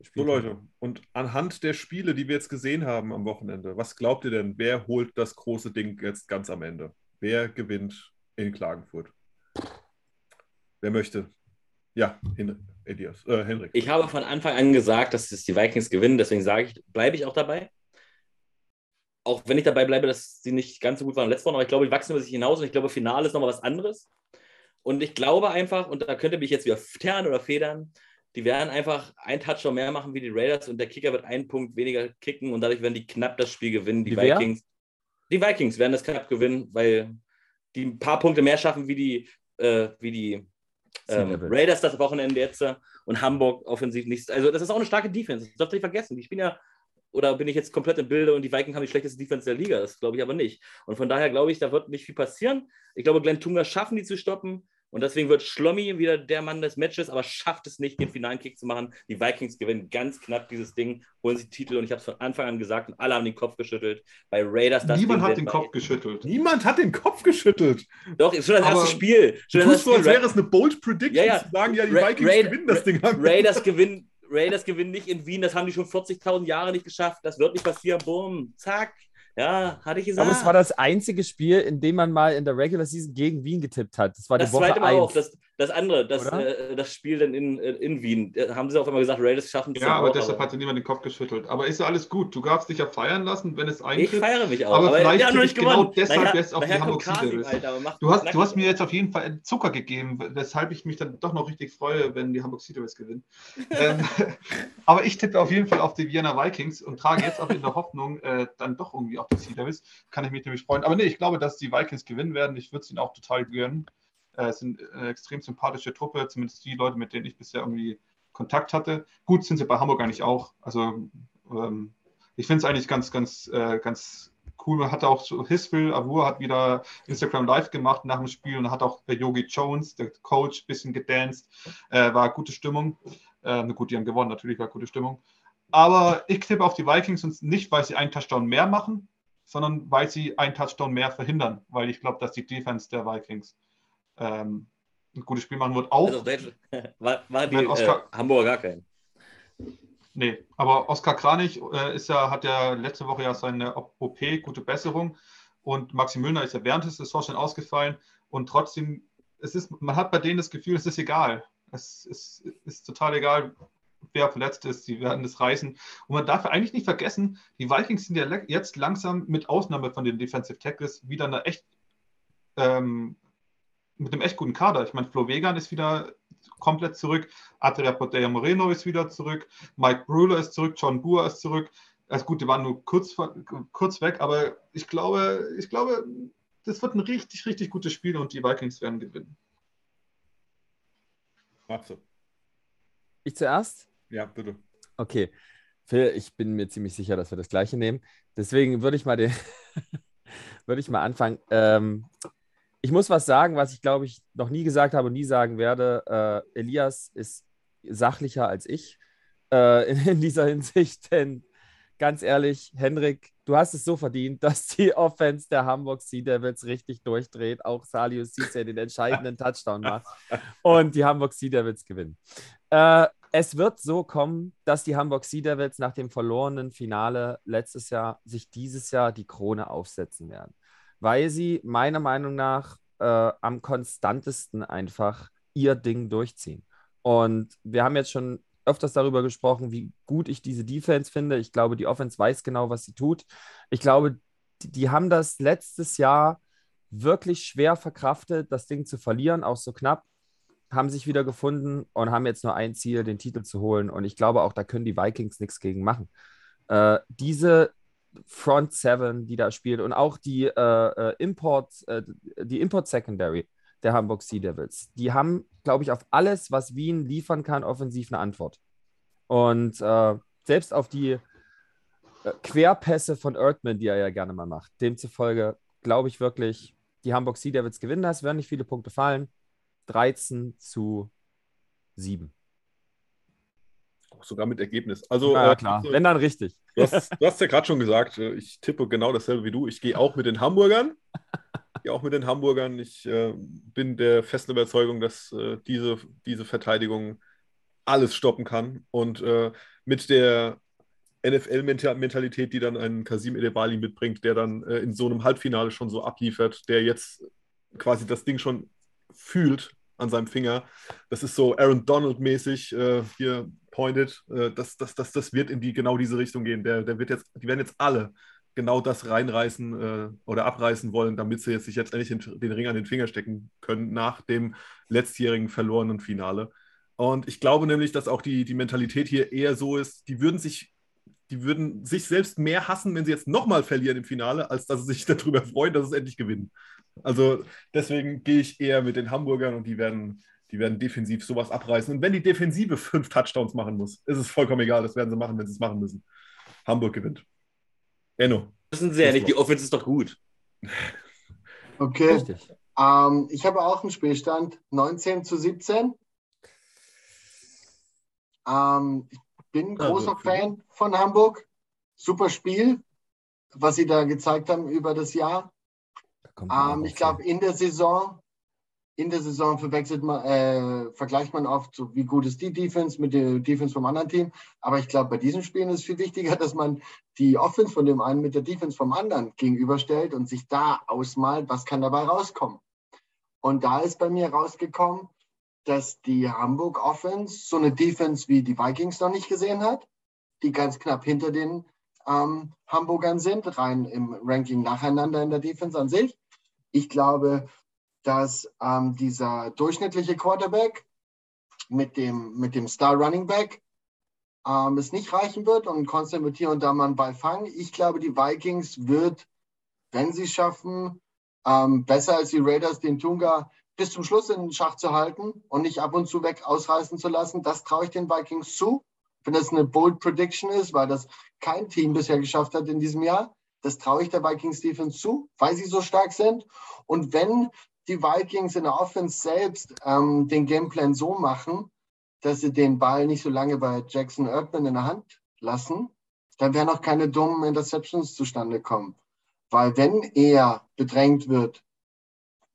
so hat. Leute. Und anhand der Spiele, die wir jetzt gesehen haben am Wochenende, was glaubt ihr denn, wer holt das große Ding jetzt ganz am Ende? Wer gewinnt in Klagenfurt? Wer möchte? Ja, Hen Elias, äh, Henrik. ich habe von Anfang an gesagt, dass es die Vikings gewinnen. Deswegen sage ich, bleibe ich auch dabei. Auch wenn ich dabei bleibe, dass sie nicht ganz so gut waren letztes Mal, aber ich glaube, die wachsen über sich hinaus und ich glaube, Finale ist nochmal was anderes. Und ich glaube einfach, und da könnte mich jetzt wieder fern oder federn, die werden einfach ein Touchdown mehr machen wie die Raiders und der Kicker wird einen Punkt weniger kicken und dadurch werden die knapp das Spiel gewinnen, die Die wer? Vikings. Die Vikings werden das Cup gewinnen, weil die ein paar Punkte mehr schaffen wie die, äh, wie die ähm, Raiders das Wochenende jetzt äh, und Hamburg offensiv nichts. Also, das ist auch eine starke Defense. Das dürft ihr nicht vergessen. Ich bin ja, oder bin ich jetzt komplett im Bilde und die Vikings haben die schlechteste Defense der Liga? Das glaube ich aber nicht. Und von daher glaube ich, da wird nicht viel passieren. Ich glaube, Glenn Tunga schaffen die zu stoppen. Und deswegen wird Schlommi wieder der Mann des Matches, aber schafft es nicht, den finalen Kick zu machen. Die Vikings gewinnen ganz knapp dieses Ding, holen sich Titel und ich habe es von Anfang an gesagt und alle haben den Kopf geschüttelt. Bei Raiders das Niemand Ding hat den Kopf geschüttelt. Niemand hat den Kopf geschüttelt. Doch, ist schon das aber erste Spiel. Schon du tust so, als wäre es eine Bold Prediction ja, ja. zu sagen, ja, die Ra Vikings Ra gewinnen das Ding. Raiders gewinnen, Raiders gewinnen nicht in Wien, das haben die schon 40.000 Jahre nicht geschafft. Das wird nicht passieren. Boom, zack. Ja, hatte ich gesagt. Aber es war das einzige Spiel, in dem man mal in der Regular Season gegen Wien getippt hat. Das war das die Woche zweite Mal auch. Das, das andere, das, äh, das Spiel dann in, äh, in Wien, da haben sie auch immer gesagt, Raiders schaffen es. Ja, aber deshalb hatte niemand den Kopf geschüttelt. Aber ist ja alles gut. Du darfst dich ja feiern lassen, wenn es eintritt. Ich feiere mich auch. Aber, aber vielleicht ja, ich genau deshalb naja, jetzt auf die Hamburg Sea Du hast, du hast mir jetzt auf jeden Fall Zucker gegeben, weshalb ich mich dann doch noch richtig freue, wenn die Hamburg Sea gewinnen. ähm, aber ich tippe auf jeden Fall auf die Vienna Vikings und trage jetzt auch in der Hoffnung äh, dann doch irgendwie auf die Sea Kann ich mich nämlich freuen. Aber nee, ich glaube, dass die Vikings gewinnen werden. Ich würde es ihnen auch total gönnen äh, sind eine extrem sympathische Truppe, zumindest die Leute, mit denen ich bisher irgendwie Kontakt hatte. Gut sind sie bei Hamburg eigentlich auch. Also ähm, ich finde es eigentlich ganz, ganz, äh, ganz cool. Man hat auch so Hisfil, Avur hat wieder Instagram Live gemacht nach dem Spiel und hat auch bei Yogi Jones, der Coach, ein bisschen gedanced. Äh, war gute Stimmung. Äh, gut, die haben gewonnen, natürlich war gute Stimmung. Aber ich tippe auf die Vikings und nicht, weil sie einen Touchdown mehr machen, sondern weil sie einen Touchdown mehr verhindern, weil ich glaube, dass die Defense der Vikings ähm, ein gutes Spiel machen wird. Auch also, war, war die Oscar, äh, Hamburger gar kein. Nee, aber Oskar Kranich äh, ist ja, hat ja letzte Woche ja seine OP, gute Besserung. Und Maxi Müllner ist ja während des Saisons schon ausgefallen. Und trotzdem, es ist, man hat bei denen das Gefühl, es ist egal. Es ist, ist total egal, wer verletzt ist. Sie werden das reißen. Und man darf eigentlich nicht vergessen, die Vikings sind ja jetzt langsam mit Ausnahme von den Defensive Tackles wieder eine echt ähm, mit einem echt guten Kader. Ich meine, Flo Vegan ist wieder komplett zurück, Adria Portella Moreno ist wieder zurück, Mike Brüller ist zurück, John Boer ist zurück. Also gut, die waren nur kurz, kurz weg, aber ich glaube, ich glaube, das wird ein richtig, richtig gutes Spiel und die Vikings werden gewinnen. Matze. Ich zuerst? Ja, bitte. Okay. Phil, ich bin mir ziemlich sicher, dass wir das gleiche nehmen. Deswegen würde ich mal den würde ich mal anfangen. Ähm, ich muss was sagen, was ich glaube ich noch nie gesagt habe und nie sagen werde. Äh, Elias ist sachlicher als ich äh, in, in, dieser Hinsicht, denn ganz ehrlich, Henrik, du hast es so verdient, dass die Offense der Hamburg Sea Devils richtig durchdreht. Auch Salius Cisse den entscheidenden Touchdown macht und die Hamburg Sea Devils gewinnen. Äh, es wird so kommen, dass die Hamburg Sea Devils nach dem verlorenen Finale letztes Jahr sich dieses Jahr die Krone aufsetzen werden weil sie meiner Meinung nach äh, am konstantesten einfach ihr Ding durchziehen. Und wir haben jetzt schon öfters darüber gesprochen, wie gut ich diese Defense finde. Ich glaube, die Offense weiß genau, was sie tut. Ich glaube, die, die haben das letztes Jahr wirklich schwer verkraftet, das Ding zu verlieren, auch so knapp, haben sich wieder gefunden und haben jetzt nur ein Ziel, den Titel zu holen. Und ich glaube auch, da können die Vikings nichts gegen machen. Äh, diese Front Seven, die da spielt und auch die äh, äh, Import, äh, die Import Secondary der Hamburg Sea Devils. Die haben, glaube ich, auf alles, was Wien liefern kann, offensiv eine Antwort. Und äh, selbst auf die äh, Querpässe von Erdmann, die er ja gerne mal macht. Demzufolge glaube ich wirklich, die Hamburg Sea Devils gewinnen das, werden nicht viele Punkte fallen. 13 zu 7 sogar mit Ergebnis. Also, ja, äh, klar, also, wenn dann richtig. Du hast, du hast ja gerade schon gesagt, äh, ich tippe genau dasselbe wie du. Ich gehe auch mit den Hamburgern. Ich gehe auch mit den Hamburgern. Ich äh, bin der festen Überzeugung, dass äh, diese, diese Verteidigung alles stoppen kann. Und äh, mit der NFL-Mentalität, die dann ein Kasim Edebali mitbringt, der dann äh, in so einem Halbfinale schon so abliefert, der jetzt quasi das Ding schon fühlt an seinem Finger. Das ist so Aaron Donald-mäßig. Äh, hier pointed, äh, das, das, das, das wird in die, genau diese Richtung gehen. Der, der wird jetzt, die werden jetzt alle genau das reinreißen äh, oder abreißen wollen, damit sie jetzt sich jetzt endlich den, den, Ring an den Finger stecken können nach dem letztjährigen verlorenen Finale. Und ich glaube nämlich, dass auch die, die Mentalität hier eher so ist, die würden sich die würden sich selbst mehr hassen, wenn sie jetzt nochmal verlieren im Finale, als dass sie sich darüber freuen, dass sie endlich gewinnen. Also deswegen gehe ich eher mit den Hamburgern und die werden, die werden defensiv sowas abreißen. Und wenn die Defensive fünf Touchdowns machen muss, ist es vollkommen egal. Das werden sie machen, wenn sie es machen müssen. Hamburg gewinnt. Enno. Wissen sie ja nicht, die Offense ist doch gut. Okay. Richtig. Ähm, ich habe auch einen Spielstand 19 zu 17. Ähm, ich bin großer also, Fan von Hamburg. Super Spiel, was sie da gezeigt haben über das Jahr. Da ähm, ich glaube, in der Saison, in der Saison verwechselt man, äh, vergleicht man oft, so wie gut ist die Defense mit der Defense vom anderen Team. Aber ich glaube, bei diesen Spielen ist es viel wichtiger, dass man die Offense von dem einen mit der Defense vom anderen gegenüberstellt und sich da ausmalt, was kann dabei rauskommen. Und da ist bei mir rausgekommen, dass die Hamburg Offense so eine Defense wie die Vikings noch nicht gesehen hat, die ganz knapp hinter den ähm, Hamburgern sind, rein im Ranking nacheinander in der Defense an sich. Ich glaube, dass ähm, dieser durchschnittliche Quarterback mit dem, mit dem Star Running Back ähm, es nicht reichen wird und konstant mit hier und da mal einen Ball fangen. Ich glaube, die Vikings wird, wenn sie es schaffen, ähm, besser als die Raiders den Tunga bis zum Schluss in den Schach zu halten und nicht ab und zu weg ausreißen zu lassen. Das traue ich den Vikings zu. Wenn das eine bold Prediction ist, weil das kein Team bisher geschafft hat in diesem Jahr, das traue ich der Vikings Defense zu, weil sie so stark sind. Und wenn die Vikings in der Offense selbst ähm, den Gameplan so machen, dass sie den Ball nicht so lange bei Jackson Erdmann in der Hand lassen, dann werden auch keine dummen Interceptions zustande kommen. Weil wenn er bedrängt wird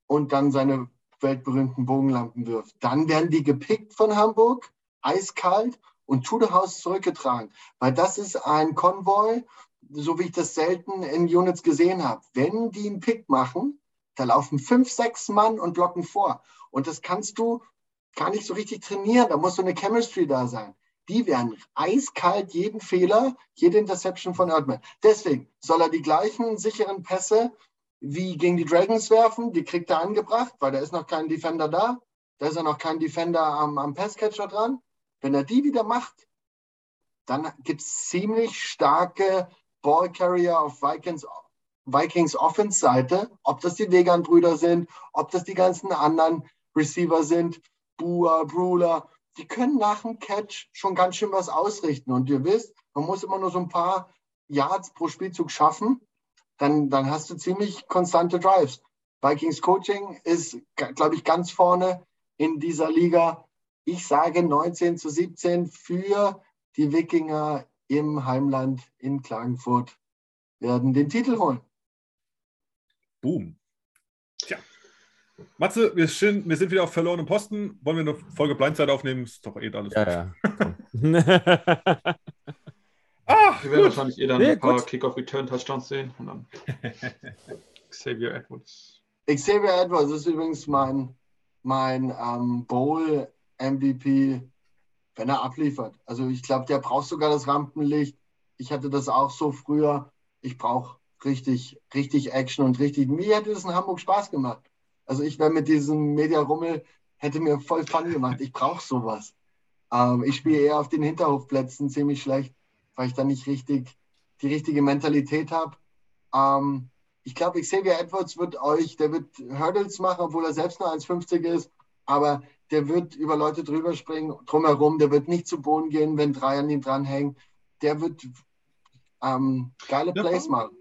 und dann seine weltberühmten Bogenlampen wirft. Dann werden die gepickt von Hamburg, eiskalt und to the house zurückgetragen. Weil das ist ein Konvoi, so wie ich das selten in Units gesehen habe. Wenn die einen Pick machen, da laufen fünf, sechs Mann und blocken vor. Und das kannst du gar nicht so richtig trainieren. Da muss so eine Chemistry da sein. Die werden eiskalt jeden Fehler, jede Interception von Erdmann. Deswegen soll er die gleichen sicheren Pässe wie gegen die Dragons werfen, die kriegt er angebracht, weil da ist noch kein Defender da. Da ist ja noch kein Defender am, am Passcatcher dran. Wenn er die wieder macht, dann gibt es ziemlich starke Ballcarrier auf Vikings, Vikings Offense-Seite. Ob das die Vegan-Brüder sind, ob das die ganzen anderen Receiver sind, Bua, Bruler, die können nach dem Catch schon ganz schön was ausrichten. Und ihr wisst, man muss immer nur so ein paar Yards pro Spielzug schaffen dann, dann hast du ziemlich konstante Drives. Vikings Coaching ist, glaube ich, ganz vorne in dieser Liga. Ich sage 19 zu 17 für die Wikinger im Heimland in Klagenfurt werden den Titel holen. Boom. Tja. Matze, wir sind, wir sind wieder auf verlorenem Posten. Wollen wir eine Folge Blindzeit aufnehmen? Ist doch eh alles. Ja, ja. Ah, wir werden wahrscheinlich eh dann nee, ein paar Kick-Off-Return-Touchdowns sehen. Und dann Xavier Edwards. Xavier Edwards ist übrigens mein, mein ähm, Bowl-MVP, wenn er abliefert. Also ich glaube, der braucht sogar das Rampenlicht. Ich hatte das auch so früher. Ich brauche richtig, richtig Action und richtig. Mir hätte das in Hamburg Spaß gemacht. Also ich wäre mit diesem Media-Rummel, hätte mir voll Fun gemacht. Ich brauche sowas. Ähm, ich spiele eher auf den Hinterhofplätzen ziemlich schlecht weil ich da nicht richtig die richtige Mentalität habe. Ähm, ich glaube, Xavier Edwards wird euch, der wird Hurdles machen, obwohl er selbst nur 1,50 ist, aber der wird über Leute drüber springen, drumherum, der wird nicht zu Boden gehen, wenn drei an ihm dranhängen. Der wird ähm, geile Plays machen.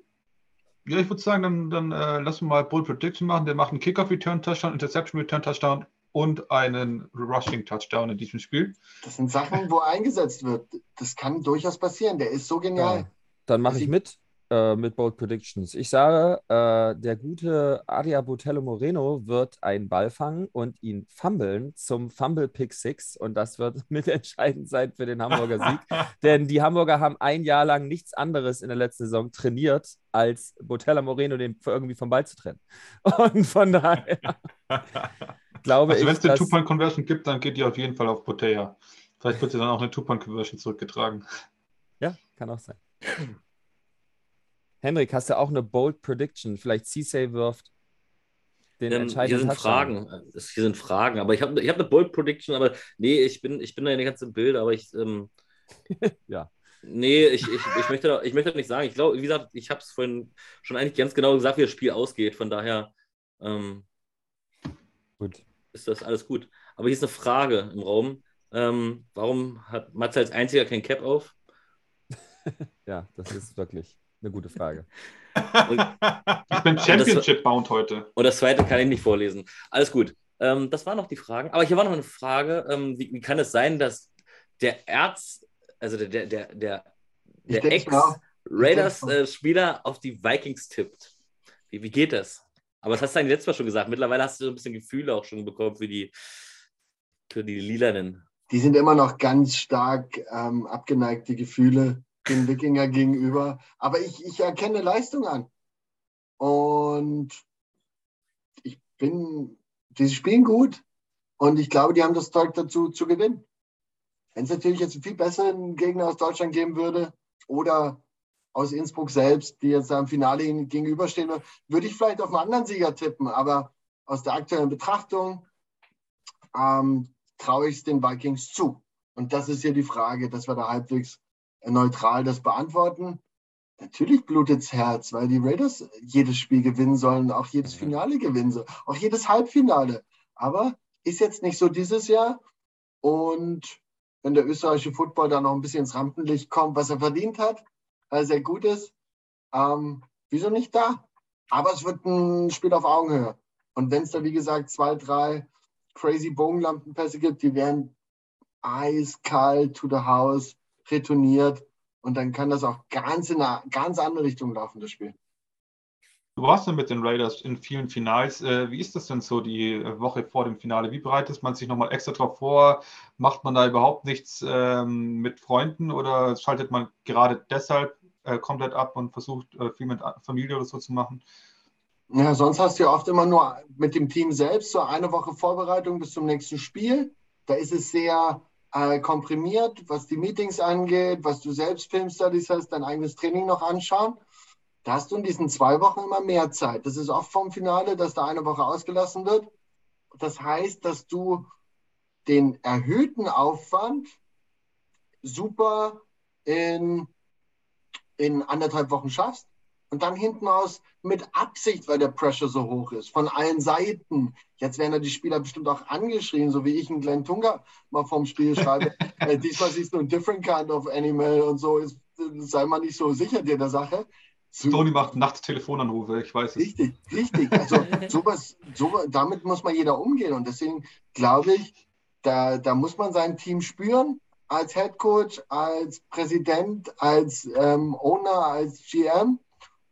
Ja, ich würde sagen, dann, dann äh, lassen wir mal Bull Prediction machen. Der macht einen Kickoff-Return-Touchdown, Interception-Return-Touchdown und einen Rushing-Touchdown in diesem Spiel. Das sind Sachen, wo er eingesetzt wird. Das kann durchaus passieren. Der ist so genial. Ja, dann mache ich mit äh, mit Bold Predictions. Ich sage, äh, der gute Adia Botello Moreno wird einen Ball fangen und ihn fummeln zum Fumble Pick Six und das wird mitentscheidend sein für den Hamburger Sieg. Denn die Hamburger haben ein Jahr lang nichts anderes in der letzten Saison trainiert, als Botello Moreno den irgendwie vom Ball zu trennen. Und von daher glaube also ich. Wenn es den Two-Point-Conversion gibt, dann geht die auf jeden Fall auf Botella. Vielleicht wird sie dann auch eine Two-Point-Conversion zurückgetragen. Ja, kann auch sein. Henrik, hast du auch eine Bold Prediction? Vielleicht Cissay wirft den ähm, entscheidenden Hier sind Touchdown. Fragen. Hier sind Fragen. Aber ich habe ich hab eine Bold Prediction, aber nee, ich bin, ich bin da nicht ganz im Bild, aber ich. Ähm, ja. Nee, ich, ich, ich, möchte, doch- ich möchte nicht sagen. Ich glaube, wie gesagt, ich habe es vorhin schon eigentlich ganz genau gesagt, wie das Spiel ausgeht. Von daher ähm, Gut. ist das alles gut. Aber hier ist eine Frage im Raum. Ähm, warum hat Matze als einziger kein Cap auf? Ja, das ist wirklich eine gute Frage. Ich bin Championship-bound heute. Und das zweite kann ich nicht vorlesen. Alles gut. Ähm, das waren noch die Fragen. Aber hier war noch eine Frage. Ähm, wie, wie kann es sein, dass der Erz, also der, der, der, der, der. Ex-Raiders-Spieler auf die Vikings tippt? Wie, wie geht das? Aber das hast du eigentlich letztes Mal schon gesagt. Mittlerweile hast du so ein bisschen Gefühle auch schon bekommen für die, für die Lilanen. Die sind immer noch ganz stark ähm, abgeneigte Gefühle den Wikinger gegenüber. Aber ich, ich erkenne Leistung an. Und ich bin, die spielen gut. Und ich glaube, die haben das Zeug dazu zu gewinnen. Wenn es natürlich jetzt einen viel besseren Gegner aus Deutschland geben würde oder aus Innsbruck selbst, die jetzt am Finale gegenüberstehen, würde ich vielleicht auf einen anderen Sieger tippen. Aber aus der aktuellen Betrachtung ähm, traue ich es den Vikings zu. Und das ist hier die Frage, dass wir da halbwegs neutral das beantworten. Natürlich blutet's Herz, weil die Raiders jedes Spiel gewinnen sollen, auch jedes Finale gewinnen sollen, auch jedes Halbfinale. Aber ist jetzt nicht so dieses Jahr. Und wenn der österreichische Football da noch ein bisschen ins Rampenlicht kommt, was er verdient hat, weil er sehr gut ist, ähm, wieso nicht da? Aber es wird ein Spiel auf Augenhöhe. Und wenn es da, wie gesagt, zwei, drei crazy Bogenlampenpässe gibt, die werden eiskalt to the house retourniert. Und dann kann das auch ganz in eine ganz andere Richtung laufen, das Spiel. Du warst ja mit den Raiders in vielen Finals. Äh, Wie ist das denn so die Woche vor dem Finale? Wie bereitet man sich nochmal extra drauf vor? Macht man da überhaupt nichts ähm, mit Freunden oder schaltet man gerade deshalb äh, komplett ab und versucht äh, viel mit Familie oder so zu machen? Ja, sonst hast du ja oft immer nur mit dem Team selbst so eine Woche Vorbereitung bis zum nächsten Spiel. Da ist es sehr äh, komprimiert, was die Meetings angeht, was du selbst Filmstudies hast, dein eigenes Training noch anschauen. Da hast du in diesen zwei Wochen immer mehr Zeit. Das ist oft vom Finale, dass da eine Woche ausgelassen wird. Das heißt, dass du den erhöhten Aufwand super in, in anderthalb Wochen schaffst und dann hinten aus mit Absicht, weil der Pressure so hoch ist, von allen Seiten. Jetzt werden ja die Spieler bestimmt auch angeschrien, so wie ich einen Glenn Tunga mal vom Spiel schreibe. äh, diesmal siehst du ein different kind of animal und so. Ist, sei mal nicht so sicher dir der Sache. So, Toni macht nachts Telefonanrufe, ich weiß es. Richtig, richtig. Also sowas, sowas, damit muss man jeder umgehen. Und deswegen glaube ich, da, da muss man sein Team spüren, als Head Coach, als Präsident, als ähm, Owner, als GM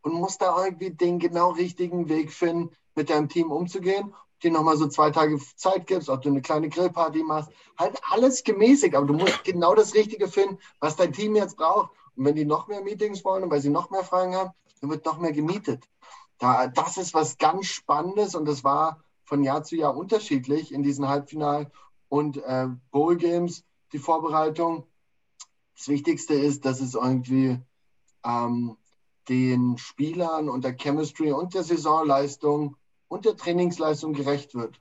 und muss da irgendwie den genau richtigen Weg finden, mit deinem Team umzugehen. Dir nochmal so zwei Tage Zeit gibst, ob du eine kleine Grillparty machst. Halt alles gemäßigt, aber du musst genau das Richtige finden, was dein Team jetzt braucht. Und wenn die noch mehr Meetings wollen und weil sie noch mehr Fragen haben, dann wird noch mehr gemietet. Da, das ist was ganz Spannendes und das war von Jahr zu Jahr unterschiedlich in diesen Halbfinal- und äh, Bowl-Games, die Vorbereitung. Das Wichtigste ist, dass es irgendwie ähm, den Spielern und der Chemistry und der Saisonleistung und der Trainingsleistung gerecht wird.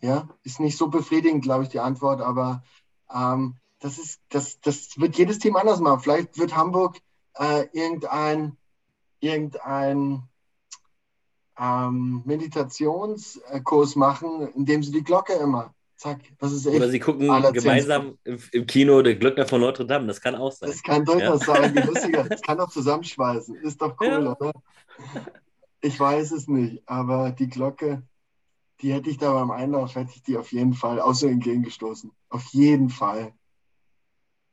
Ja, ist nicht so befriedigend, glaube ich, die Antwort, aber ähm, das, ist, das, das wird jedes Team anders machen. Vielleicht wird Hamburg äh, irgendein, irgendein ähm, Meditationskurs machen, indem sie die Glocke immer, zack, das ist echt. Oder sie gucken gemeinsam im, im Kino der Glöckner von Notre Dame. Das kann auch sein. Das kann durchaus Ja. sein, wie lustiger. Das kann doch zusammenschweißen. Ist doch cool, Ja. oder? Ich weiß es nicht, aber die Glocke, die hätte ich da beim Einlauf, hätte ich die auf jeden Fall außer entgegengestoßen. Auf jeden Fall.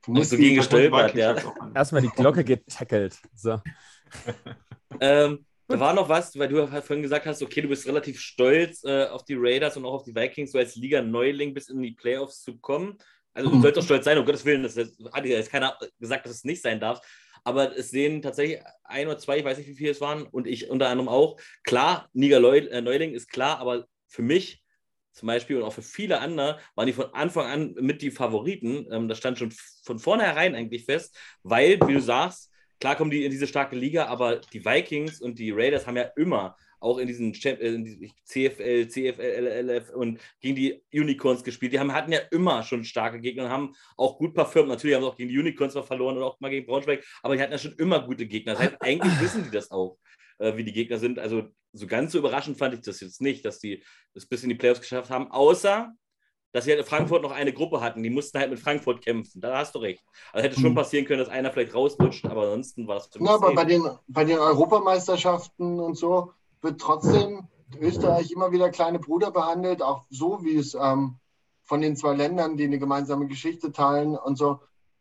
Du musst Also die, gegen gestolpert, ja. auch. Erstmal die Glocke getackelt. So. Ähm, da war noch was, weil du vorhin gesagt hast, okay, du bist relativ stolz äh, auf die Raiders und auch auf die Vikings, so als Liga-Neuling bis in die Playoffs zu kommen. Also du Mhm. sollst doch stolz sein, um Gottes Willen, das hat ja jetzt keiner gesagt, dass es nicht sein darf. Aber es sehen tatsächlich ein oder zwei, ich weiß nicht, wie viele es waren, und ich unter anderem auch. Klar, Liga-Neuling ist klar, aber für mich zum Beispiel und auch für viele andere waren die von Anfang an mit die Favoriten. Ähm, das stand schon von vornherein eigentlich fest, weil, wie du sagst, klar kommen die in diese starke Liga, aber die Vikings und die Raiders haben ja immer auch in diesen, CFL, CFL, LLF und gegen die Unicorns gespielt. Die haben, hatten ja immer schon starke Gegner und haben auch gut performt. Natürlich haben sie auch gegen die Unicorns mal verloren und auch mal gegen Braunschweig, aber die hatten ja schon immer gute Gegner. Das heißt, eigentlich wissen die das auch, äh, wie die Gegner sind. Also so ganz so überraschend fand ich das jetzt nicht, dass die das bis in die Playoffs geschafft haben, außer dass sie halt in Frankfurt noch eine Gruppe hatten. Die mussten halt mit Frankfurt kämpfen. Da hast du recht. Also hätte schon Mhm. passieren können, dass einer vielleicht rausrutscht, aber ansonsten war es mich Na, aber bei den, bei den Europameisterschaften und so wird trotzdem Österreich immer wieder kleine Bruder behandelt, auch so wie es ähm, von den zwei Ländern, die eine gemeinsame Geschichte teilen und so,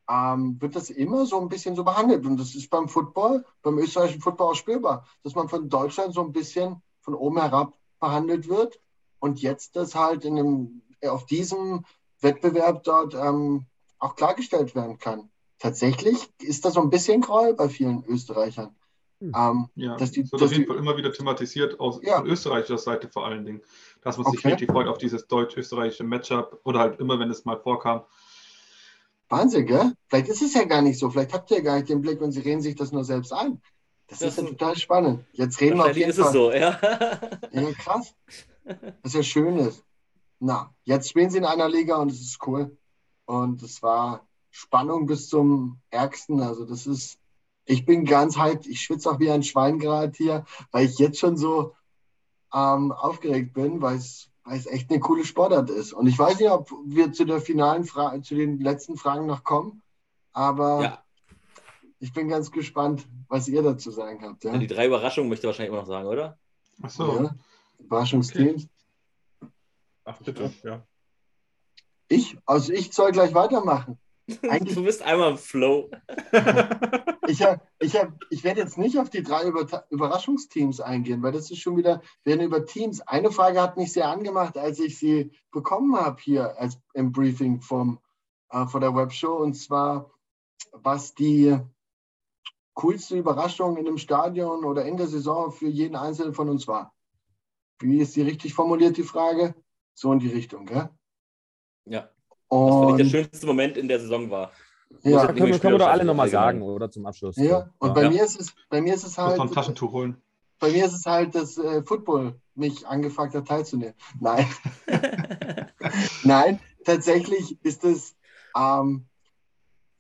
ähm, wird das immer so ein bisschen so behandelt. Und das ist beim Football, beim österreichischen Football auch spürbar, dass man von Deutschland so ein bisschen von oben herab behandelt wird und jetzt das halt in einem, auf diesem Wettbewerb dort ähm, auch klargestellt werden kann. Tatsächlich ist das so ein bisschen Groll bei vielen Österreichern. Hm. Ähm, Ja, Dass die- das wird dass auf jeden die- Fall immer wieder thematisiert, aus Ja. von österreichischer Seite vor allen Dingen. Dass man sich Okay. richtig freut auf dieses deutsch-österreichische Matchup oder halt immer, wenn es mal vorkam. Wahnsinn, gell? Vielleicht ist es ja gar nicht so. Vielleicht habt ihr ja gar nicht den Blick und sie reden sich das nur selbst ein. Das, Das ist ja ist- total spannend. Jetzt reden wir auf jeden ist es Fall. so, ja. Ja, krass. Was ja schön ist. Na, jetzt spielen sie in einer Liga und es ist cool. Und es war Spannung bis zum Ärgsten. Also das ist, ich bin ganz hyped. Ich schwitze auch wie ein Schwein gerade hier, weil ich jetzt schon so ähm, aufgeregt bin, weil es, weil es echt eine coole Sportart ist. Und ich weiß nicht, ob wir zu der finalen Frage, zu den letzten Fragen noch kommen, aber ja. ich bin ganz gespannt, was ihr dazu sagen habt. Ja? Die drei Überraschungen möchte ich wahrscheinlich immer noch sagen, oder? Achso, Ja. Überraschungsteams. Ach, bitte, ja. Ich, also ich soll gleich weitermachen. Eigentlich, Du bist einmal im Flow. ich, hab, ich, hab, ich werde jetzt nicht auf die drei Über Überraschungsteams eingehen, weil das ist schon wieder, wir reden über Teams. Eine Frage hat mich sehr angemacht, als ich sie bekommen habe hier als, im Briefing vom, äh, von der Webshow, und zwar, was die coolste Überraschung in dem Stadion oder in der Saison für jeden Einzelnen von uns war. Wie ist die richtig formuliert, die Frage? So in die Richtung, gell? Ja. Was für Und, dich der schönste Moment in der Saison war. ja, können, wir- können wir doch alle nochmal sagen, oder zum Abschluss. Ja, und bei Ja. mir ist es, bei mir ist es halt, ein Taschentuch holen. bei mir ist es halt, dass äh, Football mich angefragt hat, teilzunehmen. Nein, nein, tatsächlich ist es ähm,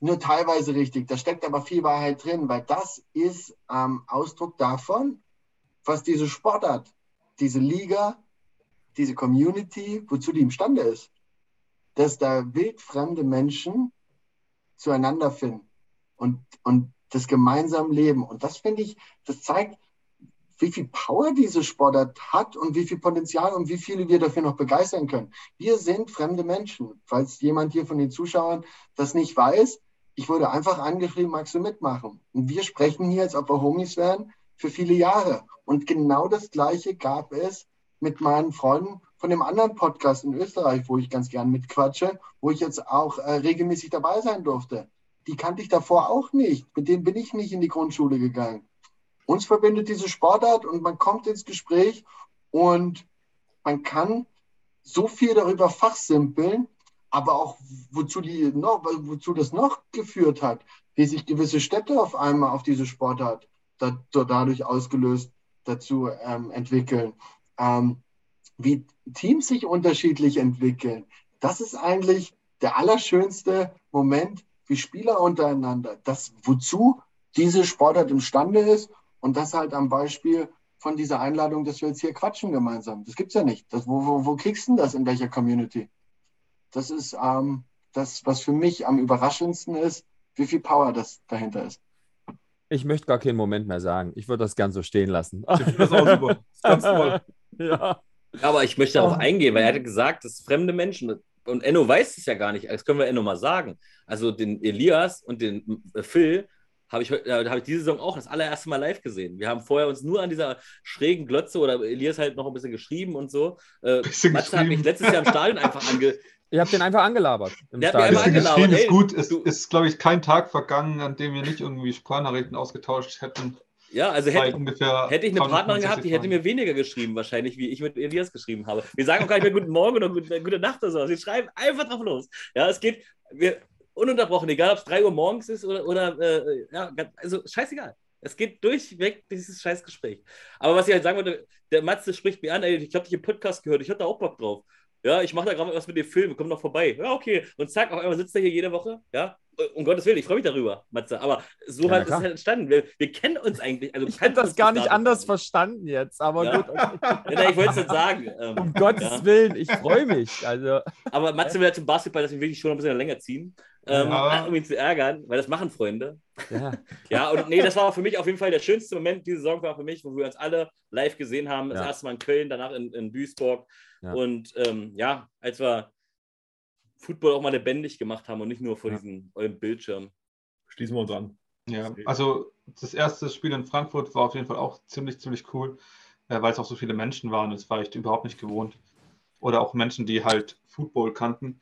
nur teilweise richtig. Da steckt aber viel Wahrheit drin, weil das ist ähm, Ausdruck davon, was diese Sportart, diese Liga, diese Community, wozu die imstande ist. Dass da wildfremde Menschen zueinander finden und, und das gemeinsam leben. Und das finde ich, das zeigt, wie viel Power diese Sportart hat und wie viel Potenzial und wie viele wir dafür noch begeistern können. Wir sind fremde Menschen. Falls jemand hier von den Zuschauern das nicht weiß, ich wurde einfach angeschrieben, magst du mitmachen? Und wir sprechen hier, als ob wir Homies wären, für viele Jahre. Und genau das Gleiche gab es mit meinen Freunden von dem anderen Podcast in Österreich, wo ich ganz gern mitquatsche, wo ich jetzt auch äh, regelmäßig dabei sein durfte. Die kannte ich davor auch nicht. Mit denen bin ich nicht in die Grundschule gegangen. Uns verbindet diese Sportart und man kommt ins Gespräch und man kann so viel darüber fachsimpeln, aber auch wozu, die noch, wozu das noch geführt hat, wie sich gewisse Städte auf einmal auf diese Sportart da, dadurch ausgelöst dazu ähm, entwickeln, ähm, wie Teams sich unterschiedlich entwickeln. Das ist eigentlich der allerschönste Moment, wie Spieler untereinander, das wozu diese Sportart imstande ist und das halt am Beispiel von dieser Einladung, dass wir jetzt hier quatschen gemeinsam. Das gibt's ja nicht. Das, wo, wo, wo kriegst du denn das in welcher Community? Das ist ähm, das, was für mich am überraschendsten ist, wie viel Power das dahinter ist. Ich möchte gar keinen Moment mehr sagen. Ich würde das gern so stehen lassen. Ich finde das auch super. Das ist ganz toll. Ja. Aber ich möchte darauf Oh. eingehen, weil er hatte gesagt, das sind fremde Menschen. Und Enno weiß es ja gar nicht. Das können wir Enno mal sagen. Also den Elias und den Phil habe ich, äh, habe ich diese Saison auch das allererste Mal live gesehen. Wir haben vorher uns nur an dieser schrägen Glotze oder Elias halt noch ein bisschen geschrieben und so. Äh, Bisschen Matze hat mich letztes Jahr im Stadion einfach ange. Ihr habt den einfach angelabert. Im Der hat mich Stadion. einfach Bisschen angelabert, geschrieben ist gut. Es du- ist, glaube ich, kein Tag vergangen, an dem wir nicht irgendwie Sprachnachrichten ausgetauscht hätten. Ja, also hätte, hätte ich eine 260 Partnerin gehabt, die hätte mir weniger geschrieben, wahrscheinlich, wie ich mit Elias geschrieben habe. Wir sagen auch gar nicht mehr Guten Morgen oder Gute, Nacht oder so. Sie schreiben einfach drauf los. Ja, es geht. Wir, ununterbrochen, egal ob es 3 Uhr morgens ist oder, oder äh, ja, also scheißegal. Es geht durchweg dieses scheiß Gespräch. Aber was ich halt sagen wollte, der Matze spricht mir an, ey, ich habe dich im Podcast gehört, ich hatte auch Bock drauf. Ja, ich mache da gerade was mit dem Film, komm noch vorbei. Ja, okay. Und zack, auf einmal sitzt er hier jede Woche. Ja, um Gottes Willen, ich freue mich darüber, Matze. Aber so ja, hat es halt entstanden. Wir, wir, kennen uns eigentlich. Also ich hätte das gar nicht anders nicht. verstanden jetzt, aber ja. gut. Okay. Ja, ich wollte es nicht sagen. Ähm, um Gottes. Willen, ich freue mich. Also. Aber Matze will ja zum Basketball, deswegen will ich schon ein bisschen länger ziehen. Ähm, um ihn zu ärgern, weil das machen Freunde. Ja. ja, und nee, das war für mich auf jeden Fall der schönste Moment. Diese Saison war für mich, wo wir uns alle live gesehen haben. Das erste Mal in Köln, danach in, in Duisburg. Und ähm, ja, als wir Football auch mal lebendig gemacht haben und nicht nur vor ja. diesem eurem Bildschirm. Schließen wir uns an. Ja, also das erste Spiel in Frankfurt war auf jeden Fall auch ziemlich, ziemlich cool, äh, weil es auch so viele Menschen waren. Das war ich überhaupt nicht gewohnt. Oder auch Menschen, die halt Football kannten.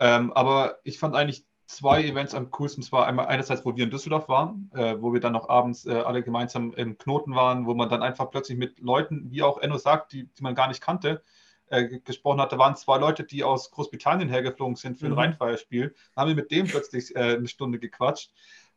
Ähm, aber ich fand eigentlich zwei Events am coolsten. Es war einmal einerseits, wo wir in Düsseldorf waren, äh, wo wir dann noch abends äh, alle gemeinsam im Knoten waren, wo man dann einfach plötzlich mit Leuten, wie auch Enno sagt, die, die man gar nicht kannte, äh, gesprochen hat, da waren zwei Leute, die aus Großbritannien hergeflogen sind für ein mhm. Rheinfeierspiel. Da haben wir mit dem plötzlich äh, eine Stunde gequatscht.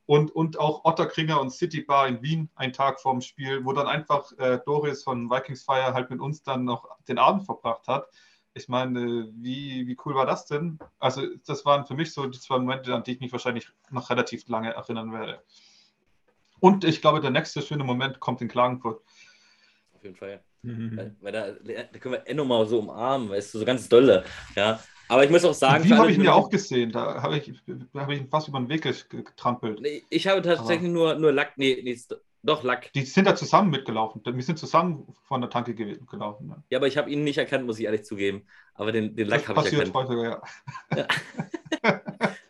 Und, und auch Otterkringer und City Bar in Wien, einen Tag vorm Spiel, wo dann einfach äh, Doris von Vikings Fire halt mit uns dann noch den Abend verbracht hat. Ich meine, wie, wie cool war das denn? Also, das waren für mich so die zwei Momente, an die ich mich wahrscheinlich noch relativ lange erinnern werde. Und ich glaube, der nächste schöne Moment kommt in Klagenfurt. Auf jeden Fall. Mhm. Weil, weil da, da, können wir Enno mal so umarmen, weißt du, so ganz dolle. Ja. Aber ich muss auch sagen. Wie habe ich ihn ja auch gesehen. Da habe ich, hab ich ihn fast über den Weg getrampelt. Nee, ich habe tatsächlich nur, nur Lack. Nee, nee, doch, Lack. Die sind da zusammen mitgelaufen. Wir sind zusammen von der Tanke gelaufen. Ja, ja aber ich habe ihn nicht erkannt, muss ich ehrlich zugeben. Aber den, den Lack habe ich erkannt. Häufiger, ja. ja.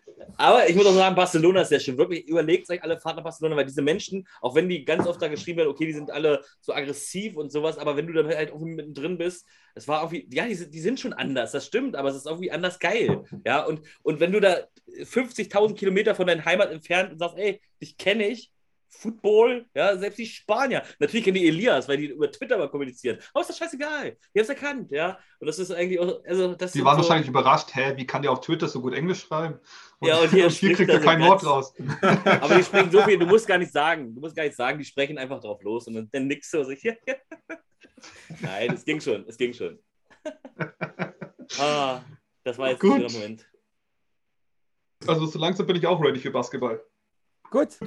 Aber ich muss auch sagen, Barcelona ist sehr schön. Wirklich überlegt euch alle, fahrt nach Barcelona, weil diese Menschen, auch wenn die ganz oft da geschrieben werden, okay, die sind alle so aggressiv und sowas, aber wenn du dann halt irgendwie mittendrin bist, es war irgendwie, ja, die, die, sind schon anders, das stimmt, aber es ist irgendwie anders geil. Ja, und, und wenn du da 50.000 Kilometer von deiner Heimat entfernt und sagst, ey, dich kenne ich, Football, ja, selbst die Spanier. Natürlich kennen die Elias, weil die über Twitter mal kommunizieren. Aber ist das scheißegal. Die haben es erkannt, ja. Und das ist eigentlich auch, also das Die waren so wahrscheinlich überrascht, hä, wie kann der auf Twitter so gut Englisch schreiben? Und, ja, und hier, und hier kriegt er kein Wort raus. Aber die sprechen so viel, du musst gar nicht sagen. Du musst gar nicht sagen, die sprechen einfach drauf los und dann, dann nix so. Sich, Nein, es ging schon, es ging schon. ah, das war jetzt ein Moment. Also so langsam bin ich auch ready für Basketball. Gut.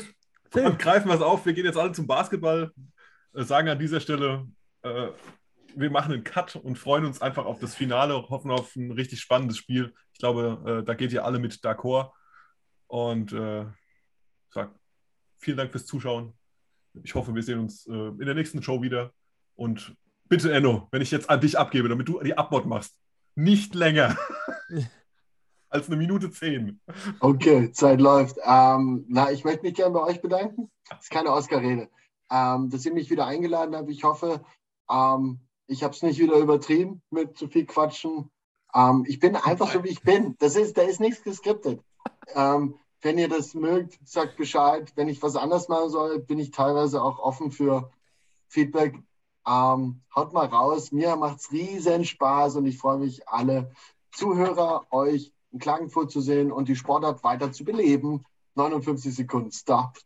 Dann greifen wir es auf. Wir gehen jetzt alle zum Basketball. Äh, sagen an dieser Stelle, äh, wir machen einen Cut und freuen uns einfach auf das Finale, hoffen auf ein richtig spannendes Spiel. Ich glaube, äh, da geht ihr alle mit d'accord. Und äh, sag vielen Dank fürs Zuschauen. Ich hoffe, wir sehen uns äh, in der nächsten Show wieder. Und bitte, Enno, wenn ich jetzt an dich abgebe, damit du die Abmod machst, nicht länger. als eine Minute zehn. Okay, Zeit läuft. Ähm, na, ich möchte mich gerne bei euch bedanken. Das ist keine Oscar-Rede. Ähm, dass ihr mich wieder eingeladen habt. Ich hoffe, ähm, ich habe es nicht wieder übertrieben mit zu viel Quatschen. Ähm, ich bin einfach so, wie ich bin. Das ist, da ist nichts geskriptet. Ähm, wenn ihr das mögt, sagt Bescheid. Wenn ich was anders machen soll, bin ich teilweise auch offen für Feedback. Ähm, haut mal raus. Mir macht es riesen Spaß und ich freue mich, alle Zuhörer, euch in Klagenfurt zu sehen und die Sportart weiter zu beleben. 59 Sekunden, Stop.